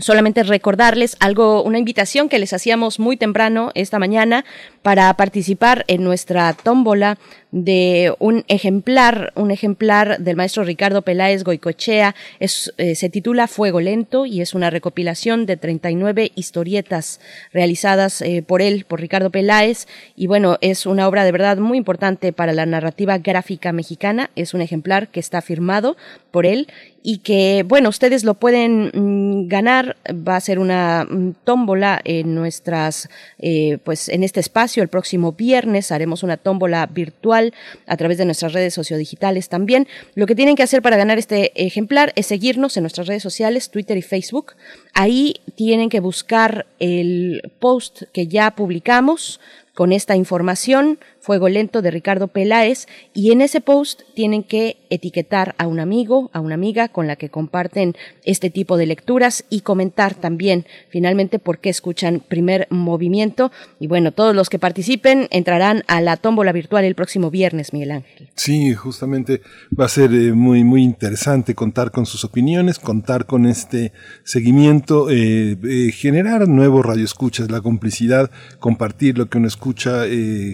solamente recordarles algo, una invitación que les hacíamos muy temprano esta mañana para participar en nuestra tómbola de un ejemplar, un ejemplar del maestro Ricardo Peláez Goicochea. Eh, se titula Fuego Lento y es una recopilación de 39 historietas realizadas eh, por él, por Ricardo Peláez. Y bueno, es una obra de verdad muy importante para la narrativa gráfica mexicana. Es un ejemplar que está firmado por él y que, bueno, ustedes lo pueden mm, ganar. Va a ser una mm, tómbola en nuestras, eh, pues en este espacio el próximo viernes. Haremos una tómbola virtual a través de nuestras redes sociodigitales también. Lo que tienen que hacer para ganar este ejemplar es seguirnos en nuestras redes sociales, Twitter y Facebook. Ahí tienen que buscar el post que ya publicamos con esta información Fuego Lento de Ricardo Peláez y en ese post tienen que etiquetar a un amigo, a una amiga con la que comparten este tipo de lecturas y comentar también finalmente por qué escuchan primer movimiento y bueno, todos los que participen entrarán a la tómbola virtual el próximo viernes, Miguel Ángel. Sí, justamente va a ser eh, muy muy interesante contar con sus opiniones, contar con este seguimiento, eh, eh, generar nuevos radioescuchas, la complicidad, compartir lo que uno escucha,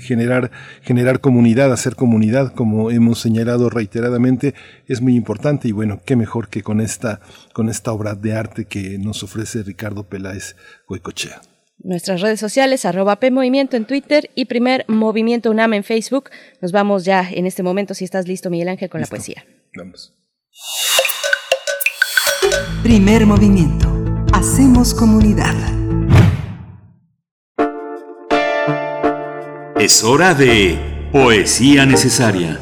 generar generar comunidad, hacer comunidad, como hemos señalado reiteradamente, es muy importante y bueno, qué mejor que con esta, con esta obra de arte que nos ofrece Ricardo Peláez Goicochea. Nuestras redes sociales, arroba P Movimiento en Twitter y Primer Movimiento UNAM en Facebook. Nos vamos ya en este momento, si estás listo, Miguel Ángel, con la poesía. Vamos. Primer Movimiento. Hacemos comunidad. Es hora de Poesía Necesaria.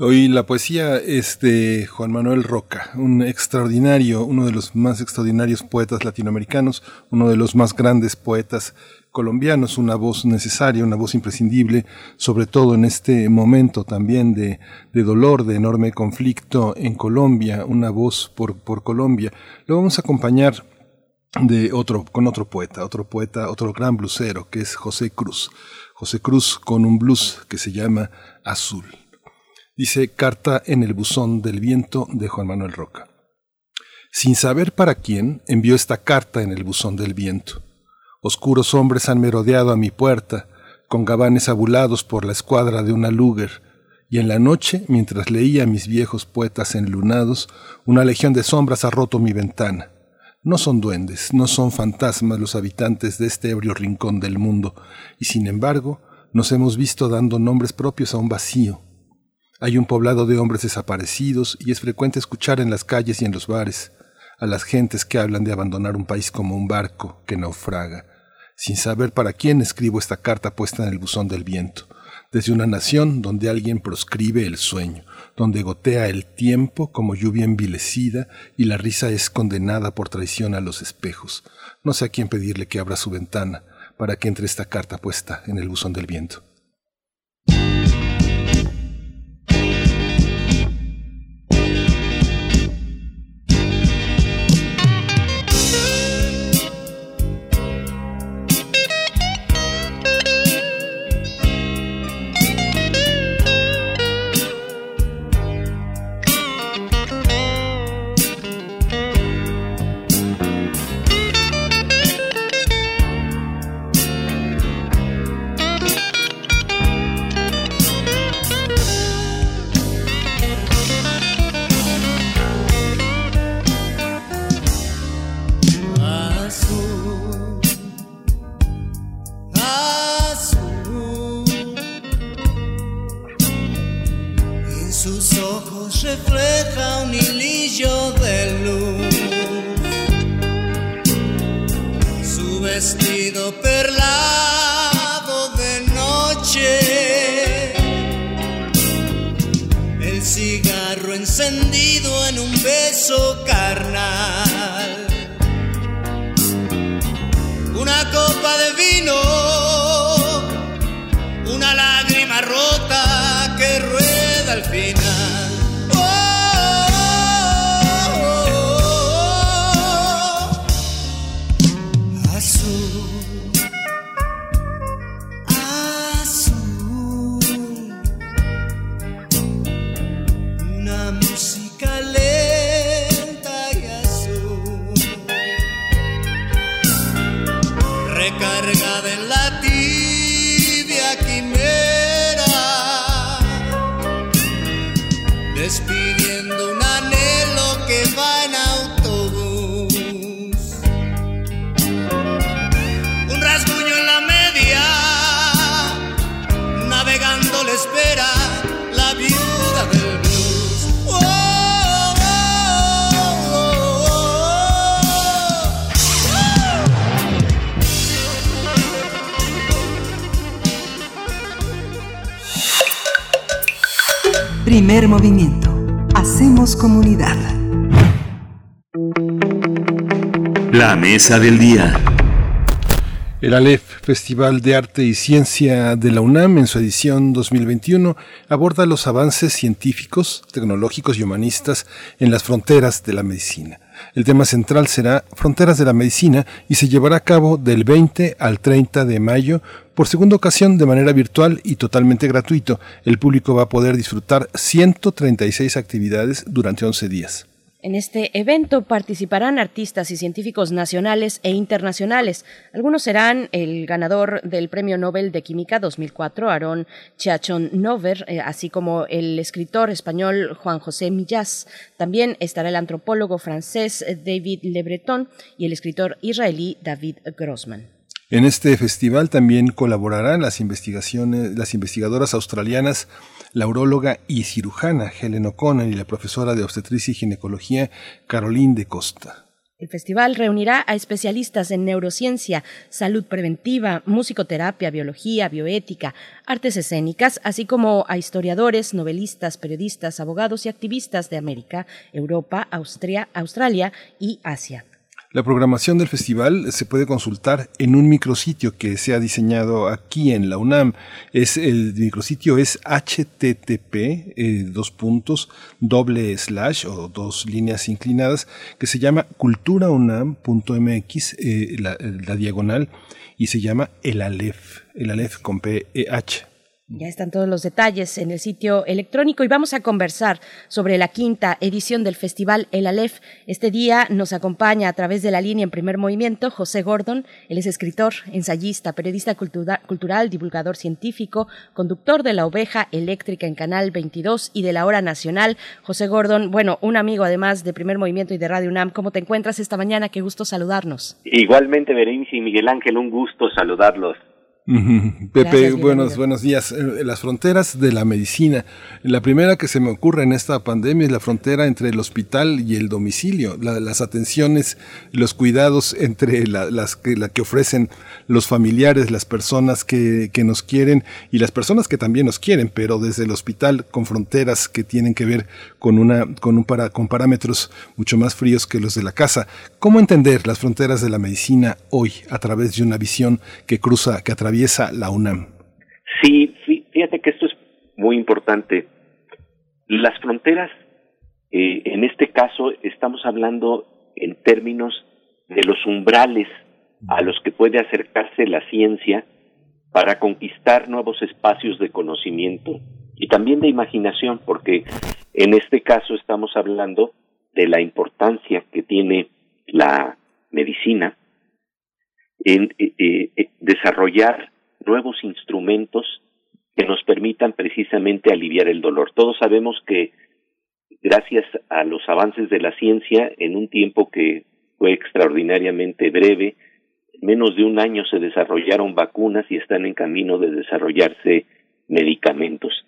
Hoy la poesía es de Juan Manuel Roca, un extraordinario, uno de los más extraordinarios poetas latinoamericanos, uno de los más grandes poetas colombianos, una voz necesaria, una voz imprescindible, sobre todo en este momento también de, dolor, de enorme conflicto en Colombia, una voz por Colombia. Lo vamos a acompañar de otro, con otro poeta, otro poeta, otro gran blusero, que es José Cruz. José Cruz con un blues que se llama Azul. Dice Carta en el buzón del viento de Juan Manuel Roca. Sin saber para quién, envió esta carta en el buzón del viento. Oscuros hombres han merodeado a mi puerta, con gabanes abulados por la escuadra de una Luger, y en la noche, mientras leía mis viejos poetas enlunados, una legión de sombras ha roto mi ventana no son duendes, no son fantasmas los habitantes de este ebrio rincón del mundo, y sin embargo nos hemos visto dando nombres propios a un vacío. Hay un poblado de hombres desaparecidos y es frecuente escuchar en las calles y en los bares a las gentes que hablan de abandonar un país como un barco que naufraga. Sin saber para quién escribo esta carta puesta en el buzón del viento, desde una nación donde alguien proscribe el sueño, donde gotea el tiempo como lluvia envilecida y la risa es condenada por traición a los espejos. No sé a quién pedirle que abra su ventana para que entre esta carta puesta en el buzón del viento. Del día. El Aleph, Festival de Arte y Ciencia de la UNAM, en su edición 2021, aborda los avances científicos, tecnológicos y humanistas en las fronteras de la medicina. El tema central será Fronteras de la Medicina y se llevará a cabo del 20 al 30 de mayo por segunda ocasión de manera virtual y totalmente gratuito. El público va a poder disfrutar 136 actividades durante 11 días. En este evento participarán artistas y científicos nacionales e internacionales. Algunos serán el ganador del Premio Nobel de Química 2004, Aaron Chachon-Nover, eh, así como el escritor español Juan José Millás. También estará el antropólogo francés David Le Breton y el escritor israelí David Grossman. En este festival también colaborarán las investigaciones, las investigadoras australianas, la uróloga y cirujana Helen O'Connor y la profesora de obstetricia y ginecología Caroline de Costa. El festival reunirá a especialistas en neurociencia, salud preventiva, musicoterapia, biología, bioética, artes escénicas, así como a historiadores, novelistas, periodistas, abogados y activistas de América, Europa, Austria, Australia y Asia. La programación del festival se puede consultar en un micrositio que se ha diseñado aquí en la UNAM. Es el micrositio es http eh, dos puntos doble slash o dos líneas inclinadas que se llama culturaunam.mx eh, la, la diagonal y se llama el Aleph, el Aleph con P E H. Ya están todos los detalles en el sitio electrónico y vamos a conversar sobre la quinta edición del Festival El Aleph. Este día nos acompaña a través de la línea en primer movimiento José Gordon. Él es escritor, ensayista, periodista cultura, cultural, divulgador científico, conductor de La Oveja Eléctrica en Canal 22 y de la Hora Nacional. José Gordon, bueno, un amigo además de primer movimiento y de Radio UNAM. ¿Cómo te encuentras esta mañana? Qué gusto saludarnos. Igualmente, Berenice y Miguel Ángel, un gusto saludarlos. Pepe, Gracias, buenos, buenos días. Eh, Las fronteras de la medicina. La primera que se me ocurre en esta pandemia es la frontera entre el hospital y el domicilio. La- las atenciones, los cuidados entre la- las que, la que ofrecen los familiares, las personas que, que nos quieren y las personas que también nos quieren, pero desde el hospital con fronteras que tienen que ver con una, con un para, con parámetros mucho más fríos que los de la casa. ¿Cómo entender las fronteras de la medicina hoy a través de una visión que cruza, que atraviesa la UNAM? Sí, fí- fíjate que esto es muy importante. Las fronteras, eh, en este caso, estamos hablando en términos de los umbrales a los que puede acercarse la ciencia para conquistar nuevos espacios de conocimiento y también de imaginación, porque en este caso estamos hablando de la importancia que tiene la medicina en eh, eh, desarrollar nuevos instrumentos que nos permitan precisamente aliviar el dolor. Todos sabemos que gracias a los avances de la ciencia, en un tiempo que fue extraordinariamente breve, en menos de un año se desarrollaron vacunas y están en camino de desarrollarse medicamentos.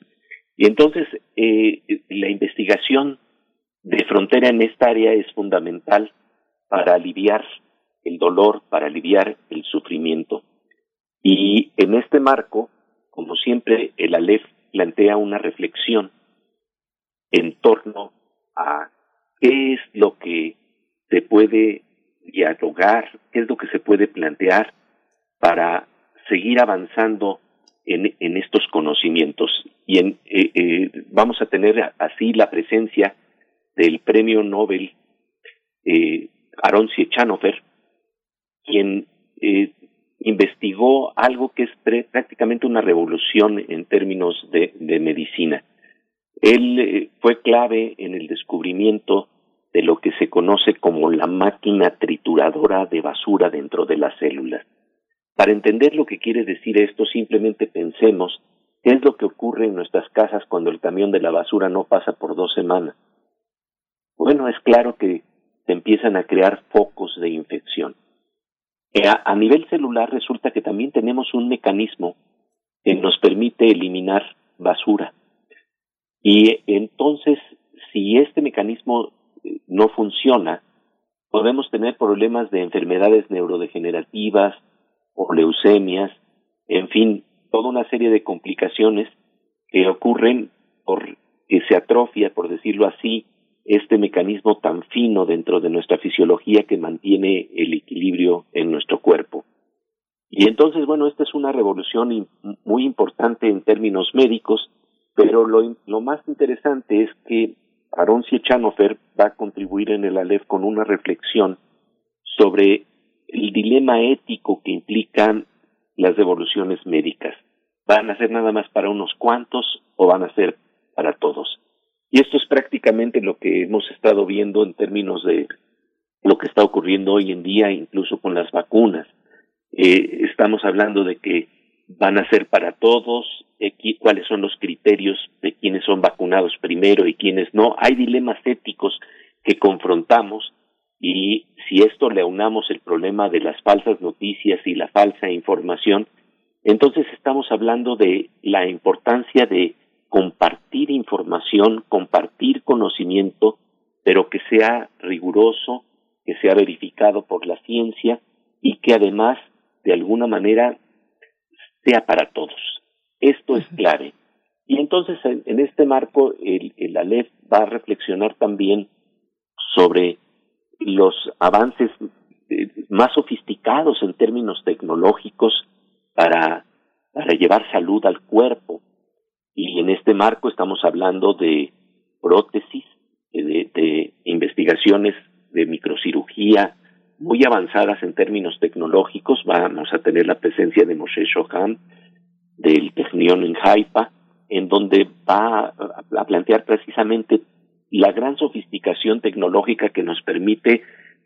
Y entonces, eh, la investigación de frontera en esta área es fundamental para aliviar el dolor, para aliviar el sufrimiento. Y en este marco, como siempre, el Aleph plantea una reflexión en torno a qué es lo que se puede dialogar, qué es lo que se puede plantear para seguir avanzando en, en estos conocimientos. Y en, eh, eh, vamos a tener así la presencia del premio Nobel eh, Aaron quien eh, investigó algo que es prácticamente una revolución en términos de, de medicina. Él eh, fue clave en el descubrimiento de lo que se conoce como la máquina trituradora de basura dentro de las células. Para entender lo que quiere decir esto, simplemente pensemos qué es lo que ocurre en nuestras casas cuando el camión de la basura no pasa por dos semanas. Bueno, es claro que se empiezan a crear focos de infección. A, a nivel celular resulta que también tenemos un mecanismo que nos permite eliminar basura. Y entonces, si este mecanismo eh, no funciona, podemos tener problemas de enfermedades neurodegenerativas o leucemias, en fin, toda una serie de complicaciones que ocurren por que se atrofia, por decirlo así, este mecanismo tan fino dentro de nuestra fisiología que mantiene el equilibrio en nuestro cuerpo. Y entonces, bueno, esta es una revolución muy importante en términos médicos, pero lo, más interesante es que Aaron Siechanofer va a contribuir en el Aleph con una reflexión sobre el dilema ético que implican las revoluciones médicas. ¿Van a ser nada más para unos cuantos o van a ser para todos? Y esto es prácticamente lo que hemos estado viendo en términos de lo que está ocurriendo hoy en día, incluso con las vacunas. Eh, estamos hablando de que van a ser para todos, cuáles son los criterios de quiénes son vacunados primero y quiénes no. Hay dilemas éticos que confrontamos y si esto le aunamos el problema de las falsas noticias y la falsa información, entonces estamos hablando de la importancia de compartir información, compartir conocimiento, pero que sea riguroso, que sea verificado por la ciencia y que además, de alguna manera, sea para todos. Esto es clave. Y entonces, en, en este marco, el, el Aleph va a reflexionar también sobre los avances eh, más sofisticados en términos tecnológicos para, para llevar salud al cuerpo. Y en este marco estamos hablando de prótesis, de, de investigaciones de microcirugía muy avanzadas en términos tecnológicos. Vamos a tener la presencia de Moshe Shoham del Technion en Haifa, en donde va a plantear precisamente la gran sofisticación tecnológica que nos permite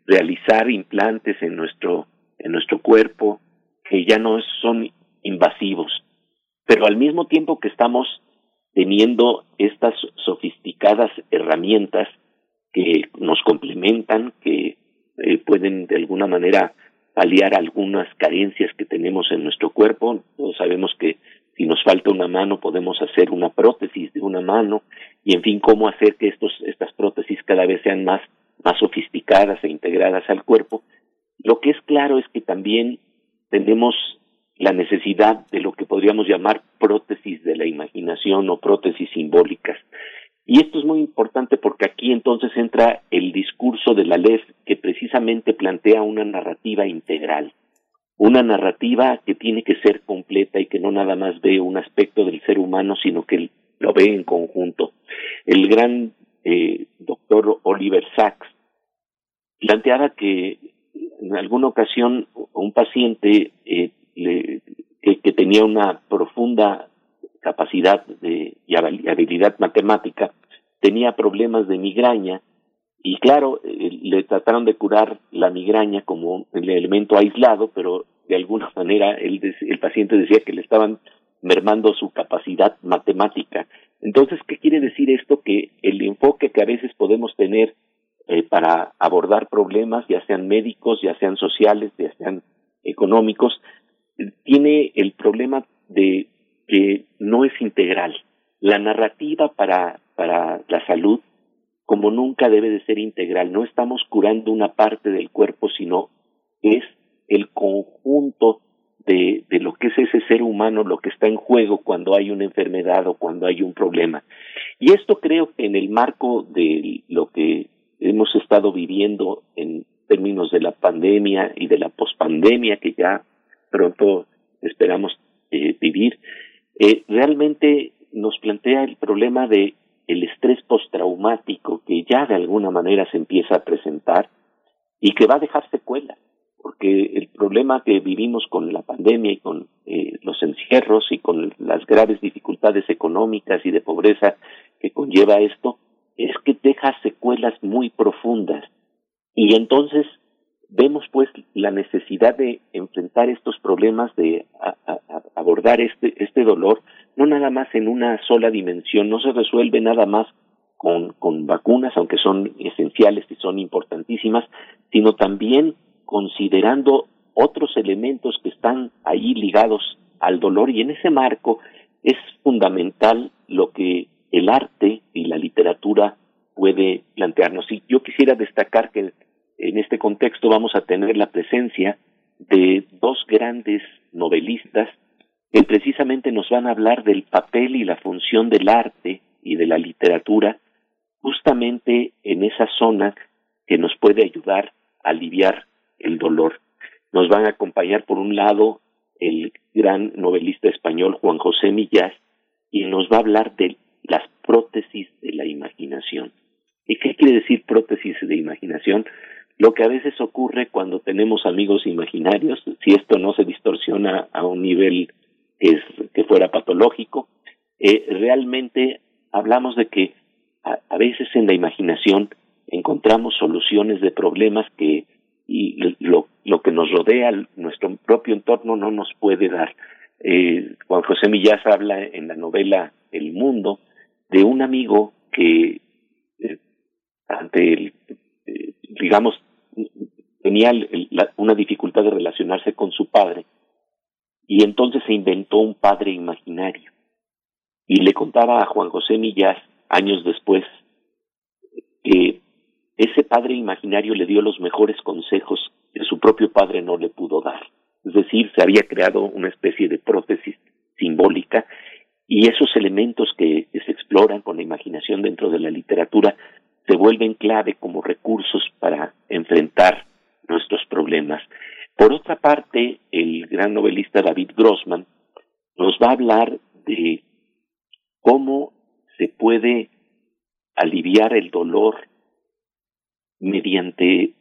realizar implantes en nuestro en nuestro cuerpo que ya no son invasivos pero al mismo tiempo que estamos teniendo estas sofisticadas herramientas que nos complementan que eh, pueden de alguna manera paliar algunas carencias que tenemos en nuestro cuerpo. Todos sabemos que si nos falta una mano podemos hacer una prótesis de una mano y en fin cómo hacer que estos estas prótesis cada vez sean más más sofisticadas e integradas al cuerpo. Lo que es claro es que también tenemos la necesidad de lo que podríamos llamar prótesis de la imaginación o prótesis simbólicas. Y esto es muy importante porque aquí entonces entra el discurso de la LEF que precisamente plantea una narrativa integral, una narrativa que tiene que ser completa y que no nada más ve un aspecto del ser humano, sino que lo ve en conjunto. El gran eh, doctor Oliver Sacks planteaba que en alguna ocasión un paciente eh, que, que tenía una profunda capacidad de, y habilidad matemática, tenía problemas de migraña y claro, eh, le trataron de curar la migraña como el elemento aislado, pero de alguna (laughs) manera el, el paciente decía que le estaban mermando su capacidad matemática. Entonces, ¿qué quiere decir esto? Que el enfoque que a veces podemos tener eh, para abordar problemas, ya sean médicos, ya sean sociales, ya sean económicos, tiene el problema de que no es integral. La narrativa para, para la salud, como nunca, debe de ser integral. No estamos curando una parte del cuerpo, sino es el conjunto de, de lo que es ese ser humano, lo que está en juego cuando hay una enfermedad o cuando hay un problema. Y esto creo que en el marco de lo que hemos estado viviendo en términos de la pandemia y de la pospandemia que ya pronto esperamos eh, vivir, eh, realmente nos plantea el problema de el estrés postraumático que ya de alguna manera se empieza a presentar y que va a dejar secuelas, porque el problema que vivimos con la pandemia y con eh, los encierros y con las graves dificultades económicas y de pobreza que conlleva esto, es que deja secuelas muy profundas. Y entonces vemos pues la necesidad de enfrentar estos problemas, de abordar este, este dolor, no nada más en una sola dimensión, no se resuelve nada más con, con vacunas, aunque son esenciales y son importantísimas, sino también considerando otros elementos que están ahí ligados al dolor y en ese marco es fundamental lo que el arte y la literatura puede plantearnos. Y yo quisiera destacar que en este contexto vamos a tener la presencia de dos grandes novelistas que precisamente nos van a hablar del papel y la función del arte y de la literatura justamente en esa zona que nos puede ayudar a aliviar el dolor. Nos van a acompañar por un lado el gran novelista español Juan José Millás y nos va a hablar de las prótesis de la imaginación. ¿Y qué quiere decir prótesis de imaginación? Lo que a veces ocurre cuando tenemos amigos imaginarios, si esto no se distorsiona a un nivel que, es, que fuera patológico, eh, realmente hablamos de que a, veces en la imaginación encontramos soluciones de problemas que y lo, lo que nos rodea, nuestro propio entorno no nos puede dar. Eh, Juan José Millás habla en la novela El Mundo de un amigo que eh, ante el, eh, digamos, tenía una dificultad de relacionarse con su padre y entonces se inventó un padre imaginario y le contaba a Juan José Millas años después que ese padre imaginario le dio los mejores consejos que su propio padre no le pudo dar. Es decir, se había creado una especie de prótesis simbólica y esos elementos que se exploran con la imaginación dentro de la literatura se vuelven clave como recursos para enfrentar nuestros problemas. Por otra parte, el gran novelista David Grossman nos va a hablar de cómo se puede aliviar el dolor mediante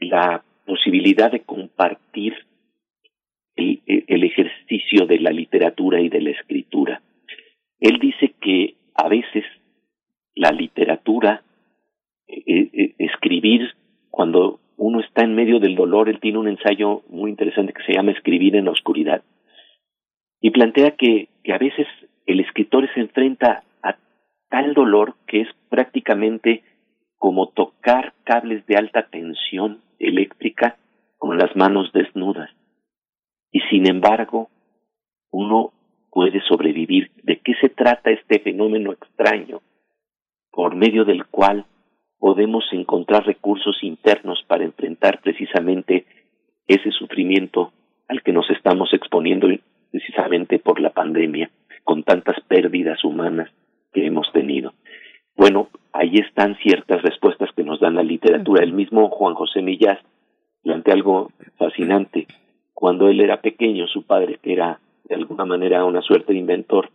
la posibilidad de compartir el, ejercicio de la literatura y de la escritura. Él dice que a veces la literatura, eh, eh, escribir cuando uno está en medio del dolor, él tiene un ensayo muy interesante que se llama Escribir en la oscuridad, y plantea que, que a veces el escritor se enfrenta a tal dolor que es prácticamente como tocar cables de alta tensión eléctrica con las manos desnudas. Y sin embargo, uno puede sobrevivir. ¿De qué se trata este fenómeno extraño por medio del cual podemos encontrar recursos internos para enfrentar precisamente ese sufrimiento al que nos estamos exponiendo precisamente por la pandemia, con tantas pérdidas humanas que hemos tenido? Bueno, ahí están ciertas respuestas que nos dan la literatura. El mismo Juan José Millás plantea algo fascinante. Cuando él era pequeño, su padre, que era de alguna manera una suerte de inventor,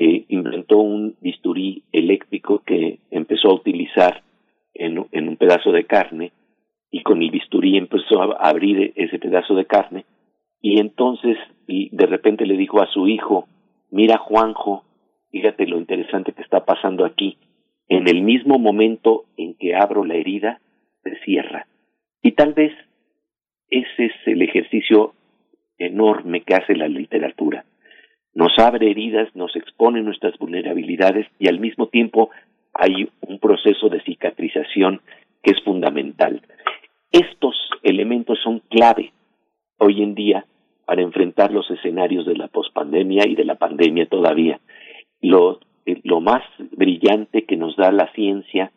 eh, inventó un bisturí eléctrico que empezó a utilizar en, un pedazo de carne y con el bisturí empezó a abrir ese pedazo de carne y entonces y de repente le dijo a su hijo, mira Juanjo, fíjate lo interesante que está pasando aquí, en el mismo momento en que abro la herida, se cierra. Y tal vez ese es el ejercicio enorme que hace la literatura. Nos abre heridas, nos expone nuestras vulnerabilidades y al mismo tiempo hay un proceso de cicatrización que es fundamental. Estos elementos son clave hoy en día para enfrentar los escenarios de la pospandemia y de la pandemia todavía. Lo, lo más brillante que nos da la ciencia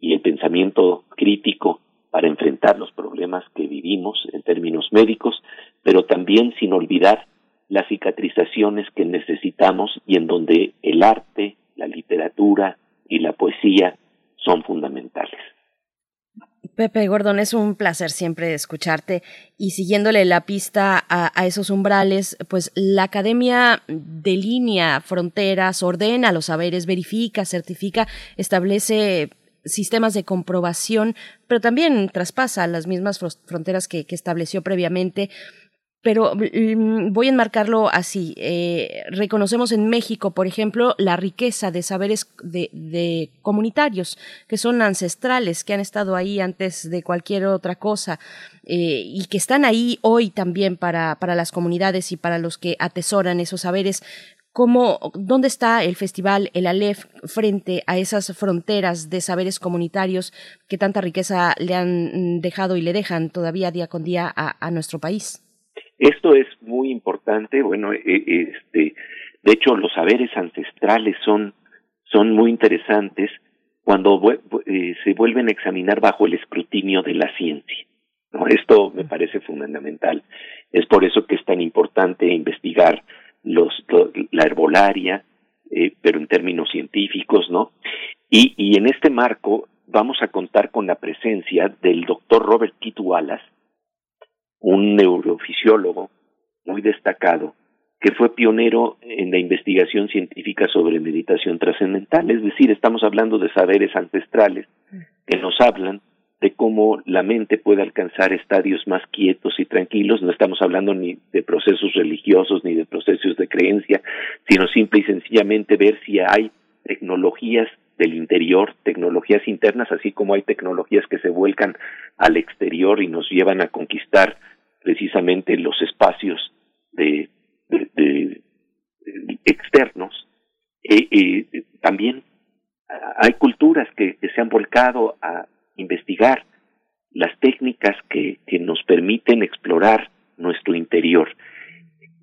y el pensamiento crítico para enfrentar los problemas que vivimos en términos médicos, pero también sin olvidar las cicatrizaciones que necesitamos y en donde el arte, la literatura y la poesía son fundamentales. Pepe Gordon, es un placer siempre escucharte y siguiéndole la pista a, esos umbrales, pues la academia delinea fronteras, ordena los saberes, verifica, certifica, establece sistemas de comprobación, pero también traspasa las mismas fronteras que estableció previamente pero mm, voy a enmarcarlo así. Eh, reconocemos en México, por ejemplo, la riqueza de saberes de, comunitarios que son ancestrales, que han estado ahí antes de cualquier otra cosa eh, y que están ahí hoy también para, para las comunidades y para los que atesoran esos saberes. ¿Cómo, ¿Dónde está el festival, el Aleph, frente a esas fronteras de saberes comunitarios que tanta riqueza le han dejado y le dejan todavía día con día a nuestro país? Esto es muy importante, bueno, e, este, de hecho los saberes ancestrales son, son muy interesantes cuando eh, se vuelven a examinar bajo el escrutinio de la ciencia. ¿no? Esto me parece fundamental. Es por eso que es tan importante investigar los, la herbolaria, eh, pero en términos científicos, ¿no? Y, y en este marco vamos a contar con la presencia del doctor Robert Keith Wallace, un neurofisiólogo muy destacado, que fue pionero en la investigación científica sobre meditación trascendental, es decir, estamos hablando de saberes ancestrales que nos hablan de cómo la mente puede alcanzar estadios más quietos y tranquilos. No estamos hablando ni de procesos religiosos ni de procesos de creencia, sino simple y sencillamente ver si hay tecnologías del interior, tecnologías internas, así como hay tecnologías que se vuelcan al exterior y nos llevan a conquistar precisamente los espacios de, de, externos. Eh, eh, también hay culturas que, se han volcado a investigar las técnicas que nos permiten explorar nuestro interior.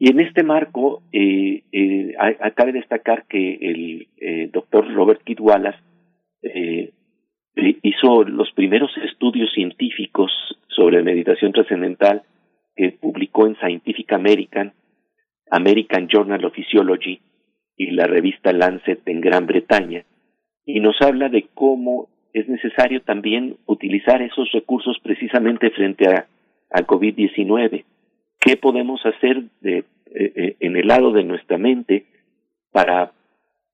Y en este marco, eh, eh, cabe destacar que el eh, doctor Robert Kidd Wallace eh, hizo los primeros estudios científicos sobre meditación trascendental que publicó en Scientific American, American Journal of Physiology y la revista Lancet en Gran Bretaña, y nos habla de cómo es necesario también utilizar esos recursos precisamente frente a, al COVID-19. ¿Qué podemos hacer eh, eh, en el lado de nuestra mente para,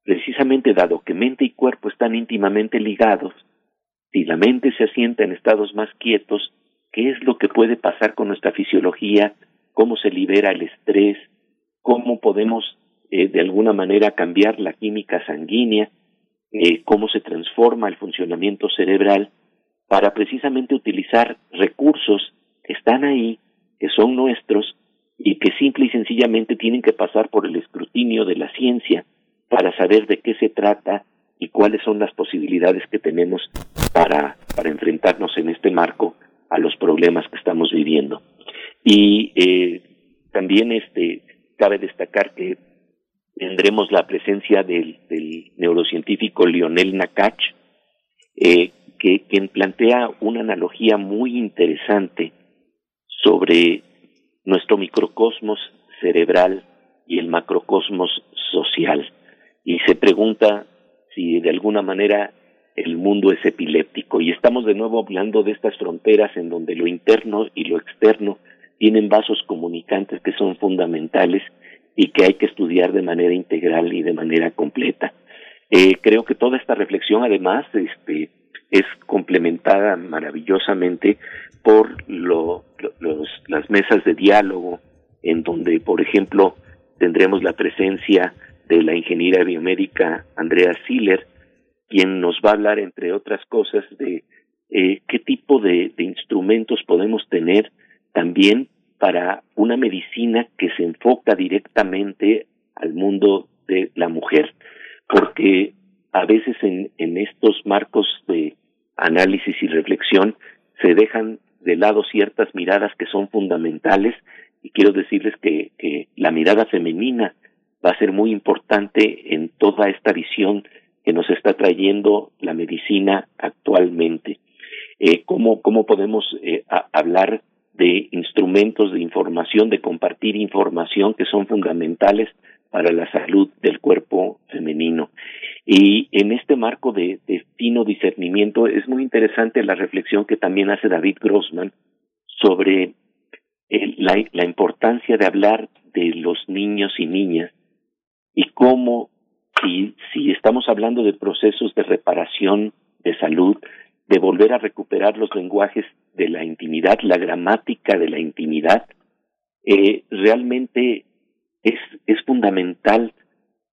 precisamente dado que mente y cuerpo están íntimamente ligados, si la mente se asienta en estados más quietos, ¿qué es lo que puede pasar con nuestra fisiología? ¿Cómo se libera el estrés? ¿Cómo podemos eh, de alguna manera cambiar la química sanguínea? cómo se transforma el funcionamiento cerebral para precisamente utilizar recursos que están ahí, que son nuestros y que simple y sencillamente tienen que pasar por el escrutinio de la ciencia para saber de qué se trata y cuáles son las posibilidades que tenemos para, para enfrentarnos en este marco a los problemas que estamos viviendo. Y eh, también este cabe destacar que tendremos la presencia del, neurocientífico Lionel Nakach, eh, que quien plantea una analogía muy interesante sobre nuestro microcosmos cerebral y el macrocosmos social. Y se pregunta si de alguna manera el mundo es epiléptico. Y estamos de nuevo hablando de estas fronteras en donde lo interno y lo externo tienen vasos comunicantes que son fundamentales y que hay que estudiar de manera integral y de manera completa. Eh, creo que toda esta reflexión además este, es complementada maravillosamente por lo, los, las mesas de diálogo en donde, por ejemplo, tendremos la presencia de la ingeniera biomédica Andrea Siller, quien nos va a hablar, entre otras cosas, de eh, qué tipo de, de instrumentos podemos tener también para una medicina que se enfoca directamente al mundo de la mujer, porque a veces en, estos marcos de análisis y reflexión se dejan de lado ciertas miradas que son fundamentales y quiero decirles que, la mirada femenina va a ser muy importante en toda esta visión que nos está trayendo la medicina actualmente. Eh, ¿cómo, ¿Cómo podemos eh, hablar de instrumentos de información, de compartir información que son fundamentales para la salud del cuerpo femenino? Y en este marco de, fino discernimiento es muy interesante la reflexión que también hace David Grossman sobre la, la importancia de hablar de los niños y niñas y cómo si, si estamos hablando de procesos de reparación de salud, de volver a recuperar los lenguajes de la intimidad, la gramática de la intimidad, eh, realmente es, fundamental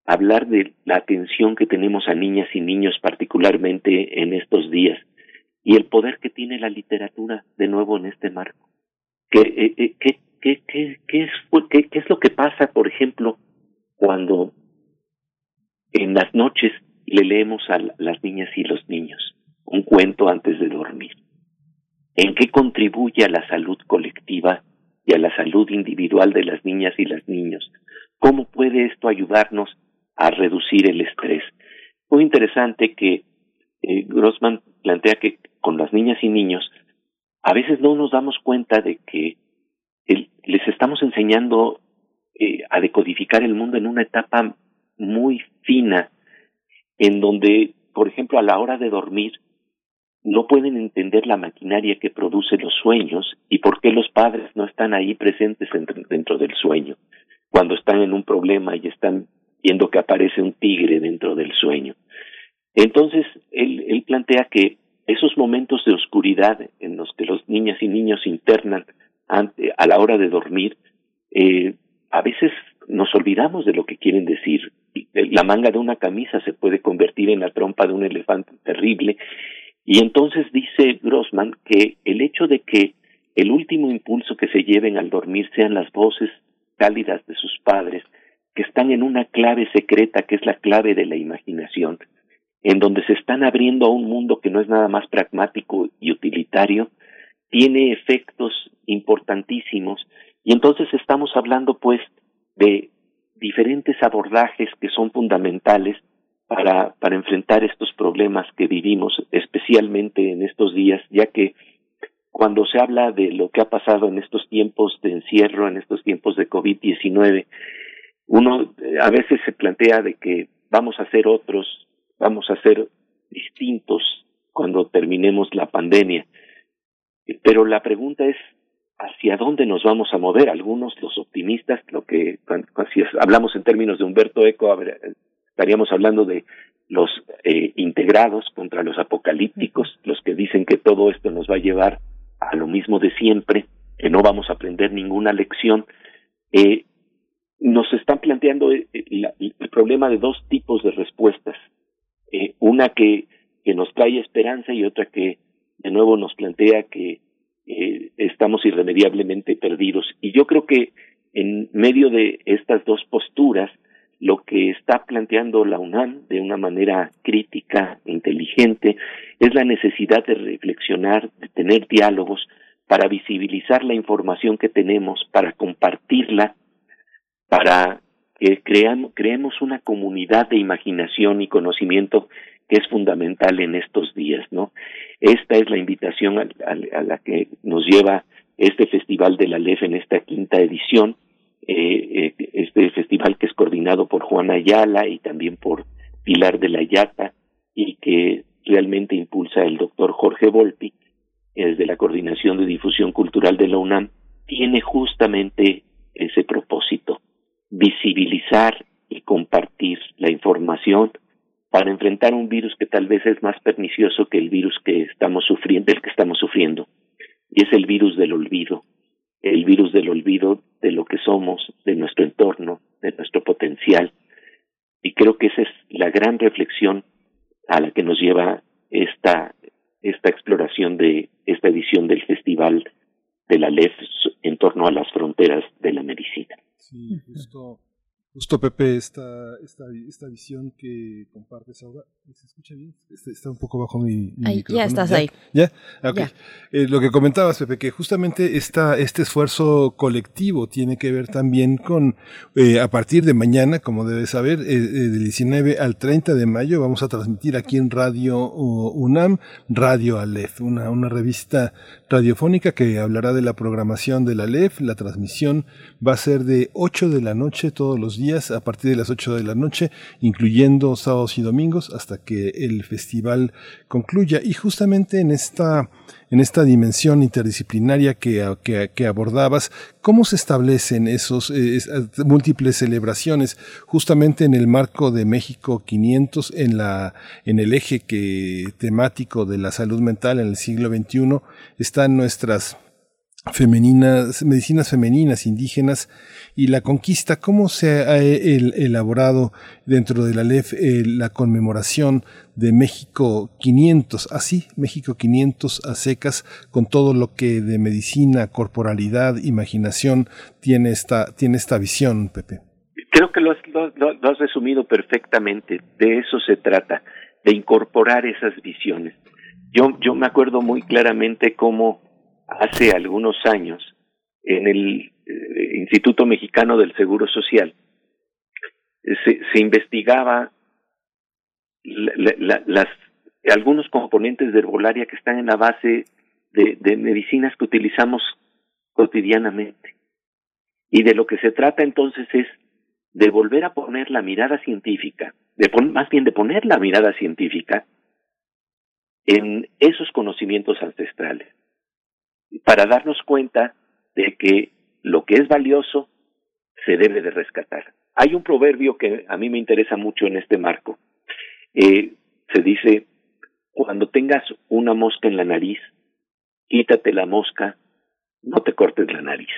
hablar de la atención que tenemos a niñas y niños, particularmente en estos días, y el poder que tiene la literatura de nuevo en este marco. ¿Qué, eh, eh, es, ¿Qué es lo que pasa, por ejemplo, cuando en las noches le leemos a las niñas y los niños un cuento antes de dormir? ¿En qué contribuye a la salud colectiva y a la salud individual de las niñas y los niños? ¿Cómo puede esto ayudarnos a reducir el estrés? Muy interesante que eh, Grossman plantea que con las niñas y niños a veces no nos damos cuenta de que les estamos enseñando eh, a decodificar el mundo en una etapa muy fina, en donde, por ejemplo, a la hora de dormir, no pueden entender la maquinaria que produce los sueños y por qué los padres no están ahí presentes dentro del sueño, cuando están en un problema y están viendo que aparece un tigre dentro del sueño. Entonces, él, él plantea que esos momentos de oscuridad en los que los niñas y niños internan a la hora de dormir, eh, a veces nos olvidamos de lo que quieren decir. La manga de una camisa se puede convertir en la trompa de un elefante terrible. Y entonces dice Grossman que el hecho de que el último impulso que se lleven al dormir sean las voces cálidas de sus padres, que están en una clave secreta que es la clave de la imaginación, en donde se están abriendo a un mundo que no es nada más pragmático y utilitario, tiene efectos importantísimos. Y entonces estamos hablando pues de diferentes abordajes que son fundamentales para, para enfrentar estos problemas que vivimos, especialmente en estos días, ya que cuando se habla de lo que ha pasado en estos tiempos de encierro, en estos tiempos de COVID-19, uno eh, a veces se plantea de que vamos a ser otros vamos a ser distintos cuando terminemos la pandemia. Pero la pregunta es, ¿hacia dónde nos vamos a mover? Algunos, los optimistas, lo que, si hablamos en términos de Humberto Eco, estaríamos hablando de los eh, integrados contra los apocalípticos, los que dicen que todo esto nos va a llevar a lo mismo de siempre, que no vamos a aprender ninguna lección. Eh, nos están planteando el, eh, el, el problema de dos tipos de respuestas eh, una que, que nos trae esperanza y otra que de nuevo nos plantea que eh, estamos irremediablemente perdidos. Y yo creo que en medio de estas dos posturas, lo que está planteando la UNAM de una manera crítica, inteligente, es la necesidad de reflexionar, de tener diálogos para visibilizar la información que tenemos, para compartirla, para que creamos, creemos una comunidad de imaginación y conocimiento que es fundamental en estos días, ¿no? Esta es la invitación a, a la que nos lleva este Festival de la LEF en esta quinta edición, eh, eh, este festival que es coordinado por Juana Ayala y también por Pilar de la Yata y que realmente impulsa el doctor Jorge Volpi desde la Coordinación de Difusión Cultural de la UNAM, tiene justamente ese propósito, visibilizar y compartir la información para enfrentar un virus que tal vez es más pernicioso que el virus que estamos sufriendo, del que estamos sufriendo, y es el virus del olvido, el virus del olvido de lo que somos, de nuestro entorno, de nuestro potencial. Y creo que esa es la gran reflexión a la que nos lleva esta, esta exploración de esta edición del Festival de la LEF en torno a las fronteras de la medicina. Sí, justo Justo, Pepe, esta, esta, esta visión que compartes ahora, ¿se escucha bien? Está, está un poco bajo mi, mi Ya estás ahí. ¿Ya? Ok. Eh, lo que comentabas, Pepe, que justamente esta, este esfuerzo colectivo tiene que ver también con, eh, a partir de mañana, como debes saber, eh, del 19 al 30 de mayo, vamos a transmitir aquí en Radio UNAM, Radio Aleph, una, una revista radiofónica que hablará de la programación de la Aleph. La transmisión va a ser de 8 de la noche todos los días a partir de las 8 de la noche, incluyendo sábados y domingos, hasta que el festival concluya. Y justamente en esta, en esta dimensión interdisciplinaria que, que, abordabas, ¿cómo se establecen esos eh, múltiples celebraciones justamente en el marco de México 500, en, la, en el eje temático de la salud mental en el siglo XXI, están nuestras femeninas, medicinas femeninas, indígenas y la conquista, cómo se ha elaborado dentro de la LEF eh, la conmemoración de México 500, así, México 500 a secas, con todo lo que de medicina, corporalidad, imaginación tiene esta, tiene esta visión, Pepe. Creo que lo has, lo has resumido perfectamente, de eso se trata, de incorporar esas visiones. Yo, yo me acuerdo muy claramente cómo hace algunos años en el eh, Instituto Mexicano del Seguro Social se, investigaba algunos componentes de herbolaria que están en la base de, de medicinas que utilizamos cotidianamente. Y de lo que se trata entonces es de volver a poner la mirada científica, de más bien de poner la mirada científica en esos conocimientos ancestrales para darnos cuenta de que lo que es valioso se debe de rescatar. Hay un proverbio que a mí me interesa mucho en este marco. Eh, se dice, cuando tengas una mosca en la nariz, quítate la mosca, no te cortes la nariz.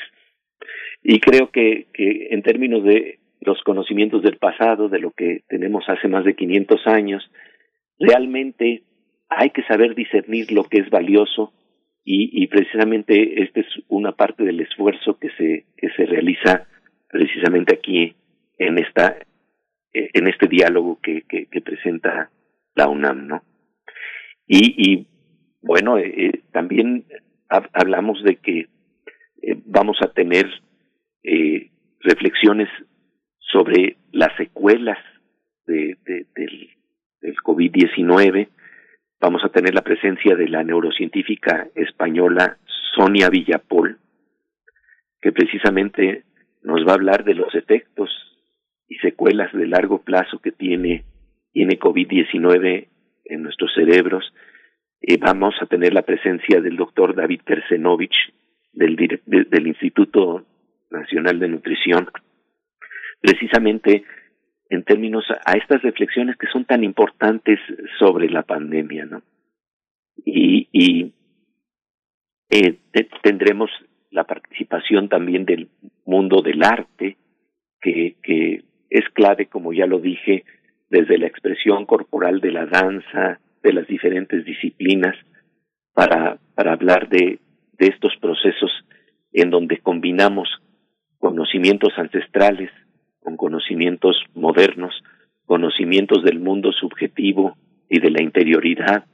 Y creo que, que en términos de los conocimientos del pasado, de lo que tenemos hace más de 500 años, realmente hay que saber discernir lo que es valioso y, precisamente esta es una parte del esfuerzo que se que se realiza precisamente aquí en esta eh, en este diálogo que, que, que presenta la UNAM, ¿no? Y, y bueno, eh, eh también hablamos de que eh, vamos a tener eh, reflexiones sobre las secuelas de, de, del, del COVID-19, vamos a tener la presencia de la neurocientífica española Sonia Villapol, que precisamente nos va a hablar de los efectos y secuelas de largo plazo que tiene, tiene COVID-19 en nuestros cerebros. Eh, vamos a tener la presencia del doctor David Kersenovich del, del Instituto Nacional de Nutrición, precisamente en términos a estas reflexiones que son tan importantes sobre la pandemia, ¿no? Y, eh, tendremos la participación también del mundo del arte, que, es clave, como ya lo dije, desde la expresión corporal de la danza, de las diferentes disciplinas, para, hablar de estos procesos en donde combinamos conocimientos ancestrales, con conocimientos modernos, conocimientos del mundo subjetivo y de la interioridad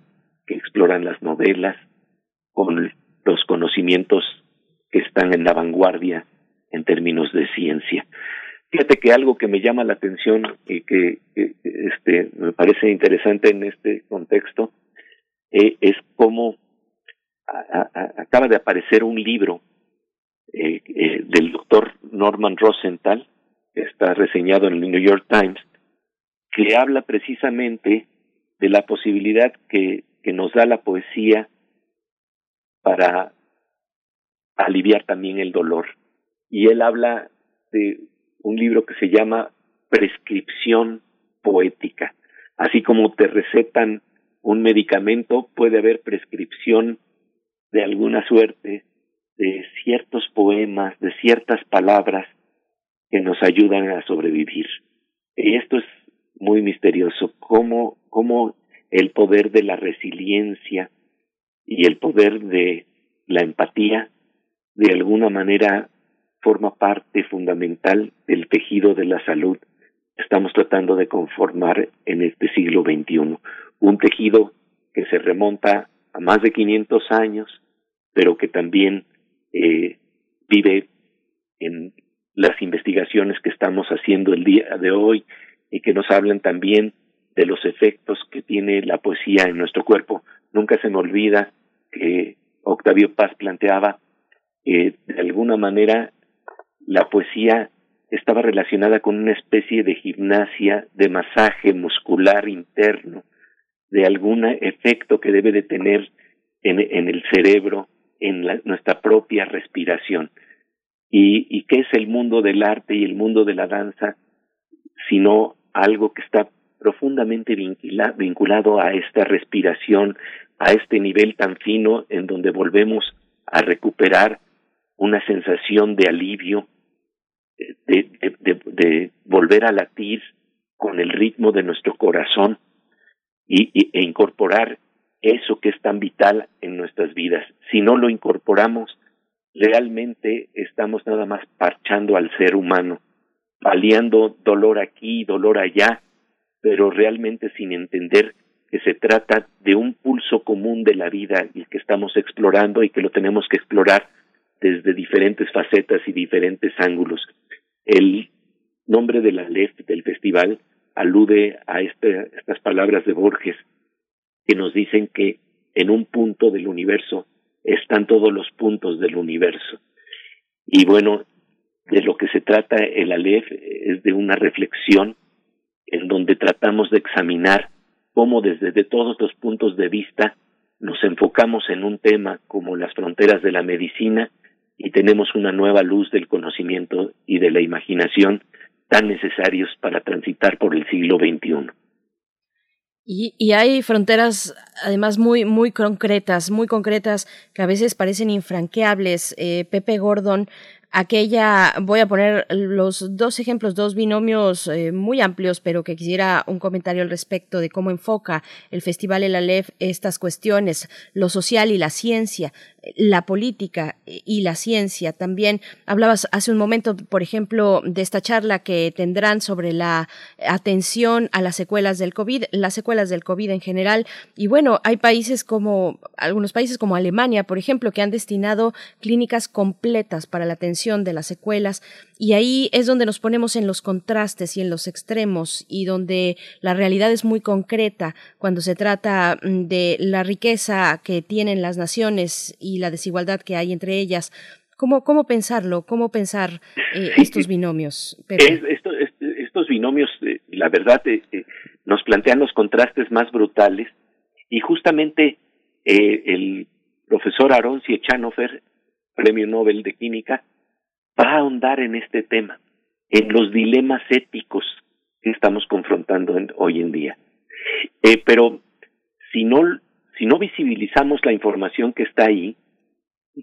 que exploran las novelas, con los conocimientos que están en la vanguardia en términos de ciencia. Fíjate que algo que me llama la atención y que, este, me parece interesante en este contexto eh, es cómo acaba de aparecer un libro eh, eh, del doctor Norman Rosenthal, está reseñado en el New York Times, que habla precisamente de la posibilidad que, que nos da la poesía para aliviar también el dolor. Y él habla de un libro que se llama Prescripción Poética. Así como te recetan un medicamento, puede haber prescripción de alguna suerte de ciertos poemas, de ciertas palabras que nos ayudan a sobrevivir. Y esto es muy misterioso, cómo, cómo el poder de la resiliencia y el poder de la empatía de alguna manera forma parte fundamental del tejido de la salud estamos tratando de conformar en este siglo XXI. Un tejido que se remonta a más de 500 años, pero que también eh, vive en las investigaciones que estamos haciendo el día de hoy y que nos hablan también de los efectos que tiene la poesía en nuestro cuerpo. Nunca se me olvida que Octavio Paz planteaba eh, de alguna manera la poesía estaba relacionada con una especie de gimnasia, de masaje muscular interno, de algún efecto que debe de tener en, en el cerebro, en nuestra propia respiración. Y, qué es el mundo del arte y el mundo de la danza, sino algo que está profundamente vinculado a esta respiración, a este nivel tan fino en donde volvemos a recuperar una sensación de alivio, de, de, de, volver a latir con el ritmo de nuestro corazón y, e incorporar eso que es tan vital en nuestras vidas. Si no lo incorporamos, realmente estamos nada más parchando al ser humano, paliando dolor aquí, dolor allá, pero realmente sin entender que se trata de un pulso común de la vida y que estamos explorando y que lo tenemos que explorar desde diferentes facetas y diferentes ángulos. El nombre de la LEF del festival alude a este, estas palabras de Borges que nos dicen que en un punto del universo están todos los puntos del universo. Y bueno, de lo que se trata el Aleph es de una reflexión en donde tratamos de examinar cómo desde de todos los puntos de vista nos enfocamos en un tema como las fronteras de la medicina y tenemos una nueva luz del conocimiento y de la imaginación tan necesarios para transitar por el siglo XXI. Y, y, hay fronteras, además, muy, muy concretas, muy concretas, que a veces parecen infranqueables. Eh, Pepe Gordon aquella, voy a poner los dos ejemplos, dos binomios eh, muy amplios, pero que quisiera un comentario al respecto de cómo enfoca el Festival El Aleph estas cuestiones, lo social y la ciencia, la política y la ciencia. También hablabas hace un momento, por ejemplo, de esta charla que tendrán sobre la atención a las secuelas del COVID, las secuelas del COVID en general. Y bueno, hay países como, algunos países como Alemania, por ejemplo, que han destinado clínicas completas para la atención de las secuelas y ahí es donde nos ponemos en los contrastes y en los extremos y donde la realidad es muy concreta cuando se trata mm, de la riqueza que tienen las naciones y la desigualdad que hay entre ellas. ¿Cómo, cómo pensarlo? ¿Cómo pensar eh, estos binomios? estos binomios, eh, la verdad, eh, nos plantean los contrastes más brutales y justamente el profesor Aaron Siechanofer, premio Nobel de Química, va a ahondar en este tema, en los dilemas éticos que estamos confrontando hoy en día. Eh, pero si no, si no visibilizamos la información que está ahí,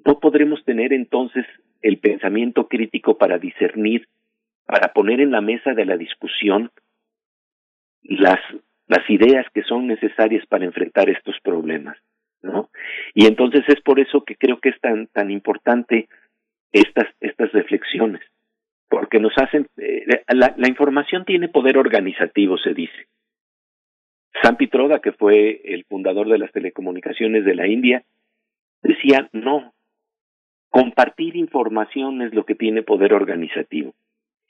no podremos tener entonces el pensamiento crítico para discernir, para poner en la mesa de la discusión las, las ideas que son necesarias para enfrentar estos problemas, ¿no? Y entonces es por eso que creo que es tan, tan importante estas, estas reflexiones, porque nos hacen, eh, la, la, información tiene poder organizativo, se dice. San Pitroda, que fue el fundador de las telecomunicaciones de la India, decía, no, compartir información es lo que tiene poder organizativo.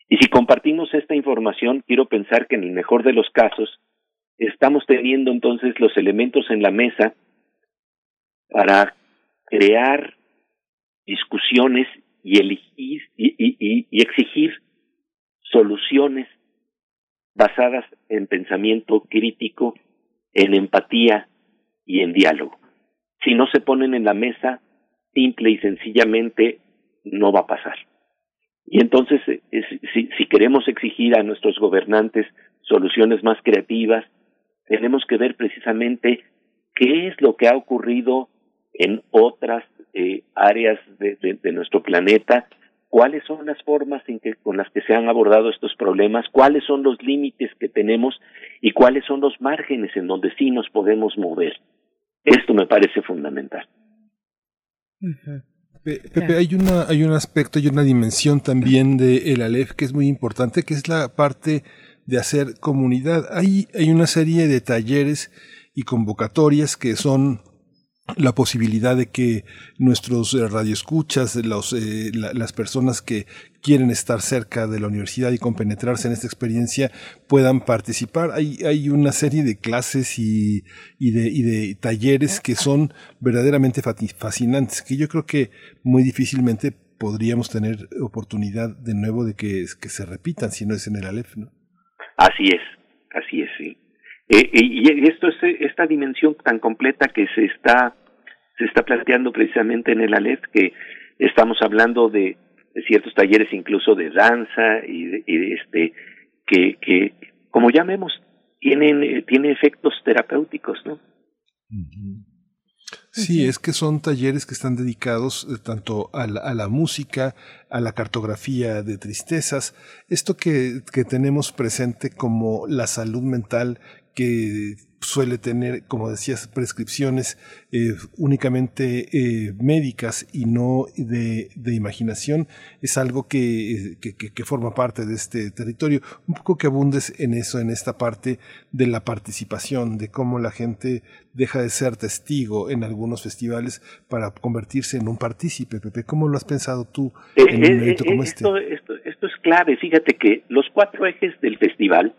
Y si compartimos esta información, quiero pensar que en el mejor de los casos, estamos teniendo entonces los elementos en la mesa para crear discusiones y elegir y, y, exigir soluciones basadas en pensamiento crítico, en empatía y en diálogo. Si no se ponen en la mesa, simple y sencillamente no va a pasar. Y entonces, si, si queremos exigir a nuestros gobernantes soluciones más creativas, tenemos que ver precisamente qué es lo que ha ocurrido en otras eh, áreas de, de, nuestro planeta, cuáles son las formas en que, con las que se han abordado estos problemas, cuáles son los límites que tenemos y cuáles son los márgenes en donde sí nos podemos mover. Esto me parece fundamental. Pepe, hay, una, hay un aspecto y una dimensión también de el Aleph que es muy importante, que es la parte de hacer comunidad. Hay, hay una serie de talleres y convocatorias que son la posibilidad de que nuestros eh, radioescuchas, los, eh, las personas que quieren estar cerca de la universidad y compenetrarse en esta experiencia puedan participar. Hay, hay una serie de clases y, y, de, y de talleres que son verdaderamente fascinantes, que yo creo que muy difícilmente podríamos tener oportunidad de nuevo de que, que se repitan si no es en el Aleph, ¿no? Así es, así es, sí. Eh, y esto es esta dimensión tan completa que se está se está planteando precisamente en el Aleph que estamos hablando de, ciertos talleres incluso de danza y de, este que que como llamemos tienen eh, tiene efectos terapéuticos, ¿no? Sí, es que son talleres que están dedicados eh, tanto a la, a la, música, a la cartografía de tristezas, esto que, que tenemos presente como la salud mental que suele tener, como decías, prescripciones eh, únicamente eh, médicas y no de, de imaginación, es algo que, que, que, forma parte de este territorio. Un poco que abundes en eso, en esta parte de la participación, de cómo la gente deja de ser testigo en algunos festivales para convertirse en un partícipe. Pepe, ¿cómo lo has pensado tú eh, en un evento como este? Esto, esto es clave. Fíjate que los cuatro ejes del festival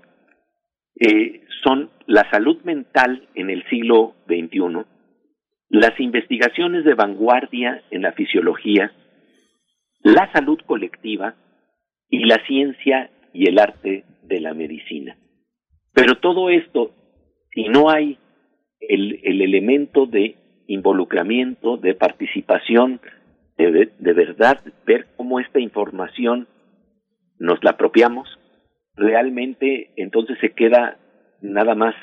eh, son la salud mental en el siglo XXI, las investigaciones de vanguardia en la fisiología, la salud colectiva y la ciencia y el arte de la medicina. Pero todo esto, si no hay el, el elemento de involucramiento, de participación, de, de verdad ver cómo esta información nos la apropiamos, realmente entonces se queda nada más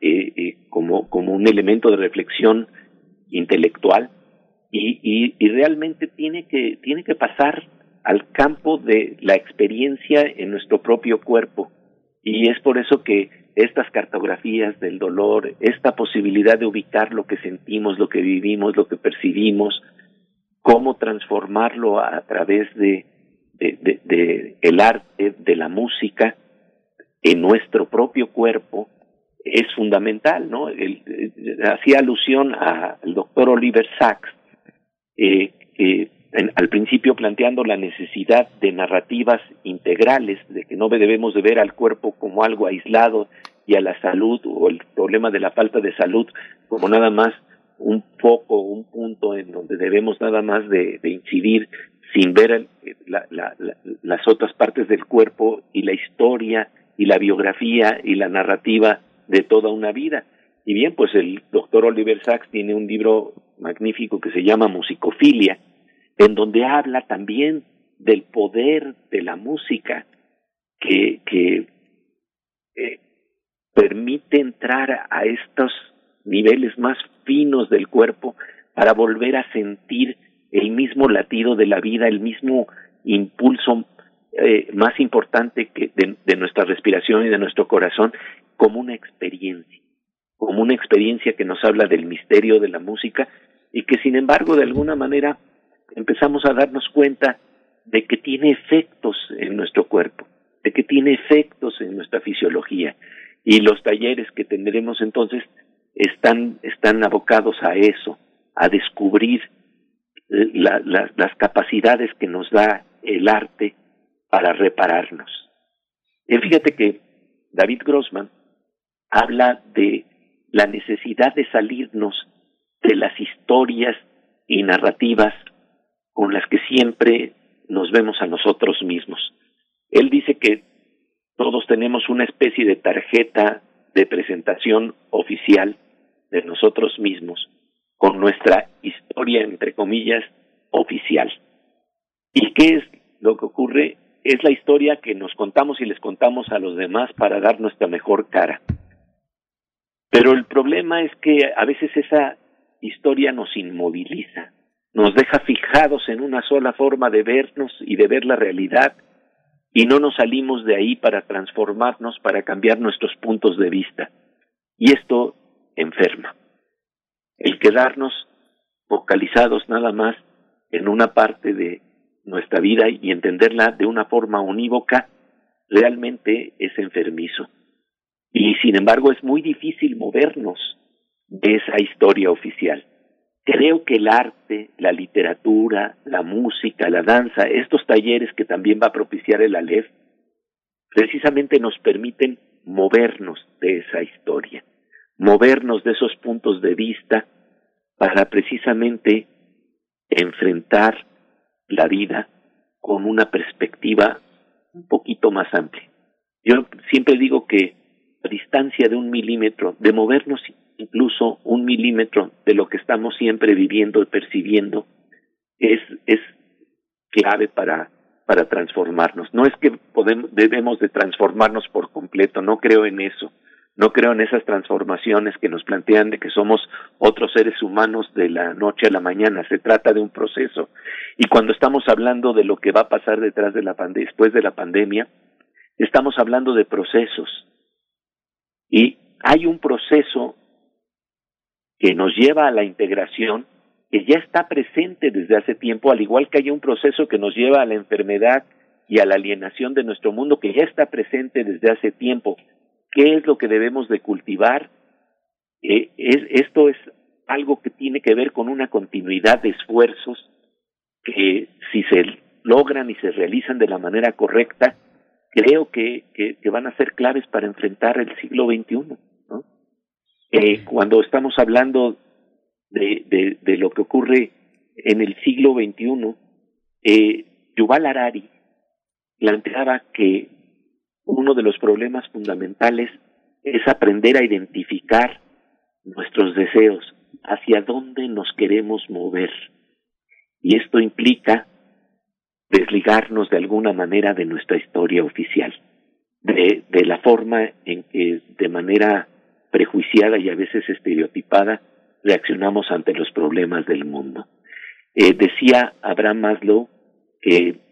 eh, eh, como, como un elemento de reflexión intelectual y, y, realmente tiene que, tiene que pasar al campo de la experiencia en nuestro propio cuerpo. Y es por eso que estas cartografías del dolor, esta posibilidad de ubicar lo que sentimos, lo que vivimos, lo que percibimos, cómo transformarlo a través de, de, de, el arte, de la música, en nuestro propio cuerpo, es fundamental, ¿no? hacía alusión al doctor Oliver Sacks, eh, al principio planteando la necesidad de narrativas integrales, de que no debemos de ver al cuerpo como algo aislado y a la salud o el problema de la falta de salud como nada más un foco, un punto en donde debemos nada más de, incidir sin ver las otras partes del cuerpo y la historia y la biografía y la narrativa de toda una vida. Y bien, pues el doctor Oliver Sacks tiene un libro magnífico que se llama Musicofilia, en donde habla también del poder de la música que, que eh, permite entrar a estos niveles más finos del cuerpo para volver a sentir el mismo latido de la vida, el mismo impulso eh, más importante que de, de, nuestra respiración y de nuestro corazón como una experiencia, como una experiencia que nos habla del misterio de la música y que sin embargo de alguna manera empezamos a darnos cuenta de que tiene efectos en nuestro cuerpo, de que tiene efectos en nuestra fisiología. Y los talleres que tendremos entonces están están abocados a eso, a descubrir la- la- las capacidades que nos da el arte para repararnos. Eh, fíjate que David Grossman habla de la necesidad de salirnos de las historias y narrativas con las que siempre nos vemos a nosotros mismos. Él dice que todos tenemos una especie de tarjeta de presentación oficial de nosotros mismos con nuestra historia, entre comillas, oficial. ¿Y qué es lo que ocurre? Es la historia que nos contamos y les contamos a los demás para dar nuestra mejor cara. Pero el problema es que a veces esa historia nos inmoviliza, nos deja fijados en una sola forma de vernos y de ver la realidad y no nos salimos de ahí para transformarnos, para cambiar nuestros puntos de vista. Y esto enferma. El quedarnos focalizados nada más en una parte de nuestra vida y entenderla de una forma unívoca realmente es enfermizo. Y sin embargo es muy difícil movernos de esa historia oficial. Creo que el arte, la literatura, la música, la danza, estos talleres que también va a propiciar el Aleph, precisamente nos permiten movernos de esa historia, movernos de esos puntos de vista para precisamente enfrentar la vida con una perspectiva un poquito más amplia. Yo siempre digo que a distancia de un milímetro, de movernos incluso un milímetro de lo que estamos siempre viviendo y percibiendo, es, es clave para, para transformarnos. No es que podemos, debemos de transformarnos por completo, no creo en eso. No creo en esas transformaciones que nos plantean de que somos otros seres humanos de la noche a la mañana. Se trata de un proceso. Y cuando estamos hablando de lo que va a pasar detrás de la pande después de la pandemia, estamos hablando de procesos. Y hay un proceso que nos lleva a la integración que ya está presente desde hace tiempo, al igual que hay un proceso que nos lleva a la enfermedad y a la alienación de nuestro mundo que ya está presente desde hace tiempo. ¿Qué es lo que debemos de cultivar? Eh, es, esto es algo que tiene que ver con una continuidad de esfuerzos que si se logran y se realizan de la manera correcta, creo que, que, que van a ser claves para enfrentar el siglo XXI. ¿no? Eh, cuando estamos hablando de, de, de, lo que ocurre en el siglo XXI, eh, Yuval Harari planteaba que uno de los problemas fundamentales es aprender a identificar nuestros deseos, hacia dónde nos queremos mover. Y esto implica desligarnos de alguna manera de nuestra historia oficial, de, la forma en que de manera prejuiciada y a veces estereotipada reaccionamos ante los problemas del mundo. Eh, decía Abraham Maslow que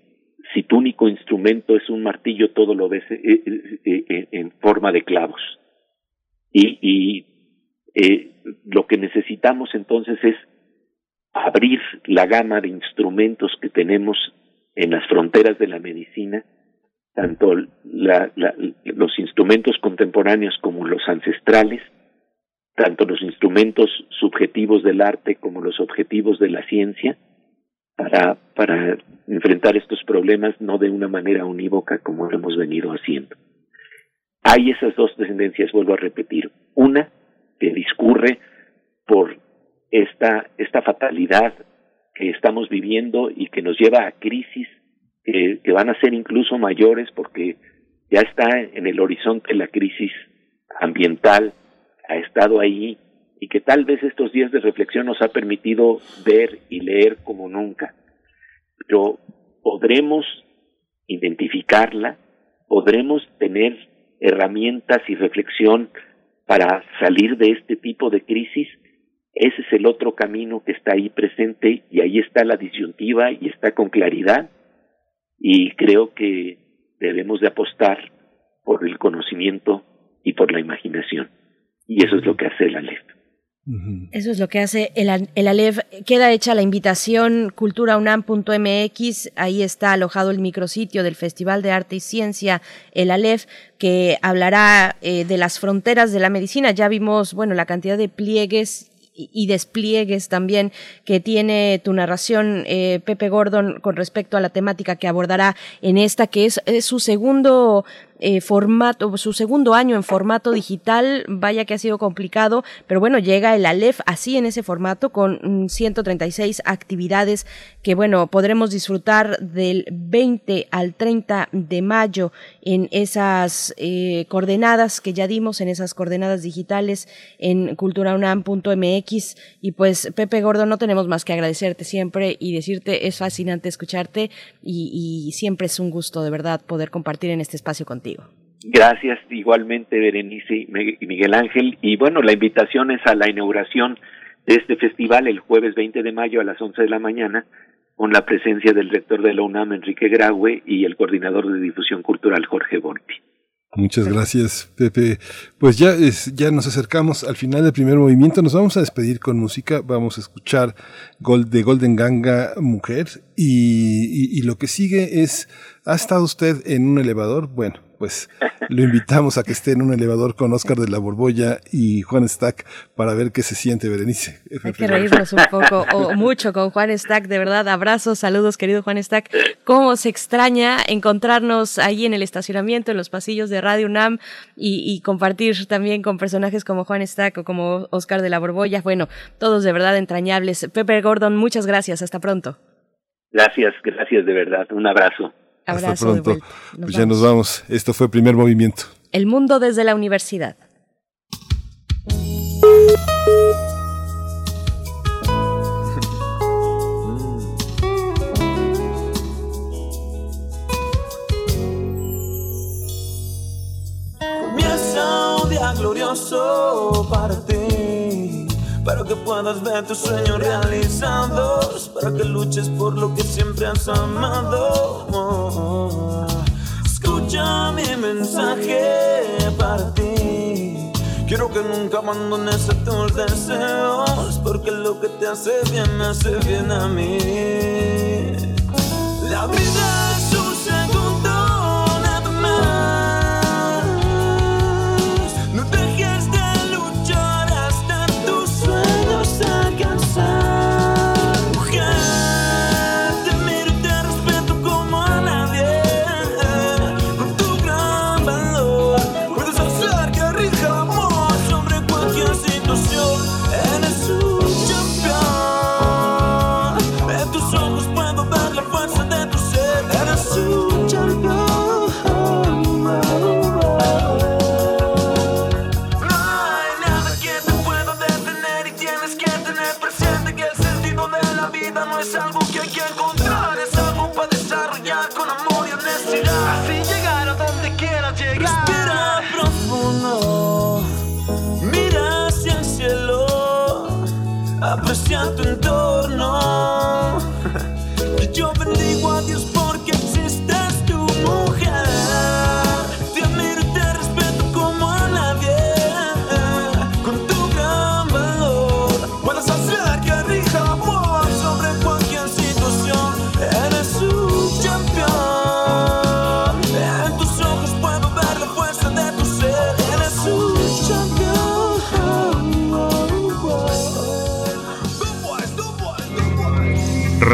si tu único instrumento es un martillo, todo lo ves eh, eh, en forma de clavos. Y, y lo que necesitamos entonces es abrir la gama de instrumentos que tenemos en las fronteras de la medicina, tanto la, la, los instrumentos contemporáneos como los ancestrales, tanto los instrumentos subjetivos del arte como los objetivos de la ciencia, para, para enfrentar estos problemas no de una manera unívoca como lo hemos venido haciendo. Hay esas dos tendencias, vuelvo a repetir. Una que discurre por esta, esta fatalidad que estamos viviendo y que nos lleva a crisis que, que van a ser incluso mayores porque ya está en el horizonte la crisis ambiental, ha estado ahí y que tal vez estos días de reflexión nos ha permitido ver y leer como nunca. Pero podremos identificarla, podremos tener herramientas y reflexión para salir de este tipo de crisis. Ese es el otro camino que está ahí presente y ahí está la disyuntiva y está con claridad. Y creo que debemos de apostar por el conocimiento y por la imaginación. Y eso es lo que hace Eso es lo que hace el, el Aleph. Queda hecha la invitación culturaunam.mx. Ahí está alojado el micrositio del Festival de Arte y Ciencia, el Aleph, que hablará eh, de las fronteras de la medicina. Ya vimos, bueno, la cantidad de pliegues y despliegues también que tiene tu narración, eh, Pepe Gordon, con respecto a la temática que abordará en esta, que es su segundo eh, formato, su segundo año en formato digital, vaya que ha sido complicado, pero bueno, llega el Aleph así en ese formato con 136 mm, actividades que bueno, podremos disfrutar del 20 al 30 de mayo en esas eh, coordenadas que ya dimos, en esas coordenadas digitales en culturaunam.mx y pues Pepe Gordo, no tenemos más que agradecerte siempre y decirte es fascinante escucharte y, y siempre es un gusto de verdad poder compartir en este espacio contigo. Gracias igualmente Berenice y Miguel Ángel. Y bueno, la invitación es a la inauguración de este festival el jueves 20 de mayo a las 11 de la mañana con la presencia del rector de la UNAM, Enrique Graue, y el coordinador de difusión cultural, Jorge Volpi. Muchas gracias, Pepe. Pues ya, es, ya nos acercamos al final del primer movimiento. Nos vamos a despedir con música. Vamos a escuchar Gold, de Golden Ganga Mujer. Y, y, lo que sigue es, ¿ha estado usted en un elevador? Bueno, pues lo invitamos a que esté en un elevador con Oscar de la Borbolla y Juan Stack para ver qué se siente, Berenice. Hay que reírnos un poco o mucho con Juan Stack, de verdad. Abrazos, saludos, querido Juan Stack. ¿Cómo se extraña encontrarnos ahí en el estacionamiento, en los pasillos de Radio UNAM y, y compartir también con personajes como Juan Stack o como Oscar de la Borbolla? Bueno, todos de verdad entrañables. Pepe Gordon, muchas gracias. Hasta pronto. Gracias, gracias de verdad. Un abrazo. Abrazo Hasta pronto. Pues ya nos vamos. Esto fue Primer Movimiento. El mundo desde la universidad. Comienza un día glorioso para ti, para que puedas ver tus sueños realizados, para que luches por lo que siempre has amado. Escucha mi mensaje para ti. Quiero que nunca abandones a tus deseos, porque lo que te hace bien me hace bien a mí. La vida es after